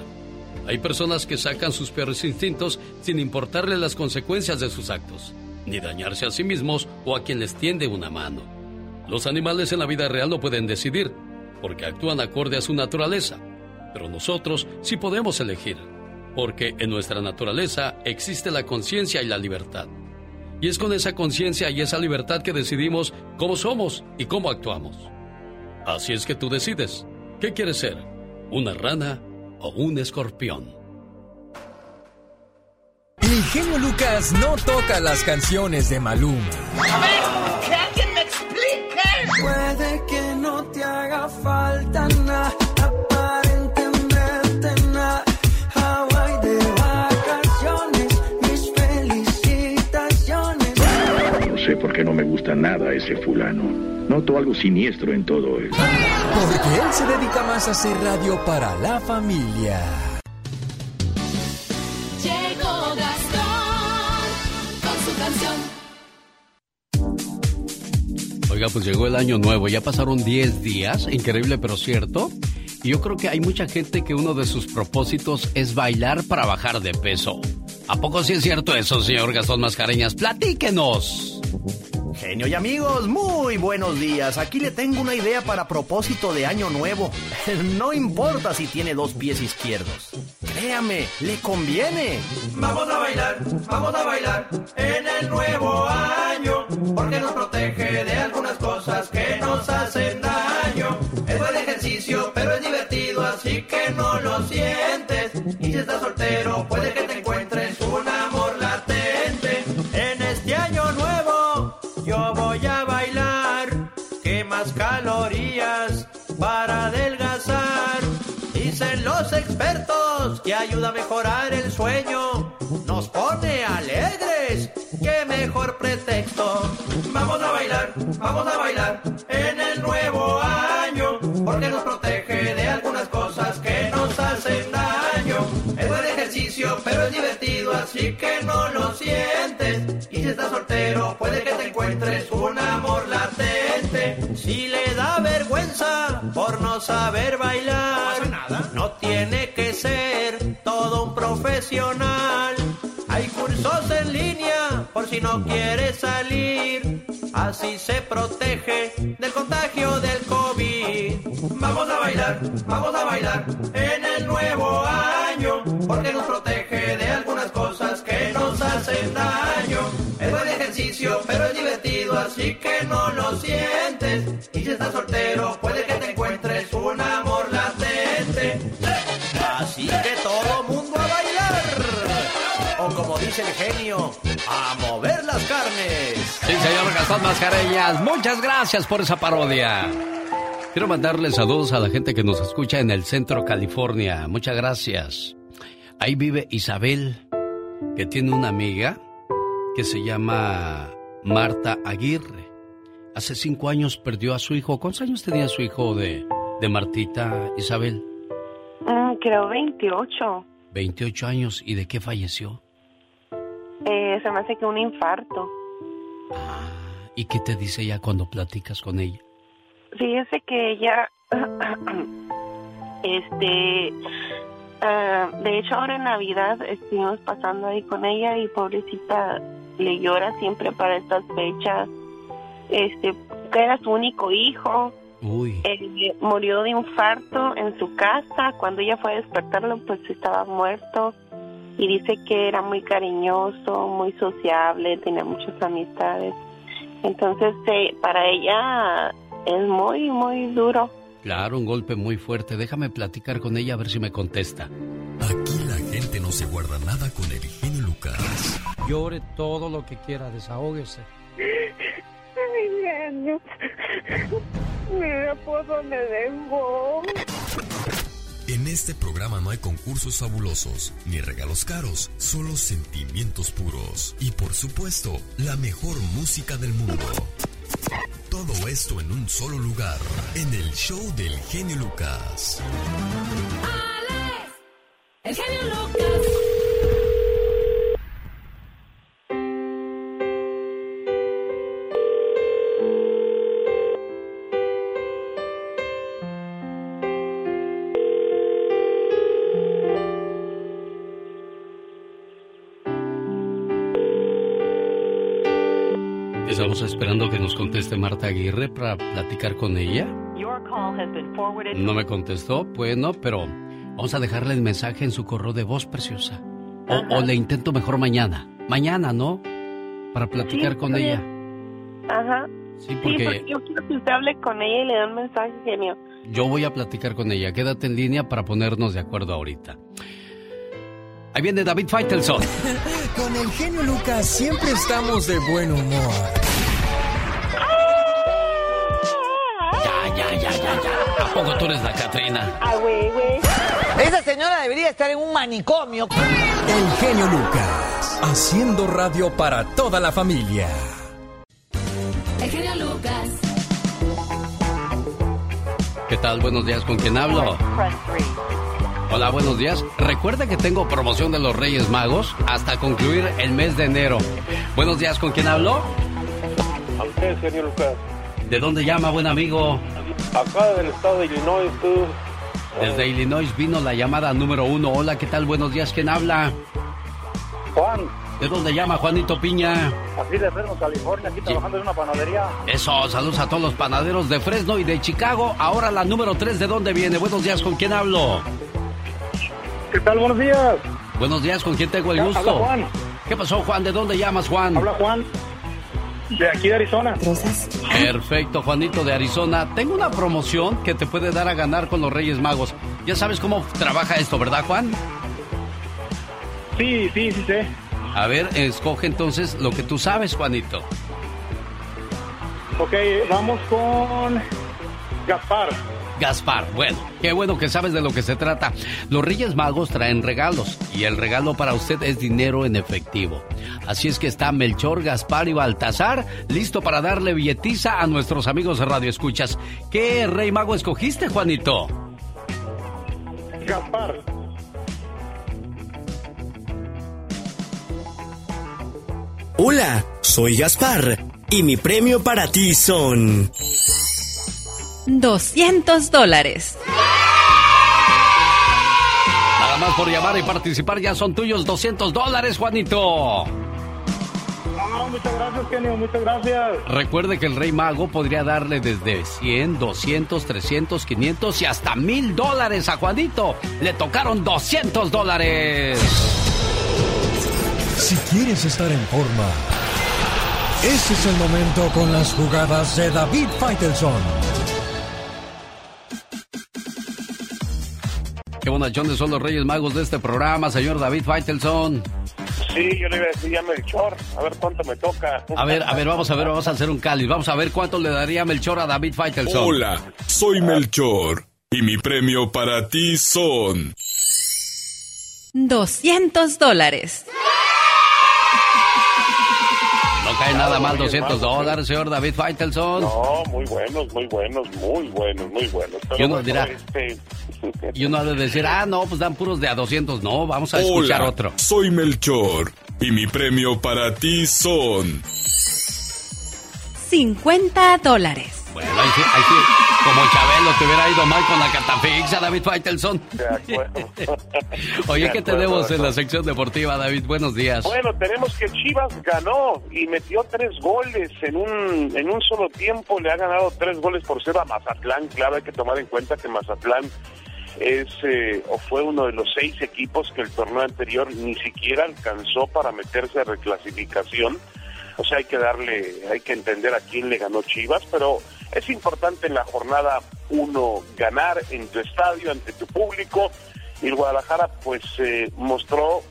Hay personas que sacan sus peores instintos sin importarle las consecuencias de sus actos, ni dañarse a sí mismos o a quien les tiende una mano. Los animales en la vida real no pueden decidir, porque actúan acorde a su naturaleza, pero nosotros sí podemos elegir, porque en nuestra naturaleza existe la conciencia y la libertad. Y es con esa conciencia y esa libertad que decidimos cómo somos y cómo actuamos. Así es que tú decides, ¿qué quieres ser? ¿Una rana o un escorpión? El genio Lucas no toca las canciones de Maluma. A ver, que alguien me explique. Puede que no te haga falta nada, No sé por qué no me gusta nada ese fulano. Noto algo siniestro en todo él. Porque él se dedica más a hacer radio para la familia. Llegó Gastón con su canción. Oiga, pues llegó el año nuevo, ya pasaron 10 días, increíble pero cierto. Y yo creo que hay mucha gente que uno de sus propósitos es bailar para bajar de peso. ¿A poco sí es cierto eso, señor Gastón Mascareñas? Platíquenos. Genio y amigos, muy buenos días. Aquí le tengo una idea para propósito de año nuevo. (laughs) No importa si tiene dos pies izquierdos. Créame, le conviene. Vamos a bailar, vamos a bailar en el nuevo año, porque nos protege de algunas cosas que nos hacen daño. Es buen ejercicio, pero estás soltero, puede que te encuentres un amor latente. En este año nuevo, yo voy a bailar, que más calorías para adelgazar. Dicen los expertos que ayuda a mejorar el sueño, nos pone alegres, qué mejor pretexto. Vamos a bailar, vamos a bailar sientes. Y si estás soltero, puede que te encuentres un amor latente. Si le da vergüenza por no saber bailar, no tiene que ser todo un profesional. Hay cursos en línea por si no quiere salir. Así se protege del contagio del COVID. Vamos a bailar, vamos a bailar en el nuevo año, porque nos protege Gastón Mascareñas, muchas gracias por esa parodia. Quiero mandarle saludos a la gente que nos escucha en el centro California. Muchas gracias. Ahí vive Isabel, que tiene una amiga que se llama Marta Aguirre. Hace cinco años perdió a su hijo. ¿Cuántos años tenía su hijo de, de Martita, Isabel? Mm, creo 28. 28 años. ¿Y de qué falleció? Eh, se me hace que un infarto. ¿Y qué te dice ella cuando platicas con ella? Fíjese que ella, (clears throat) este, ah, de hecho ahora en Navidad estuvimos pasando ahí con ella y pobrecita le llora siempre para estas fechas. Este, que era su único hijo. Uy. Eh, murió de infarto en su casa. Cuando ella fue a despertarlo, pues estaba muerto. Y dice que era muy cariñoso, muy sociable, tenía muchas amistades. Entonces, eh, para ella es muy, muy duro. Claro, un golpe muy fuerte. Déjame platicar con ella a ver si me contesta. Aquí la gente no se guarda nada con el genio Lucas. Llore todo lo que quiera, desahógese. Ay, genio. Mira por dónde dejó. En este programa no hay concursos fabulosos ni regalos caros, solo sentimientos puros y por supuesto la mejor música del mundo. Todo esto en un solo lugar, en el show del genio Lucas. El genio Lucas. Esperando que nos conteste Marta Aguirre para platicar con ella. No me contestó, bueno, pero vamos a dejarle el mensaje en su correo de voz preciosa. O, o le intento mejor mañana. Mañana, ¿no? Para platicar Sí, con ella. Ajá. Sí, porque yo quiero que usted hable con ella y le dé un mensaje, genio. yo voy a platicar con ella. Quédate en línea para ponernos de acuerdo ahorita. Ahí viene David Faitelson. (laughs) Con el genio Lucas siempre estamos de buen humor. Ya, ya, ya, ya. ¿A poco tú eres la Catrina? Ah, güey, güey. Esa señora debería estar en un manicomio. El genio Lucas, haciendo radio para toda la familia. El genio Lucas. ¿Qué tal? Buenos días, ¿con quién hablo? Hola, buenos días. Recuerda que tengo promoción de los Reyes Magos hasta concluir el mes de enero. Buenos días, ¿con quién hablo? A usted, señor Lucas. ¿De dónde llama, buen amigo? Acá del estado de Illinois, tú. Desde Illinois vino la llamada número uno. Hola, ¿qué tal? Buenos días, ¿quién habla? Juan, ¿De dónde llama Juanito Piña? aquí de Fresno, California, aquí trabajando en una panadería. Eso, saludos a todos los panaderos de Fresno y de Chicago. Ahora la número tres, ¿de dónde viene? Buenos días, ¿con quién hablo? ¿Qué tal? Buenos días. Buenos días, ¿con quién tengo el Habla gusto? Juan. ¿Qué pasó, Juan? ¿De dónde llamas, Juan? Habla Juan. De aquí de Arizona. Perfecto, Juanito de Arizona. Tengo una promoción que te puede dar a ganar con los Reyes Magos. Ya sabes cómo trabaja esto, ¿verdad, Juan? Sí, sí, sí sé. A ver, escoge entonces lo que tú sabes, Juanito. Ok, vamos con Gaspar. Gaspar, bueno, qué bueno que sabes de lo que se trata. Los Reyes Magos traen regalos y el regalo para usted es dinero en efectivo. Así es que está Melchor, Gaspar y Baltasar listo para darle billetiza a nuestros amigos de Radio Escuchas. ¿Qué Rey Mago escogiste, Juanito? Gaspar. Hola, soy Gaspar y mi premio para ti son... 200 dólares. Nada más por llamar y participar ya son tuyos 200 dólares, Juanito. Ah, muchas gracias, Kenio, muchas gracias. Recuerde que el Rey Mago podría darle desde 100, 200, 300, 500 y hasta 1000 dólares a Juanito. Le tocaron 200 dólares. Si quieres estar en forma, ese es el momento con las jugadas de David Faitelson. Qué bonachones son los Reyes Magos de este programa, señor David Faitelson. Sí, yo le iba a decir ya Melchor, a ver cuánto me toca. A ver, a ver, vamos a ver, vamos a hacer un cáliz. Vamos a ver cuánto le daría Melchor a David Faitelson. Hola, soy Melchor y mi premio para ti son 200 dólares. No cae nada mal 200 dólares, señor David Faitelson. No, muy buenos, muy buenos, muy buenos, muy buenos. Pero Y uno bueno, dirá- este, Y uno ha de decir, ah, no, pues dan puros de a 200. No, vamos a escuchar Hola, otro. soy Melchor y mi premio para ti son 50 dólares. Bueno, ahí sí, ahí sí, como Chabelo te hubiera ido mal con la catafixia, David Faitelson. De acuerdo. (laughs) Oye, De ¿qué acuerdo, tenemos en la sección deportiva, David? Buenos días. Bueno, tenemos que Chivas ganó y metió tres goles en un en un solo tiempo. Le ha ganado tres goles por cero a Mazatlán. Claro, hay que tomar en cuenta que Mazatlán es eh, o fue uno de los seis equipos que el torneo anterior ni siquiera alcanzó para meterse a reclasificación. O sea, hay que darle, hay que entender a quién le ganó Chivas, pero es importante en la jornada uno ganar en tu estadio, ante tu público. Y Guadalajara pues eh, mostró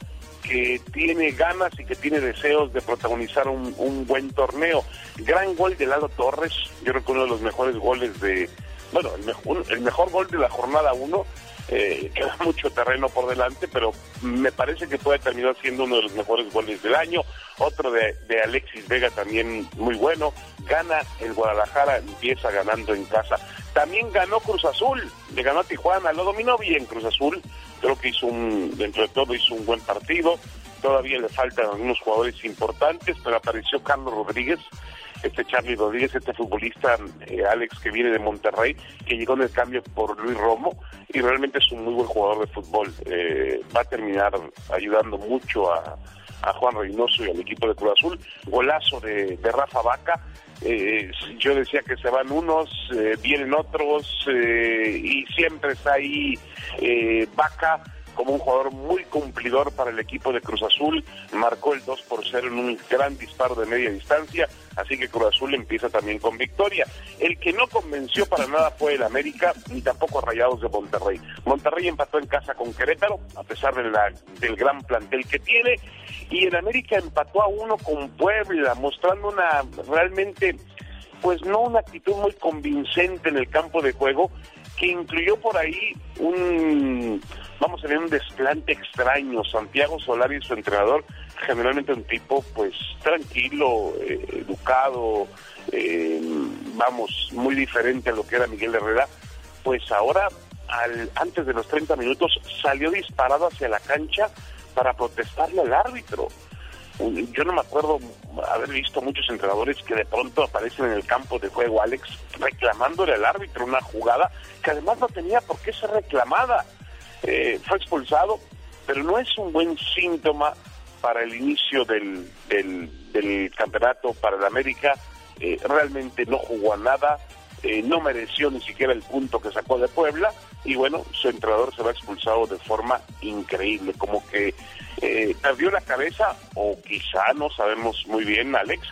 que tiene ganas y que tiene deseos de protagonizar un, un buen torneo. Gran gol de Lalo Torres, yo creo que uno de los mejores goles de, bueno, el mejor, el mejor gol de la jornada 1. Eh, (laughs) queda mucho terreno por delante, pero me parece que puede terminar siendo uno de los mejores goles del año. Otro de, de Alexis Vega también muy bueno. Gana el Guadalajara, empieza ganando en casa. También ganó Cruz Azul, le ganó a Tijuana, lo dominó bien Cruz Azul. Creo que hizo un, dentro de todo hizo un buen partido. Todavía le faltan algunos jugadores importantes, pero apareció Carlos Rodríguez, este Charlie Rodríguez, este futbolista eh, Alex que viene de Monterrey, que llegó en el cambio por Luis Romo y realmente es un muy buen jugador de fútbol. Eh, va a terminar ayudando mucho a, Juan Reynoso y al equipo de Cruz Azul. Golazo de, Rafa Vaca. Eh, yo decía que se van unos, vienen otros y siempre está ahí Vaca como un jugador muy cumplidor para el equipo de Cruz Azul, marcó el 2 por 0 en un gran disparo de media distancia, así que Cruz Azul empieza también con victoria. El que no convenció para nada fue el América, ni tampoco Rayados de Monterrey. Monterrey empató en casa con Querétaro, a pesar del gran plantel que tiene, y el América empató a uno con Puebla, mostrando una realmente, pues no una actitud muy convincente en el campo de juego, que incluyó por ahí un, vamos a ver, un desplante extraño. Santiago Solari, su entrenador, generalmente un tipo, pues, tranquilo, eh, educado, eh, vamos, muy diferente a lo que era Miguel Herrera, pues ahora, al, antes de los 30 minutos, salió disparado hacia la cancha para protestarle al árbitro. Yo no me acuerdo haber visto muchos entrenadores que de pronto aparecen en el campo de juego, Alex, reclamándole al árbitro una jugada que además no tenía por qué ser reclamada. Eh, fue expulsado, pero no es un buen síntoma para el inicio del, del, campeonato para el América. Eh, realmente no jugó a nada, eh, no mereció ni siquiera el punto que sacó de Puebla y bueno, su entrenador se va expulsado de forma increíble, como que eh, perdió la cabeza o quizá, no sabemos muy bien, Alex,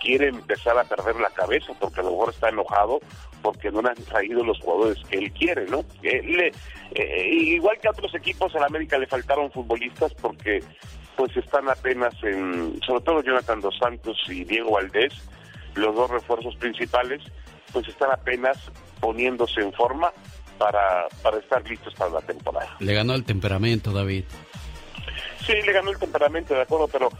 quiere empezar a perder la cabeza porque a lo mejor está enojado porque no le han traído los jugadores que él quiere, ¿no? Él eh, igual que a otros equipos, al América le faltaron futbolistas porque pues están apenas en, sobre todo Jonathan Dos Santos y Diego Valdés, los dos refuerzos principales, pues están apenas poniéndose en forma para, para estar listos para la temporada. Le ganó el temperamento, David. Sí, le ganó el temperamento, de acuerdo, pero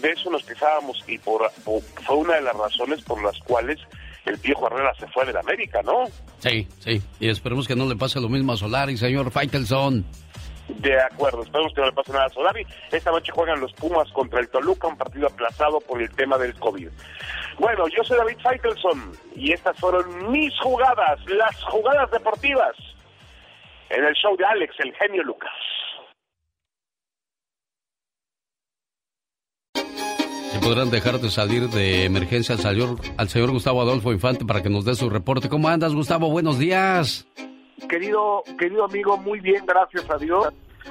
de eso nos quejábamos y por, por- fue una de las razones por las cuales el viejo Herrera se fue de la América, ¿no? Sí, sí. Y esperemos que no le pase lo mismo a Solari, señor Faitelson. De acuerdo, esperemos que no le pase nada a Solari. Esta noche juegan los Pumas contra el Toluca, un partido aplazado por el tema del COVID. Bueno, yo soy David Feitelson y estas fueron mis jugadas, las jugadas deportivas, en el show de Alex, el genio Lucas. Si podrán dejar de salir de emergencia al señor, al señor Gustavo Adolfo Infante para que nos dé su reporte. ¿Cómo andas, Gustavo? Buenos días. Querido, querido amigo, muy bien, gracias a Dios.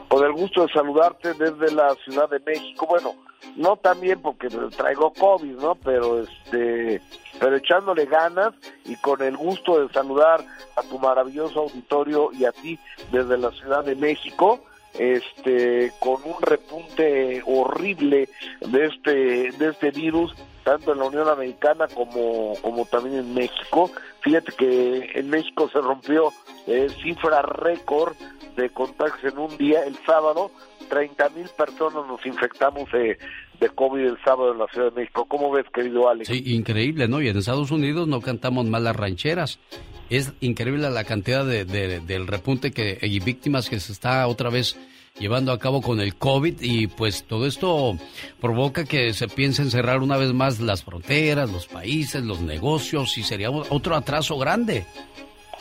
Con el gusto de saludarte desde la Ciudad de México. Bueno, no también porque traigo COVID, ¿no? Pero este, pero echándole ganas y con el gusto de saludar a tu maravilloso auditorio y a ti desde la Ciudad de México este con un repunte horrible de este de este virus tanto en la Unión Americana como como también en México fíjate que en México se rompió eh, cifra récord de contagios en un día el sábado 30 mil personas nos infectamos de, de COVID el sábado en la Ciudad de México ¿cómo ves querido Alex? Sí, increíble, ¿no? Y en Estados Unidos no cantamos mal las rancheras es increíble la cantidad de, del repunte que, y víctimas que se está otra vez llevando a cabo con el COVID y pues todo esto provoca que se piense en cerrar una vez más las fronteras, los países, los negocios y sería otro atraso grande.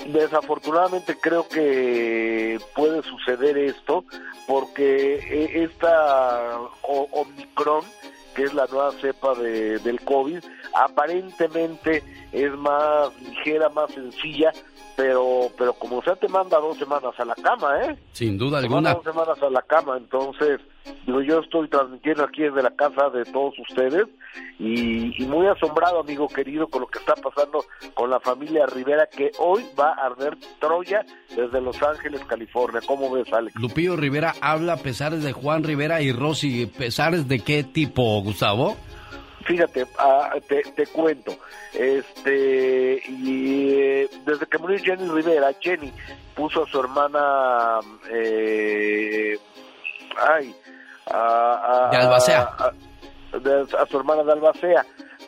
Desafortunadamente creo que puede suceder esto porque e, esta Omicron que es la nueva cepa de, del COVID, aparentemente es más ligera, más sencilla, pero pero como sea te manda dos semanas a la cama, ¿eh? Sin duda te alguna. Manda dos semanas a la cama, entonces digo yo estoy transmitiendo aquí desde la casa de todos ustedes y, y, muy asombrado, amigo querido, con lo que está pasando con la familia Rivera que hoy va a arder Troya desde Los Ángeles, California. ¿Cómo ves, Alex? Lupillo Rivera habla pesares de Juan Rivera y Rosy. ¿Pesares de qué tipo, Gustavo? Fíjate, ah, te, te, cuento, este, y eh, desde que murió Jenny Rivera, Jenny puso a su hermana, eh, ay, a, a, de Albacea. A, a, su hermana de Albacea,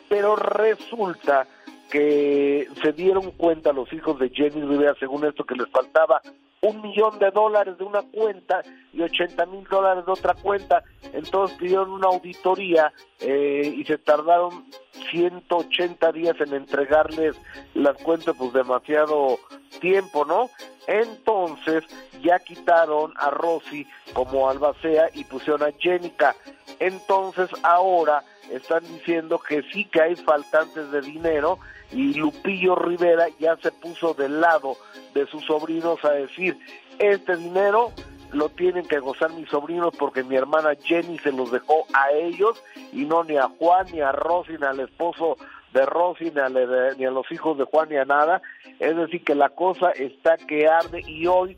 pero resulta que se dieron cuenta los hijos de Jenny Rivera, según esto, que les faltaba un millón de dólares de una cuenta y 80 mil dólares de otra cuenta. Entonces pidieron una auditoría eh, y se tardaron 180 días en entregarles las cuentas, pues demasiado tiempo, ¿no? Entonces ya quitaron a Rosy como albacea y pusieron a Jenica. Entonces ahora están diciendo que sí que hay faltantes de dinero y Lupillo Rivera ya se puso del lado de sus sobrinos a decir, este dinero lo tienen que gozar mis sobrinos porque mi hermana Jenny se los dejó a ellos y no ni a Juan, ni a Rosy, ni al esposo de Rosy, ni a, ni a los hijos de Juan, ni a nada. Es decir, que la cosa está que arde y hoy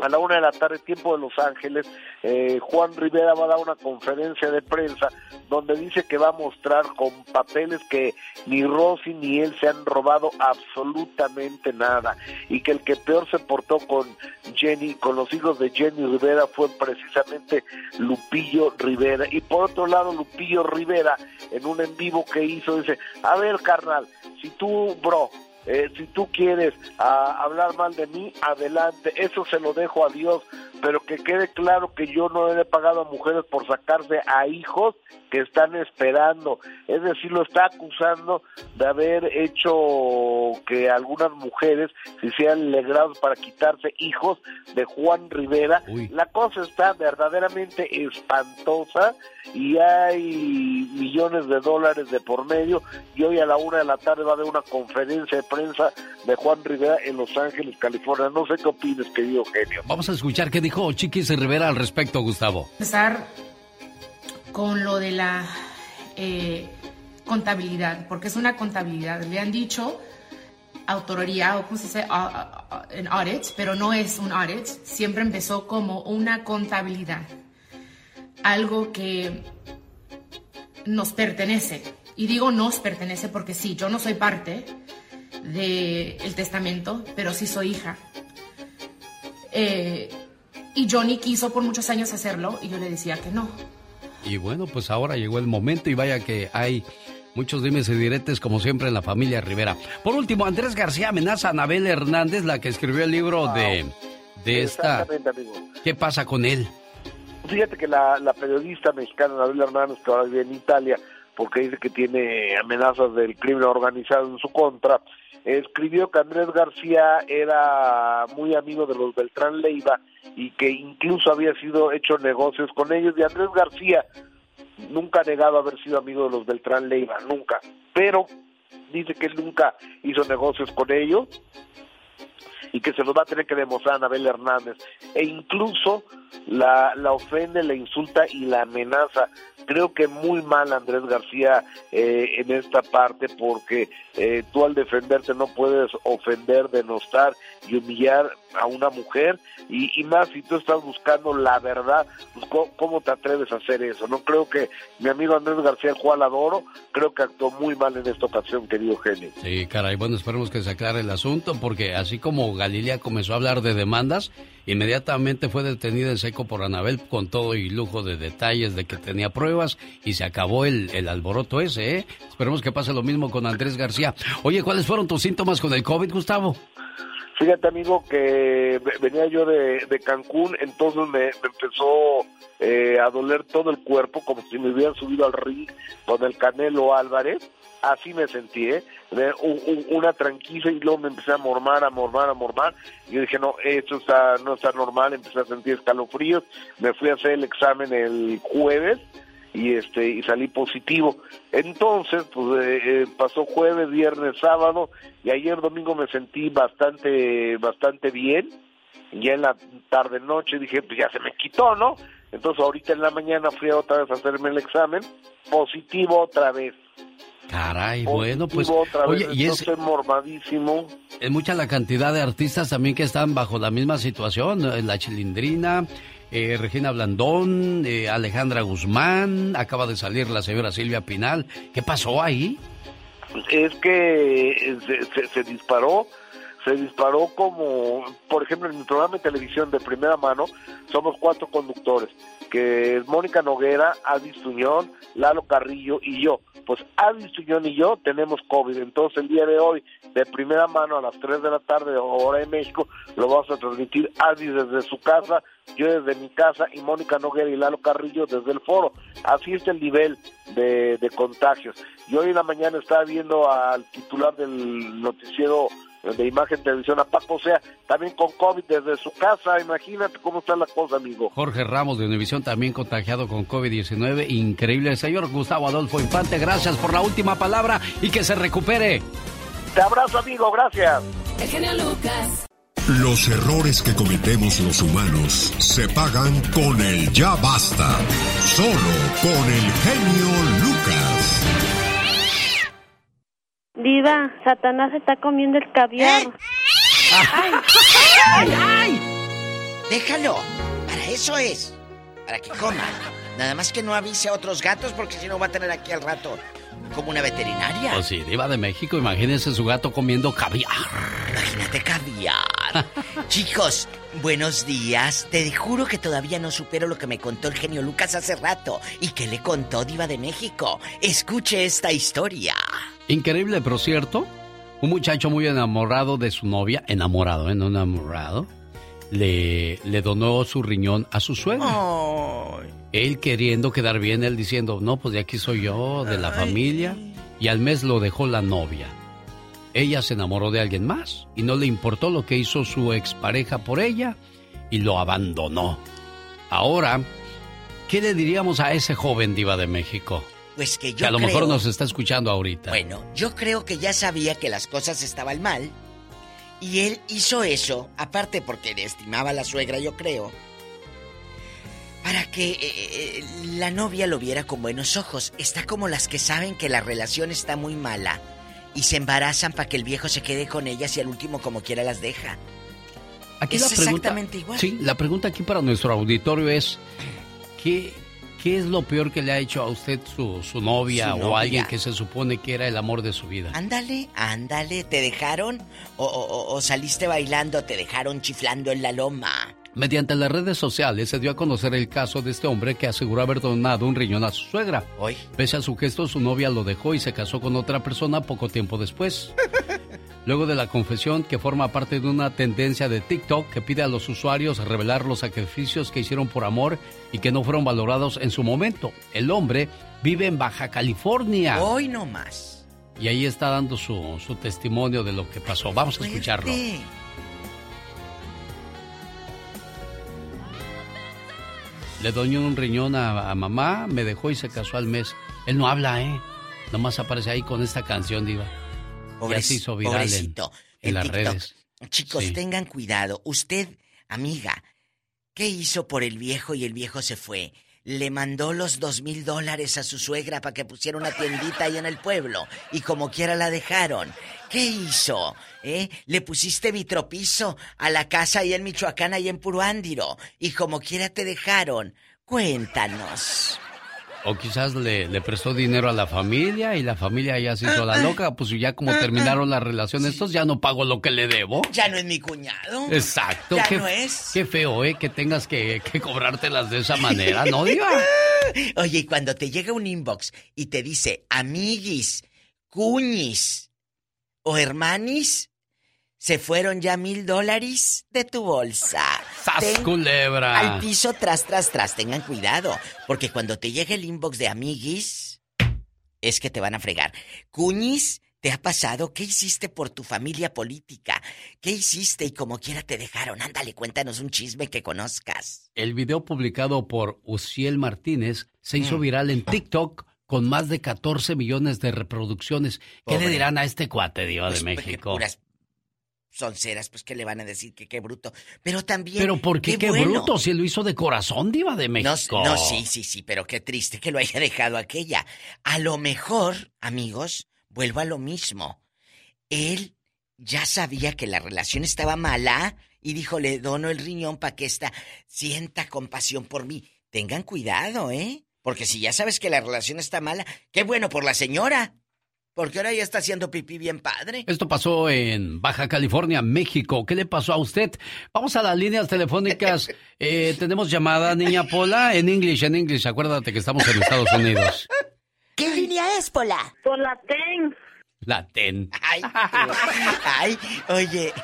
a la una de la tarde, tiempo de Los Ángeles, eh, Juan Rivera va a dar una conferencia de prensa donde dice que va a mostrar con papeles que ni Rosy ni él se han robado absolutamente nada y que el que peor se portó con Jenny, con los hijos de Jenny Rivera fue precisamente Lupillo Rivera. Y por otro lado, Lupillo Rivera, en un en vivo que hizo, dice, a ver carnal, si tú, bro, eh, si tú quieres a, hablar mal de mí, adelante, eso se lo dejo a Dios, pero que quede claro que yo no he pagado a mujeres por sacarse a hijos que están esperando, es decir, lo está acusando de haber hecho que algunas mujeres se sean legrados para quitarse hijos de Juan Rivera. Uy. La cosa está verdaderamente espantosa y hay millones de dólares de por medio y hoy a la una de la tarde va a haber una conferencia de prensa de Juan Rivera en Los Ángeles, California. No sé qué opinas, querido genio. Vamos a escuchar qué dijo Chiquis Rivera al respecto, Gustavo. Empezar con lo de la eh, contabilidad, porque es una contabilidad. Le han dicho autoría o cómo se dice, en audit, pero no es un audit. Siempre empezó como una contabilidad, algo que nos pertenece. Y digo nos pertenece porque sí, yo no soy parte del el testamento, pero sí soy hija. Eh, y Johnny quiso por muchos años hacerlo y yo le decía que no. Y bueno, pues ahora llegó el momento y vaya que hay muchos dimes y diretes como siempre en la familia Rivera. Por último, Andrés García amenaza a Anabel Hernández, la que escribió el libro de de esta... ¿Qué pasa con él? Fíjate que la, periodista mexicana Anabel Hernández, que ahora vive en Italia, porque dice que tiene amenazas del crimen organizado en su contra, escribió que Andrés García era muy amigo de los Beltrán Leiva y que incluso había sido hecho negocios con ellos. Y Andrés García nunca ha negado haber sido amigo de los Beltrán Leiva, nunca. Pero dice que él nunca hizo negocios con ellos y que se los va a tener que demostrar a Anabel Hernández. E incluso la, la ofende, la insulta y la amenaza. Creo que muy mal Andrés García eh, en esta parte porque eh, tú al defenderte no puedes ofender, denostar y humillar a una mujer y, más si tú estás buscando la verdad, pues, ¿cómo, cómo te atreves a hacer eso? No creo que mi amigo Andrés García, cual adoro, creo que actuó muy mal en esta ocasión, querido genio. Sí, caray, bueno, esperemos que se aclare el asunto porque así como Galilea comenzó a hablar de demandas, inmediatamente fue detenida en seco por Anabel con todo y lujo de detalles de que tenía pruebas y se acabó el, alboroto ese, ¿eh? Esperemos que pase lo mismo con Andrés García. Oye, ¿cuáles fueron tus síntomas con el COVID, Gustavo? Fíjate, amigo, que ve- venía yo de, de Cancún, entonces me, me empezó eh, a doler todo el cuerpo, como si me hubieran subido al ring con el Canelo Álvarez. Así me sentí, ¿eh? Un- una tranquila y luego me empecé a mormar, a mormar, a mormar. Y yo dije, no, esto está, no está normal, empecé a sentir escalofríos. Me fui a hacer el examen el jueves y este y salí positivo. Entonces, pues eh, eh, pasó jueves, viernes, sábado y ayer domingo me sentí bastante bastante bien. Ya en la tarde noche dije, pues ya se me quitó, ¿no? Entonces ahorita en la mañana fui otra vez a hacerme el examen, positivo otra vez. Caray, bueno, pues. Otra vez, Oye, y es, mormadísimo. es mucha la cantidad de artistas también que están bajo la misma situación. ¿no? La Chilindrina, eh, Regina Blandón, eh, Alejandra Guzmán, acaba de salir la señora Silvia Pinal. ¿Qué pasó ahí? es que eh, se, se- se disparó, se disparó como, por ejemplo, en mi programa de televisión de primera mano, somos cuatro conductores, que es Mónica Noguera, Adi Tuñón, Lalo Carrillo y yo. Pues Adi Tuñón y yo tenemos COVID, entonces el día de hoy, de primera mano a las 3 de la tarde, hora de México, lo vamos a transmitir Adi desde su casa, yo desde mi casa y Mónica Noguera y Lalo Carrillo desde el foro. Así es el nivel de, de contagios. Yo hoy en la mañana estaba viendo al titular del noticiero de imagen televisión a Paco, o sea, también con COVID desde su casa, imagínate cómo está la cosa, amigo. Jorge Ramos de Univisión también contagiado con COVID-19. Increíble. Señor Gustavo Adolfo Infante, gracias por la última palabra y que se recupere. Te abrazo, amigo, gracias. El genio Lucas. Los errores que cometemos los humanos se pagan con el ya basta. Solo con el genio Lucas. Diva, Satanás está comiendo el caviar. ¡Ay! ¡Ay! Déjalo. Para eso es. Para que coma. Nada más que no avise a otros gatos porque si no va a tener aquí al rato como una veterinaria. Pues sí, Diva de México, imagínese su gato comiendo caviar. Imagínate caviar. Chicos, buenos días. Te juro que todavía no supero lo que me contó el genio Lucas hace rato. ¿Y que le contó Diva de México? Escuche esta historia. Increíble, pero cierto. Un muchacho muy enamorado de su novia, enamorado, ¿eh? No enamorado, le, le donó su riñón a su suegra. Él queriendo quedar bien, él diciendo, no, pues de aquí soy yo, de la familia. Y al mes lo dejó la novia. Ella se enamoró de alguien más y no le importó lo que hizo su expareja por ella y lo abandonó. Ahora, ¿qué le diríamos a ese joven diva de México? Pues que yo Que a lo creo- mejor nos está escuchando ahorita. Bueno, yo creo que ya sabía que las cosas estaban mal. Y él hizo eso, aparte porque le estimaba a la suegra, yo creo, para que eh, eh, la novia lo viera con buenos ojos. Está como las que saben que la relación está muy mala y se embarazan para que el viejo se quede con ellas y al último como quiera las deja. Aquí es la pregunta, exactamente igual. Sí, la pregunta aquí para nuestro auditorio es, ¿qué, qué es lo peor que le ha hecho a usted su, su novia Su o novia. alguien que se supone que era el amor de su vida? Ándale, ándale, ¿te dejaron? O, o- o- o saliste bailando, te dejaron chiflando en la loma? Mediante las redes sociales se dio a conocer el caso de este hombre que aseguró haber donado un riñón a su suegra. Hoy. Pese a su gesto, su novia lo dejó y se casó con otra persona poco tiempo después. (laughs) luego de la confesión que forma parte de una tendencia de TikTok que pide a los usuarios revelar los sacrificios que hicieron por amor y que no fueron valorados en su momento. El hombre vive en Baja California. Hoy no más. Y ahí está dando su, su testimonio de lo que pasó. Vamos a escucharlo. Le doñó un riñón a, a mamá, me dejó y se casó al mes. Él no habla, ¿eh? Nomás aparece ahí con esta canción, Diva. Ya Pobrec- se hizo viral en, pobrecito, en en las TikTok. redes. Chicos, Sí. tengan cuidado. Usted, amiga, ¿qué hizo por el viejo y el viejo se fue? Le mandó los dos mil dólares a su suegra para que pusiera una tiendita ahí en el pueblo y como quiera la dejaron. ¿Qué hizo? ¿Eh? Le pusiste vitropiso a la casa ahí en Michoacán, ahí en Puruándiro y como quiera te dejaron. Cuéntanos. O quizás le, le prestó dinero a la familia y la familia ya se hizo la loca. Pues ya como terminaron la relación estos, ya no pago lo que le debo. Ya no es mi cuñado. Exacto. Ya qué, no es. Qué feo, ¿eh? Que tengas que, que cobrártelas de esa manera, ¿no, (laughs) Diva? Oye, y cuando te llega un inbox y te dice amiguis, cuñis o hermanis, se fueron ya mil dólares de tu bolsa. ¡Sas, Ten- culebra! Al piso, tras, tras, tras. Tengan cuidado, porque cuando te llega el inbox de amiguis, es que te van a fregar. Cuñis, ¿te ha pasado? ¿Qué hiciste por tu familia política? ¿Qué hiciste y como quiera te dejaron? Ándale, cuéntanos un chisme que conozcas. El video publicado por Uciel Martínez se Mm. hizo viral en TikTok con más de 14 millones de reproducciones. ¿Qué Pobre. le dirán a este cuate, Pues, de porque México? puras sonceras, pues que le van a decir que qué bruto. Pero también. Pero ¿por qué qué, bueno. bruto si él lo hizo de corazón, Diva de No, México? no, sí, sí, sí, pero qué triste que lo haya (laughs) dejado aquella. A lo mejor, amigos, vuelvo a lo mismo. Él ya sabía que la relación estaba mala y dijo, le dono el riñón para que esta sienta compasión por mí. Tengan cuidado, ¿eh? Porque si ya sabes que la relación está mala, qué bueno por la señora. Porque ahora ya está haciendo pipí bien padre. Esto pasó en Baja California, México. ¿Qué le pasó a usted? Vamos a las líneas telefónicas. (laughs) Eh, tenemos llamada, niña Pola, en English, en English. Acuérdate que estamos en Estados Unidos. ¿Qué línea es, Pola? Por la TEN. La TEN. Ay, ay, oye,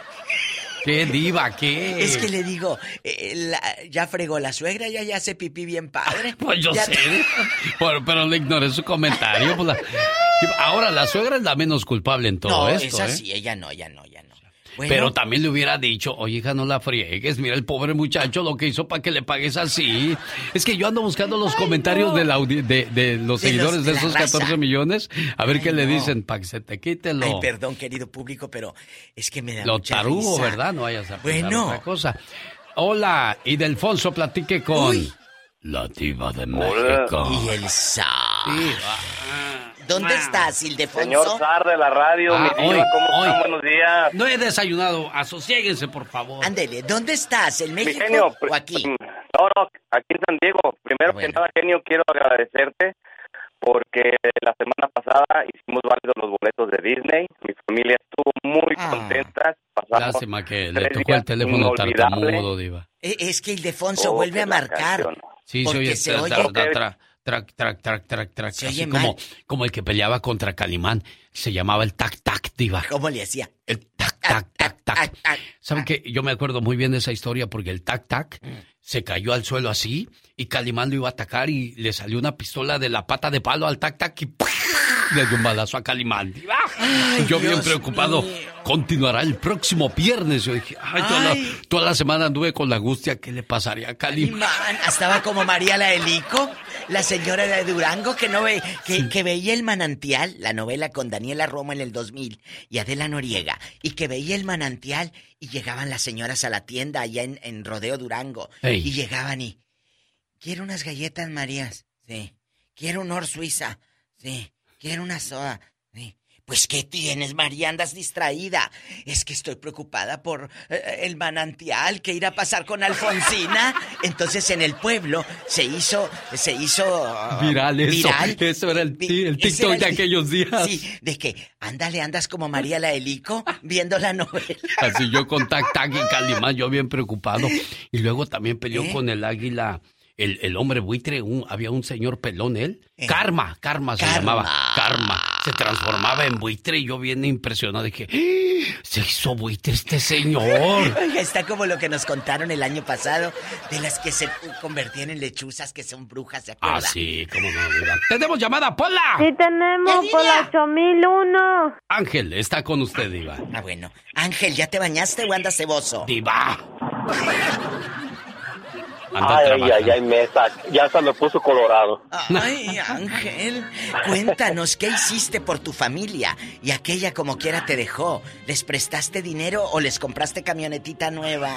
¿Qué diva? ¿Qué? es que le digo, eh, la- ya fregó la suegra, ya ya hace pipí bien padre. (laughs) Pues yo Ya- sé. (laughs) Pero, pero le ignoré su comentario. pues la- Ahora, la suegra es la menos culpable en todo No, esto. esa ¿eh? sí, ella no, ella no, ella no. Bueno, Pero también le hubiera dicho, oye, hija, no la friegues. Mira el pobre muchacho lo que hizo para que le pagues así. Es que yo ando buscando los comentarios de, la audi- de, de los De seguidores los- de esos raza. 14 millones. A ver Ay, qué le dicen para que se te quite lo, Ay, perdón, querido público, pero es que me da lo mucha tarugo, risa. ¿verdad? No vayas a pensar Bueno. otra cosa. Hola, y Delfonso platique con la diva de México. Y el zar. ¿Dónde estás, Ildefonso? Señor Zar de la radio, Ah, mi diva, hoy, ¿cómo hoy. están? Buenos días. No he desayunado, asosiéguense, por favor. Ándele, ¿dónde estás? ¿En México genio, o aquí? No, no, aquí en San Diego. Primero que nada, genio, quiero agradecerte porque la semana pasada hicimos válidos los boletos de Disney. Mi familia estuvo muy Ah. contenta. Pasamos Lástima que le tocó el teléfono tartamudo, diva. Eh, Es que Ildefonso Oh, vuelve a marcar. canción. Sí, se oye, se oye. tra- tra- tra- trac, trac, trac, trac, trac, Se oye como el que peleaba contra Calimán. Se llamaba el tac tac, diva. ¿Cómo le hacía? El tac tac tac tac. ¿Saben qué? Yo me acuerdo muy bien de esa historia porque el tac tac Mm. se cayó al suelo así y Calimán lo iba a atacar y le salió una pistola de la pata de palo al tac tac y ¡pum! Le dio un balazo a Calimán. Ay, yo bien preocupado. mío. Continuará el próximo viernes. Yo dije, ay, toda, Ay. La, toda la semana anduve con la angustia. ¿Qué le pasaría a Calimán? Man, estaba como María la Helico, la señora de Durango que no ve, que, que veía el manantial, la novela con Daniela Romo en el 2000 y Adela Noriega, y que veía el manantial y llegaban las señoras a la tienda allá en, en Rodeo Durango Ey. y llegaban y quiero unas galletas Marías, sí, quiero un or suiza, sí, quiero una soda, sí. Pues, ¿qué tienes, María? Andas distraída. Es que estoy preocupada por eh, el manantial que irá a pasar con Alfonsina. (laughs) Entonces, en el pueblo se hizo, se hizo... ah, Viral eso. viral. Eso era el, el TikTok era de el- aquellos días. Sí, de que, ándale, andas como María la Helico viendo la novela. Así yo con Tac Tac y Calimán, yo bien preocupado. (laughs) Y luego también peleó ¿Eh? con el águila, el, el hombre buitre, un- había un señor pelón, él. Karma, Karma se Karma. llamaba. Karma. Se transformaba en buitre y yo bien impresionado dije, "¡Ah! Se hizo buitre este señor. (laughs) Oiga, está como lo que nos contaron el año pasado de las que se convertían en lechuzas que son brujas, ¿se acuerda? Ah, sí, cómo no. ¡Tenemos llamada, Pola! Sí tenemos por la 8001. Ángel está con usted, Diva. Ah, bueno. Ángel, ¿ya te bañaste o andas ceboso? Diva. Anda ay, ay, ay, mesa. Ya se me puso colorado. Ay, Ángel, cuéntanos, ¿qué hiciste por tu familia? Y aquella como quiera te dejó. ¿Les prestaste dinero o les compraste camionetita nueva?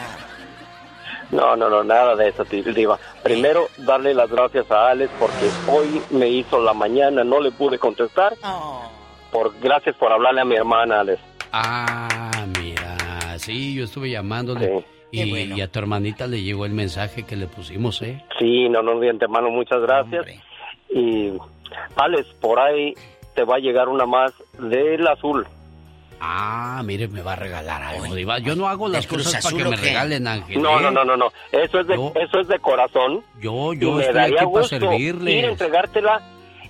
No, no, no, nada de eso, Diva. Primero, darle las gracias a Alex porque hoy me hizo la mañana, no le pude contestar. Oh. Por, gracias por hablarle a mi hermana, Alex. Ah, mira, sí, yo estuve llamándole. Sí. Y, bueno. y, a tu hermanita le llegó el mensaje que le pusimos, ¿eh? Sí, no, no, de antemano, muchas gracias. Hombre. Y, Alex, por ahí te va a llegar una más del azul. Ah, mire, me va a regalar algo, Diva. Yo no hago las cosas para que me regalen, Ángel. No, no, no, no, no. Eso es de, yo, eso es de corazón. Yo, yo estoy aquí para servirle. Ir a entregártela,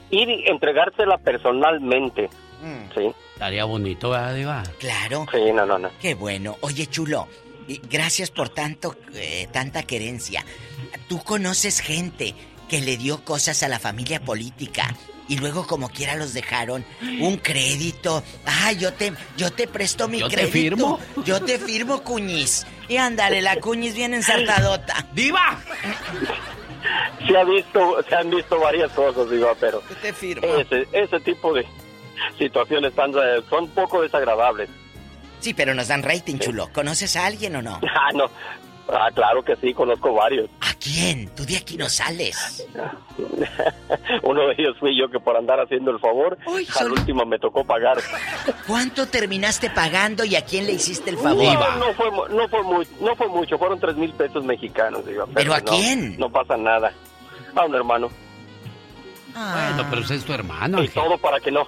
ir y entregártela personalmente. Mm. Sí. Estaría bonito, ¿verdad, Diva? Claro. Sí, no, no, no. Qué bueno. Oye, chulo, gracias por tanto, eh, tanta querencia. Tú conoces gente que le dio cosas a la familia política y luego como quiera los dejaron un crédito. Ah, yo te yo te presto mi ¿Yo crédito. te firmo? Yo te firmo, Cuñiz. Y ándale, la Cuñiz bien ensartadota. ¡Diva! Se ha visto, se han visto varias cosas, Diva, pero Yo te firmo. ese, ese tipo de situaciones tan, son poco desagradables. Sí, pero nos dan rating, chulo. ¿Conoces a alguien o no? (laughs) Ah, no. Ah, claro que sí, conozco varios. ¿A quién? Tú de aquí no sales. (laughs) Uno de ellos fui yo que por andar haciendo el favor, Uy, al solo- último me tocó pagar. (laughs) ¿Cuánto terminaste pagando y a quién le hiciste el favor? No, no fue, no fue muy, no fue mucho, fueron tres mil pesos mexicanos, digo. ¿Pero a no, quién? No pasa nada. A un hermano. Bueno, pero ese es tu hermano, Y todo para que no,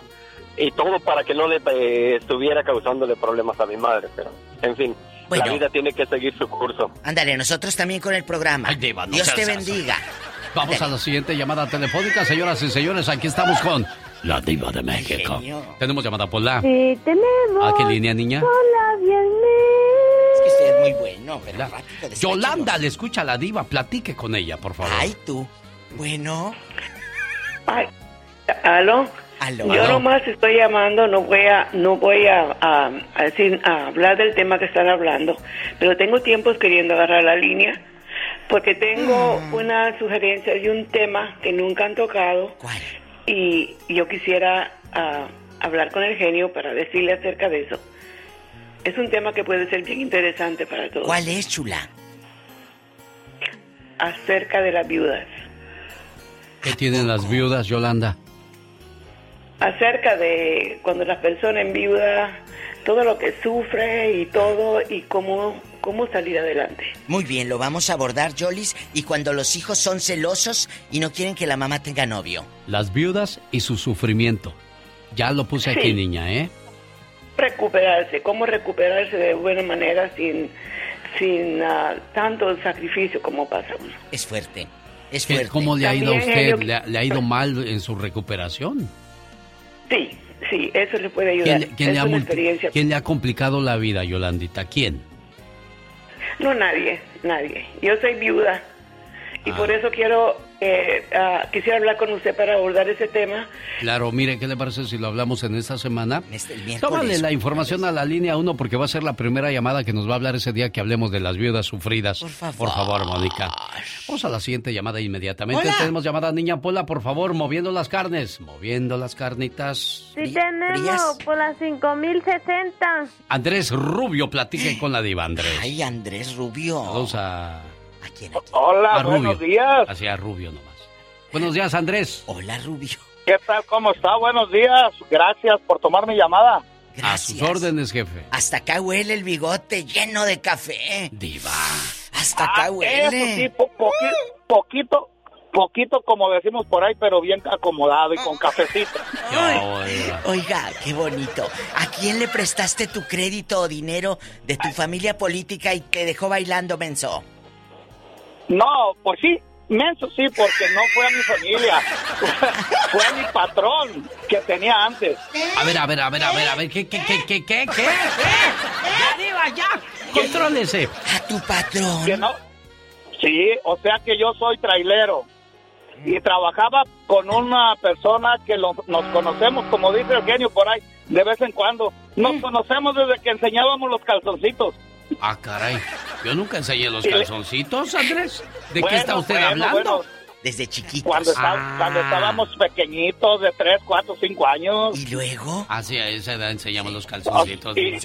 y todo para que no le eh, estuviera causándole problemas a mi madre, pero, en fin, Bueno. la vida tiene que seguir su curso. Ándale, nosotros también con el programa. Ay, Diva, no Dios te bendiga. Vamos a la siguiente llamada telefónica, señoras y señores. Aquí estamos con la diva de México. genio. Tenemos llamada Pola. Sí tenemos. ¿A qué línea, niña? Hola, viernes. Es que usted es muy bueno, rápido, Yolanda, le escucha a la diva. Platique con ella, por favor. Ay, tú. Bueno. Ay, ¿Aló? Aló. Yo Aló. nomás estoy llamando, no voy a, no voy a, a- a decir, a hablar del tema que están hablando, pero tengo tiempos queriendo agarrar la línea porque tengo Mm. una sugerencia de un tema que nunca han tocado ¿Cuál? y yo quisiera ah, hablar con el genio para decirle acerca de eso. Es un tema que puede ser bien interesante para todos. ¿Cuál es, chula? Acerca de las viudas. ¿Qué tienen las viudas, Yolanda? Acerca de cuando la persona en viuda, todo lo que sufre y todo y cómo, cómo salir adelante. Muy bien, lo vamos a abordar, Jolis. Y cuando los hijos son celosos y no quieren que la mamá tenga novio. Las viudas y su sufrimiento. Ya lo puse aquí, niña, ¿eh? Recuperarse, cómo recuperarse de buena manera sin, sin ah, tanto sacrificio como pasa uno. Es fuerte. Es ¿Qué- fuerte. ¿Cómo le ha ido a usted? genio- ¿Le ha, le ha ido mal en su recuperación? Sí, sí, eso le puede ayudar. ¿Quién, le- quién le ha experiencia. quién le ha complicado la vida, Yolandita? ¿Quién? No, nadie, nadie. Yo soy viuda y Ah. por eso quiero, eh, ah, quisiera hablar con usted para abordar ese tema. Claro, mire, ¿qué le parece si lo hablamos en esta semana? Este. Tómale la información a la línea 1 porque va a ser la primera llamada que nos va a hablar ese día que hablemos de las viudas sufridas. Por favor. Por favor, Mónica. Vamos a la siguiente llamada inmediatamente. Hola. Tenemos llamada niña Pola, por favor, moviendo las carnes. Moviendo las carnitas. Sí tenemos por las 5060. Andrés Rubio, platique (gasps) con la diva, Andrés. Ay, Andrés Rubio. Saludos a... Hola, a Rubio. buenos días. Hacia Rubio nomás. Buenos días, Andrés. Hola, Rubio. ¿Qué tal? ¿Cómo está? Buenos días. Gracias por tomar mi llamada. A sus órdenes, jefe. Hasta acá huele el bigote lleno de café. Diva. Hasta acá Ah, huele. Eso sí, po- poqui- poquito, poquito como decimos por ahí, pero bien acomodado y con cafecito. (laughs) Oiga, qué bonito. ¿A quién le prestaste tu crédito o dinero de tu familia política y te dejó bailando, menso? No, pues sí, menso sí, porque no fue a mi familia, (laughs) fue a mi patrón que tenía antes. A ver, a ver, a ver, a ver, a ver, ¿qué, qué, qué, qué, qué, qué? Ya, Diva, ya, contrólese. A tu patrón. Que no, sí, o sea que yo soy trailero y trabajaba con una persona que lo- nos conocemos, como dice el genio por ahí, de vez en cuando. Nos conocemos desde que enseñábamos los calzoncitos. Ah, caray. Yo nunca enseñé los calzoncitos, Andrés. ¿De Bueno, qué está usted bueno, hablando? bueno. Desde chiquitos. Cuando, está- Ah. cuando estábamos pequeñitos, de 3, 4, 5 años. ¿Y luego? Ah, sí, a esa edad enseñamos los calzoncitos. Y,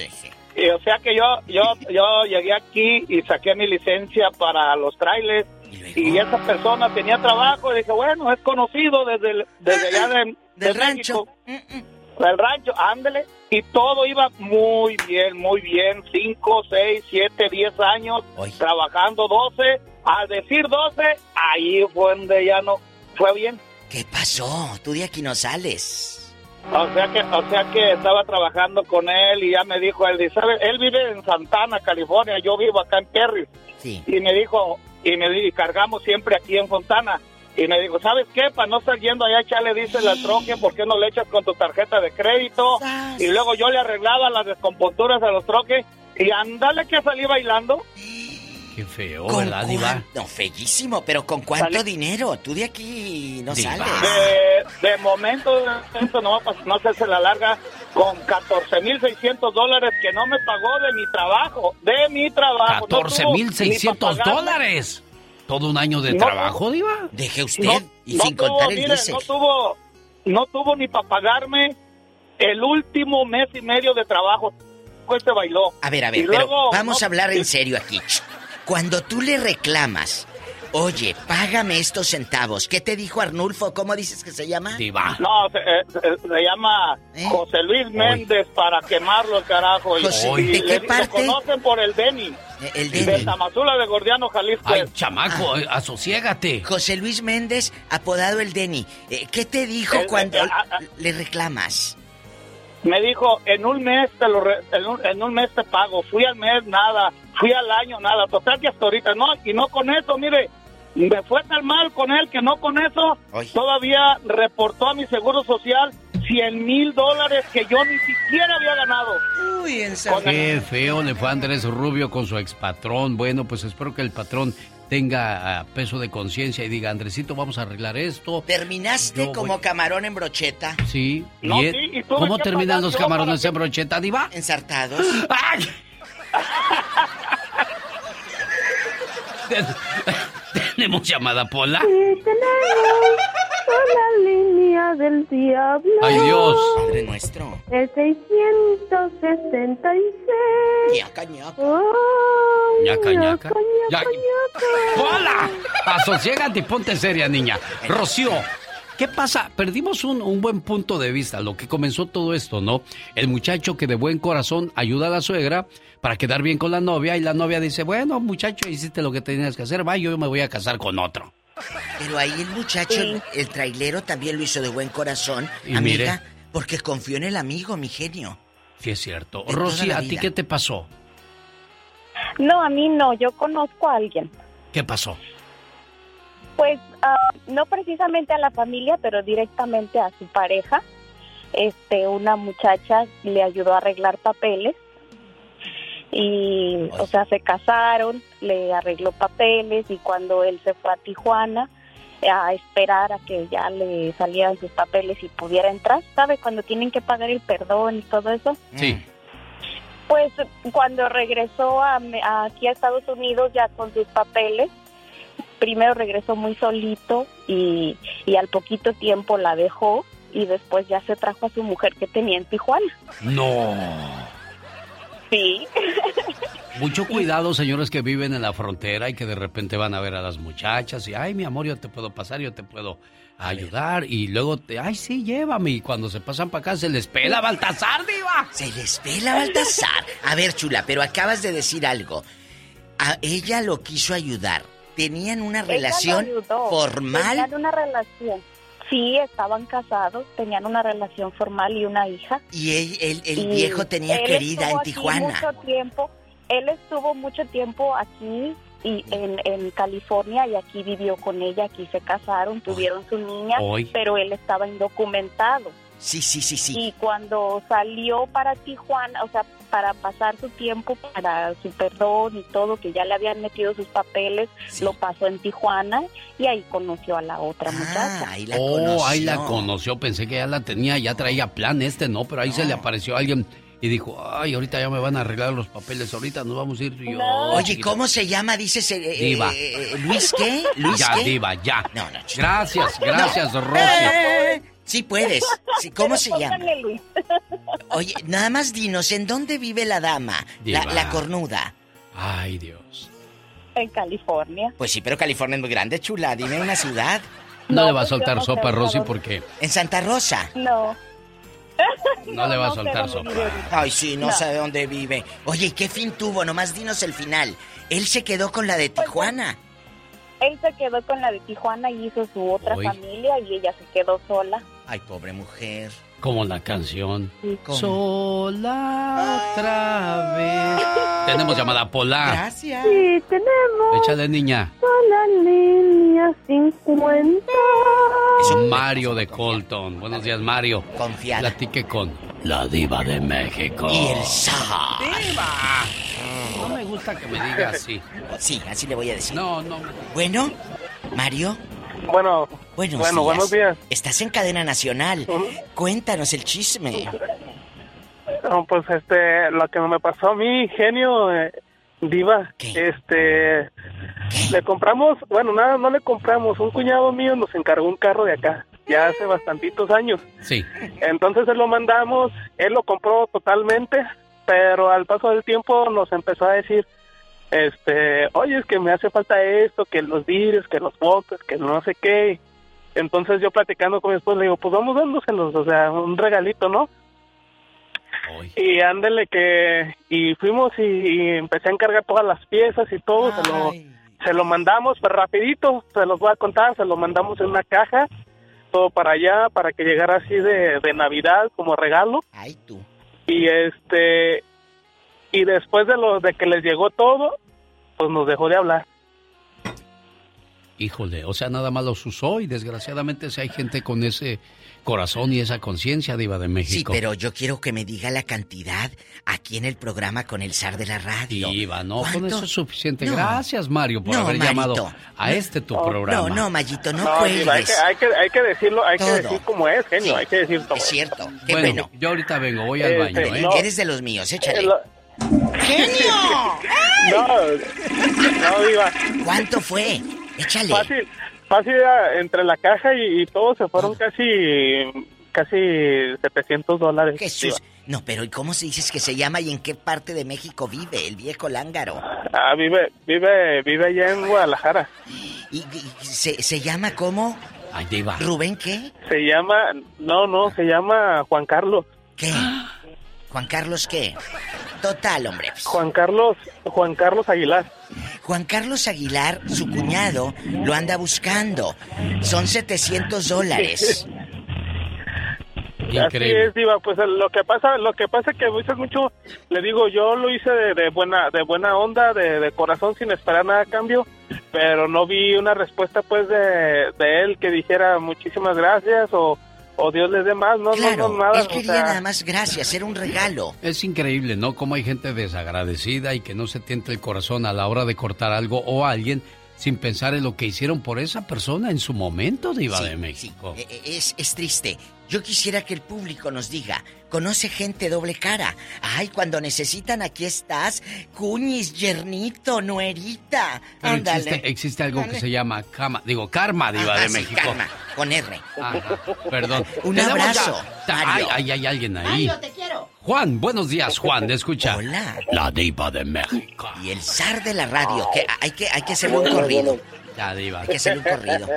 y, o sea que yo, yo, yo llegué aquí y saqué mi licencia para los trailers y esa persona tenía trabajo y dije, bueno, es conocido desde, el- desde allá de, del rancho. Del rancho, ándele. Y todo iba muy bien, muy bien. 5, 6, 7, 10 años trabajando 12. Al decir 12, ahí fue donde ya no fue bien. ¿Qué pasó? Tú de aquí no sales. O sea que, o sea que estaba trabajando con él y ya me dijo él, dice, ¿sabe? Él vive en Santana, California, yo vivo acá en Perry. Sí. Y me dijo, y me di- y cargamos siempre aquí en Fontana. Y me dijo, ¿sabes qué? Para no estar yendo allá, echarle dice la troque, ¿por qué no le echas con tu tarjeta de crédito? Y luego yo le arreglaba las descompunturas a los troques y andale que salí bailando. Qué feo, ¿Con ¿verdad, Diva? No, feísimo, pero ¿con cuánto dinero? Tú de aquí no Diva. sales. De, de momento, de momento no, va a pas- no sé, se la larga con 14.600 dólares que no me pagó de mi trabajo, de mi trabajo. No tuvo ni 14,600 pa' pagarme. dólares. ¿Todo un año de No, trabajo, Diva? Deje usted No, y no sin tuvo, contar el mire, no tuvo, no tuvo ni para pagarme el último mes y medio de trabajo. Pues se bailó. A ver, a Y ver, pero luego, vamos no, a hablar en (laughs) serio aquí. Cuando tú le reclamas, oye, págame estos centavos, ¿qué te dijo Arnulfo? ¿Cómo dices que se llama? Diva. No, se, eh, se- se llama José Luis Méndez para quemarlo el carajo. Y, José, y ¿de qué le- lo parte? conocen por el Deni. El De. Tamazula de Gordiano, Jalisco. Ay, chamaco, eh, asociégate. José Luis Méndez, apodado el Deni. Eh, ¿Qué te dijo El- cuando el- a- a- le reclamas? Me dijo, en un mes te lo re- en, un, en un mes te pago. Fui al mes, nada. Fui al año, nada. Total que hasta ahorita, no. Y no con eso, mire. Me fue tan mal con él que no con eso todavía reportó a mi seguro social 100 mil dólares que yo ni siquiera había ganado. Uy, en Qué feo le fue a Andrés Rubio con su expatrón. Bueno, pues espero que el patrón tenga ah, peso de conciencia y diga, Andresito, vamos a arreglar esto. Terminaste Yo como camarón en brocheta. Sí. No, ¿y sí, y ¿Cómo terminan los camarones en brocheta, Diva? Ensartados. (laughs) ¡Ay! (laughs) (laughs) Tenemos llamada, Pola. Sí, tenemos una línea del diablo. Ay, Dios. Padre nuestro. El 666. Ñaca, ñaca. Ay, Ñaca, ñaca. Ñaca. ¡Pola! Asociégate y ponte seria, niña. Rocío, ¿qué pasa? Perdimos un, un buen punto de vista, lo que comenzó todo esto, ¿no? El muchacho que de buen corazón ayuda a la suegra para quedar bien con la novia y la novia dice, bueno, muchacho, hiciste lo que tenías que hacer, va, yo me voy a casar con otro. Pero ahí el muchacho, el, el trailero, también lo hizo de buen corazón, Y amiga, mire. porque confió en el amigo, mi genio. Sí, es cierto. De Rosy, ¿a ti qué te pasó? No, a mí no, yo conozco a alguien. ¿Qué pasó? Pues ah, no precisamente a la familia, pero directamente a su pareja. Este, una muchacha le ayudó a arreglar papeles y, o sea, se casaron, le arregló papeles y cuando él se fue a Tijuana a esperar a que ya le salieran sus papeles y pudiera entrar, ¿sabe? Cuando tienen que pagar el perdón y todo eso. Sí. Pues cuando regresó a, a- aquí a Estados Unidos ya con sus papeles, primero regresó muy solito y, y al poquito tiempo la dejó y después ya se trajo a su mujer que tenía en Tijuana. No. Sí. Mucho cuidado, señores que viven en la frontera y que de repente van a ver a las muchachas y, ay, mi amor, yo te puedo pasar, yo te puedo ayudar. Y luego, te, ay, sí, llévame. Y cuando se pasan para acá, se les pela Baltasar, diva. Se les pela Baltasar. A ver, chula, pero acabas de decir algo. A ella lo quiso ayudar. Tenían una Ella relación ayudó. formal. Tenían una relación. Sí, estaban casados, tenían una relación formal y una hija. Y él- él- el Y viejo tenía él querida en Tijuana. Mucho tiempo, él estuvo mucho tiempo aquí y en, en California y aquí vivió con ella, aquí se casaron, tuvieron su niña, Hoy. pero él estaba indocumentado. Sí, sí, sí, sí. Y cuando salió para Tijuana, o sea, para pasar su tiempo para su perdón y todo, que ya le habían metido sus papeles, lo pasó en Tijuana y ahí conoció a la otra muchacha. oh, ahí la conoció. Pensé que ya la tenía, ya traía plan este, ¿no? Pero ahí se le apareció alguien y dijo, ay, ahorita ya me van a arreglar los papeles, ahorita nos vamos a ir tú y yo. Oye, ¿cómo se llama? Dices, eh, eh, Diva. eh, ¿Luis qué? ¿Luis ya, qué? diva, ya. No, no, Gracias, gracias, No. Rosy. Sí puedes. Sí, ¿Cómo se llama? Luis. Oye, nada más dinos, ¿en dónde vive la dama? La, cornuda. Ay, Dios. En California. Pues sí, pero California es muy grande, chula. Dime una ciudad. No, le va a pues soltar no sopa, a Rosy, porque En Santa Rosa. No. no le va a soltar sopa. Ay, sí, no, No. sabe dónde vive. Oye, ¿y qué fin tuvo? Nomás dinos el final. Él se quedó con la de Tijuana. Él se quedó con la de Tijuana y hizo su otra familia y ella se quedó sola. Ay, pobre mujer. Como la canción. ¿Cómo? Sola otra vez. Tenemos llamada Pola. Gracias. Sí, tenemos Échale, niña. la línea 50. Mario de Colton. Buenos días, Mario. Confiada. Platique con la diva de México. Y el zar. ¡Diva! No me gusta que me diga así. Sí, así le voy a decir. No, no. Bueno, Mario. Bueno, Buenos bueno, días. buenos días. Estás en cadena nacional. Cuéntanos el chisme. No, pues este, lo que me pasó a mí, genio, eh, diva, este, le compramos, bueno, nada, no le compramos, un cuñado mío nos encargó un carro de acá, ya hace bastantitos años. Sí. Entonces se lo mandamos, él lo compró totalmente, pero al paso del tiempo nos empezó a decir, este, oye, es que me hace falta esto, que los vidrios, que los botes, que no sé qué. Entonces yo platicando con mi esposa le digo, pues vamos dándoselos, o sea, un regalito, ¿no? Y ándele que, y fuimos y, y empecé a encargar todas las piezas y todo, se lo, se lo mandamos, pero rapidito, se los voy a contar, se lo mandamos en una caja, todo para allá, para que llegara así de, de Navidad como regalo. Ay, tú. Y este, y después de lo de que les llegó todo, pues nos dejó de hablar. Híjole, o sea, nada más los usó y desgraciadamente si hay gente con ese corazón y esa conciencia diva de Sí, México. pero yo quiero que me diga la cantidad aquí en el programa con el zar de la radio. Diva, no, con ¿Cuánto? eso es suficiente. No. Gracias, Mario, por No, haber Marito. llamado a este tu programa. No, no, Mayito, no, No, Diva, hay, que, hay, que, hay que decirlo, hay Todo. que decir como es, genio, hay que decir todo. Es cierto. Qué bueno, bueno. yo ahorita vengo, voy al Este, baño, ¿eh? no. Eres de los míos, échale. Lo- ¡Genio! No, no, Diva. ¿Cuánto fue? Échale. Fácil, fácil, era entre la caja y, y todo se fueron casi, casi 700 dólares. Jesús. No, pero ¿y cómo se dices que se llama y en qué parte de México vive el viejo lángaro? Ah, vive, vive, vive allá en Guadalajara. ¿Y, y- se, se llama cómo? Ay, diva. ¿Rubén qué? Se llama, no, no, se llama Juan Carlos. ¿Qué? ¿Juan Carlos qué? Total, hombre. Juan Carlos, Juan Carlos Aguilar. Juan Carlos Aguilar, su cuñado, lo anda buscando. Son 700 dólares. (laughs) Así es, Diva, pues lo que pasa, lo que pasa es que veces mucho, le digo, yo lo hice de, de buena, de buena onda, de, de corazón, sin esperar nada a cambio, pero no vi una respuesta pues de, de él que dijera muchísimas gracias o, o Dios les dé más, no, Claro, no, no, nada. él o quería sea, nada más gracias, era un regalo. Es increíble, ¿no? Cómo hay gente desagradecida y que no se tienta el corazón a la hora de cortar algo o a alguien sin pensar en lo que hicieron por esa persona en su momento, Diva Sí, de México. Eh, eh, Es, es triste. Yo quisiera que el público nos diga, ¿conoce gente doble cara? Ay, cuando necesitan, aquí estás. Cuñis, yernito, nuerita. Ándale. existe, existe algo que se llama cama, digo, karma, Diva Ajá, de sí, México. karma, con R. Ajá, perdón. (laughs) Un abrazo, Ay, Mario. ay, hay alguien ahí. te quiero. Juan, buenos días, Juan, escucha. Hola. La diva de México. Y el zar de la radio, que hay que, hay que hacerle un corrido. La diva. Hay que hacerle un corrido.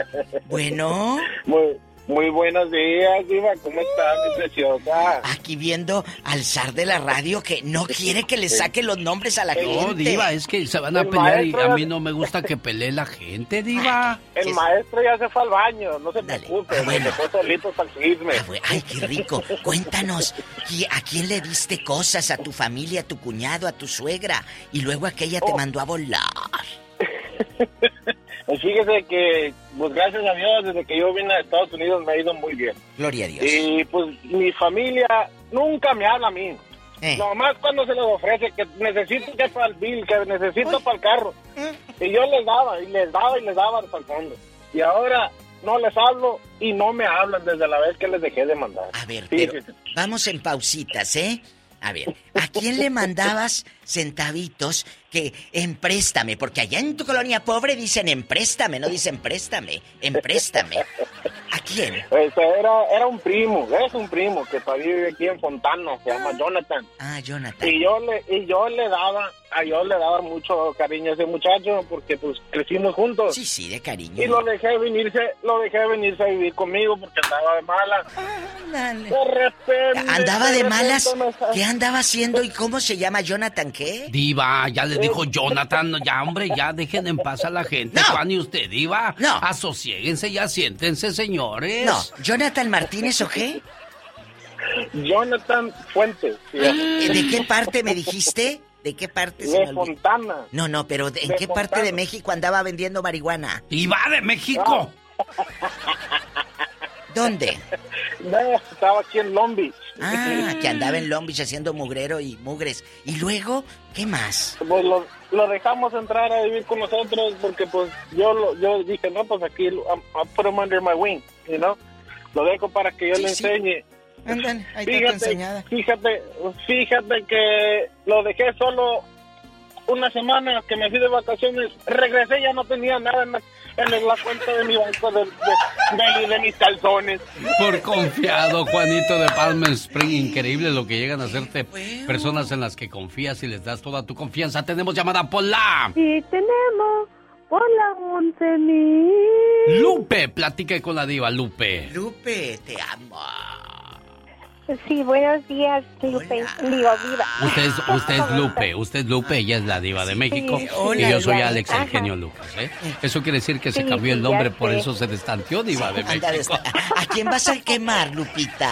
Bueno, Muy, muy buenos días, Diva, ¿cómo está, mi preciosa? aquí viendo al zar de la radio que no quiere que le saque los nombres a la gente. No, Diva, es que se van a El pelear y a mí no me gusta que pelee la gente, Diva. El maestro ya se fue al baño, no se preocupe, me dejó solito para el chisme. Ay, qué rico. Cuéntanos, ¿y ¿a quién le diste cosas? ¿A tu familia, a tu cuñado, a tu suegra? Y luego aquella te mandó a volar. (laughs) Pues fíjese que, pues gracias a Dios, desde que yo vine a Estados Unidos me ha ido muy bien. Gloria a Dios. Y pues mi familia nunca me habla a mí. Eh. Nomás cuando se les ofrece que necesito que para el bill, que necesito para el carro. Eh. Y yo les daba, y les daba, y les daba hasta el fondo. Y ahora no les hablo y no me hablan desde la vez que les dejé de mandar. A ver, pero vamos en pausitas, ¿eh? A ver, ¿a quién le mandabas centavitos que empréstame? Porque allá en tu colonia pobre dicen empréstame, no dicen préstame, empréstame. ¿A quién? Pues, era, era un primo, es un primo que todavía vive aquí en Fontana, se llama Jonathan. Ah, Jonathan. Y yo le, y yo le daba, a yo le daba mucho cariño a ese muchacho porque pues crecimos juntos. Sí, sí, de cariño. Y lo dejé venirse, lo dejé venirse a vivir conmigo porque andaba de mala. De repente. ¿Andaba de repente malas? ¿Qué andaba haciendo y cómo se llama Jonathan qué? Diva, ya le dijo Jonathan, ya hombre, ya dejen en paz a la gente. Juan y usted, Diva. No. Asosiéguense ya, siéntense, señores. No, ¿Jonathan Martínez o qué? Jonathan Fuentes. sí. Eh, ¿De qué parte me dijiste? ¿De qué parte? se De? Fontana. No, no, pero ¿de- ¿en De qué parte de México andaba vendiendo marihuana? ¡Iba de México! (laughs) ¿Dónde? (laughs) No, estaba aquí en Long Beach. Ah, que (laughs) andaba en Long Beach haciendo mugrero y mugres. ¿Y luego qué más? Pues lo, lo dejamos entrar a vivir con nosotros porque pues yo lo, yo dije, no, pues aquí I'm- I'll put him under my wing, you know? Lo dejo para que yo Sí, le sí. enseñe. Ándale, ahí está tu Fíjate, enseñada. fíjate, fíjate que lo dejé solo una semana que me fui de vacaciones. Regresé ya no tenía nada en la, en la cuenta de mi banco de, de, de- de mis calzones. Por confiado, Juanito de Palm Spring. Increíble lo que llegan a hacerte personas en las que confías y les das toda tu confianza. Tenemos llamada por la... Y tenemos por la once mil. Lupe, platique con la diva, Lupe. Lupe, te amo. Sí, buenos días, Lupe. Digo, viva. Usted es, usted es Lupe, usted es Lupe, ella es la diva de México. sí, y yo soy. Alex, el Ajá. genio Lucas, ¿eh? Eso quiere decir que se Sí, cambió el nombre, por sé. eso se destanteó diva de México. ¿A quién vas a quemar, Lupita?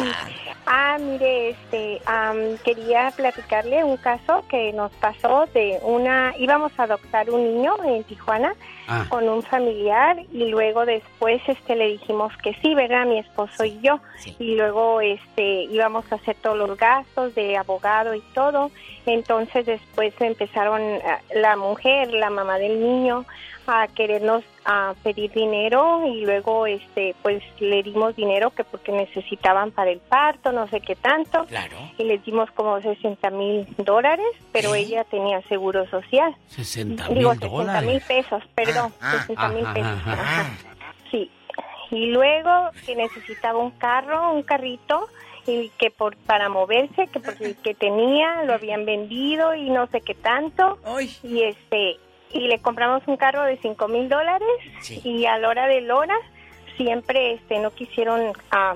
Ah, mire, este, am, quería platicarle un caso que nos pasó de una, íbamos a adoptar un niño en Tijuana Ah. con un familiar y luego después, este, le dijimos que sí, ¿verdad? Mi esposo y yo. Y luego, este, íbamos a hacer todos los gastos de abogado y todo. Entonces después empezaron ah, la mujer, la mamá del niño, a querernos a pedir dinero y luego este pues le dimos dinero que porque necesitaban para el parto no sé qué tanto. Claro. y les dimos como 60 mil dólares pero ella tenía seguro social. 60 digo mil 60 mil pesos perdón Ah, 60 mil Ajá, pesos. Ajá. sí. Y luego que necesitaba un carro un carrito y que por para moverse que porque el que tenía lo habían vendido y no sé qué tanto. Y este y le compramos un carro de cinco mil dólares y a la hora de la hora siempre este no quisieron ah,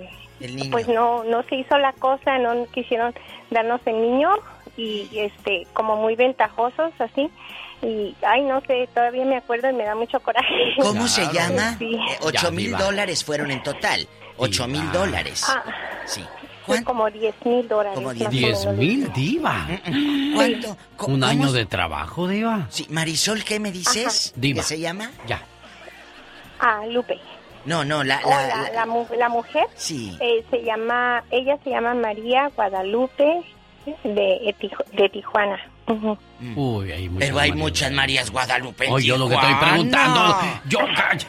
pues no no se hizo la cosa no quisieron darnos el niño y este como muy ventajosos así y ay no sé todavía me acuerdo y me da mucho coraje ¿Cómo se llama? Eh, Ocho mil dólares fueron en total. Ocho mil dólares. Ah, Sí. Sí, como 10 mil dólares Como más o 10 menos. mil, diva. ¿Cuánto? Un año de trabajo, diva. Sí, Marisol, ¿qué me dices? Diva. ¿Qué se llama? Ya. ah Lupe No, no, la... La- la, la- la mu- la mujer Sí. eh, se llama ella se llama María Guadalupe de, Tiju- de Tijuana Ujú. Uy, hay muchas Pero hay Marías. muchas Marías Guadalupe Oye, yo lo que estoy preguntando. Yo, calla.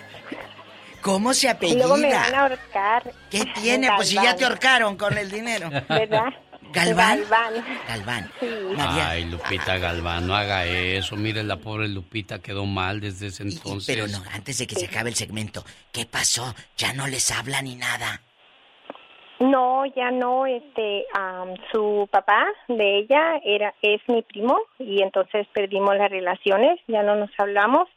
¿Cómo se y luego me van a apellida? ahorcar ¿Qué (laughs) tiene? Pues si ya te ahorcaron con el dinero. verdad ¿Galván? Galván Galván. sí. María. Ay, Lupita Galván, no haga eso. Mire, la pobre Lupita quedó mal desde ese entonces. Pero no, antes de que se acabe el segmento, ¿qué pasó? Ya no les habla ni nada. No, ya no, este, am, su papá de ella era, es mi primo y entonces perdimos las relaciones, ya no nos hablamos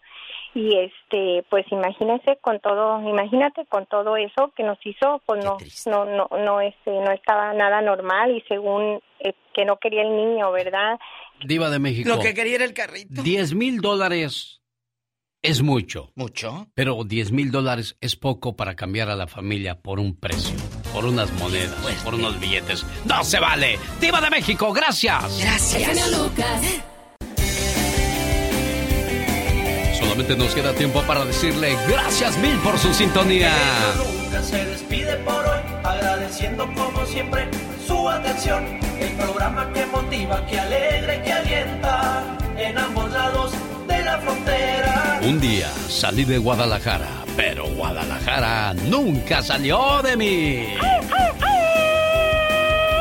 y este, pues imagínense con todo, imagínate con todo eso que nos hizo, pues no, no, no, no, este, no estaba nada normal y según eh, que no quería el niño, ¿verdad? Diva de México. Lo que quería era el carrito. 10 mil dólares es mucho. ¿Mucho? Pero 10 mil dólares es poco para cambiar a la familia por un precio, por unas monedas, por unos billetes. ¡No se vale! ¡Diva de México, gracias! Genio Lucas. Solamente nos queda tiempo para decirle gracias mil por su sintonía. Nunca se despide por hoy, agradeciendo como siempre su atención. El programa que motiva, que alegra, que alienta en ambos lados de la frontera. Un día salí de Guadalajara, pero Guadalajara nunca salió de mí.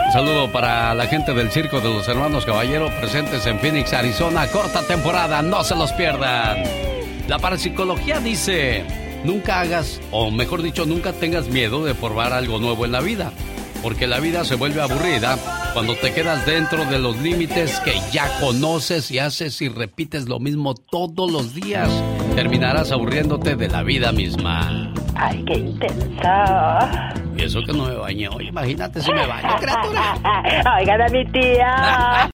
Un saludo para la gente del Circo de los Hermanos Caballero presentes en Phoenix, Arizona. Corta temporada, no se los pierdan. La parapsicología dice, nunca hagas, o mejor dicho, nunca tengas miedo de probar algo nuevo en la vida. Porque la vida se vuelve aburrida cuando te quedas dentro de los límites que ya conoces y haces y repites lo mismo todos los días. Terminarás aburriéndote de la vida misma. Ay, qué intensa. Y eso que no me bañé hoy, imagínate si me baño, criatura. (laughs) Oigan a mi tía. (laughs)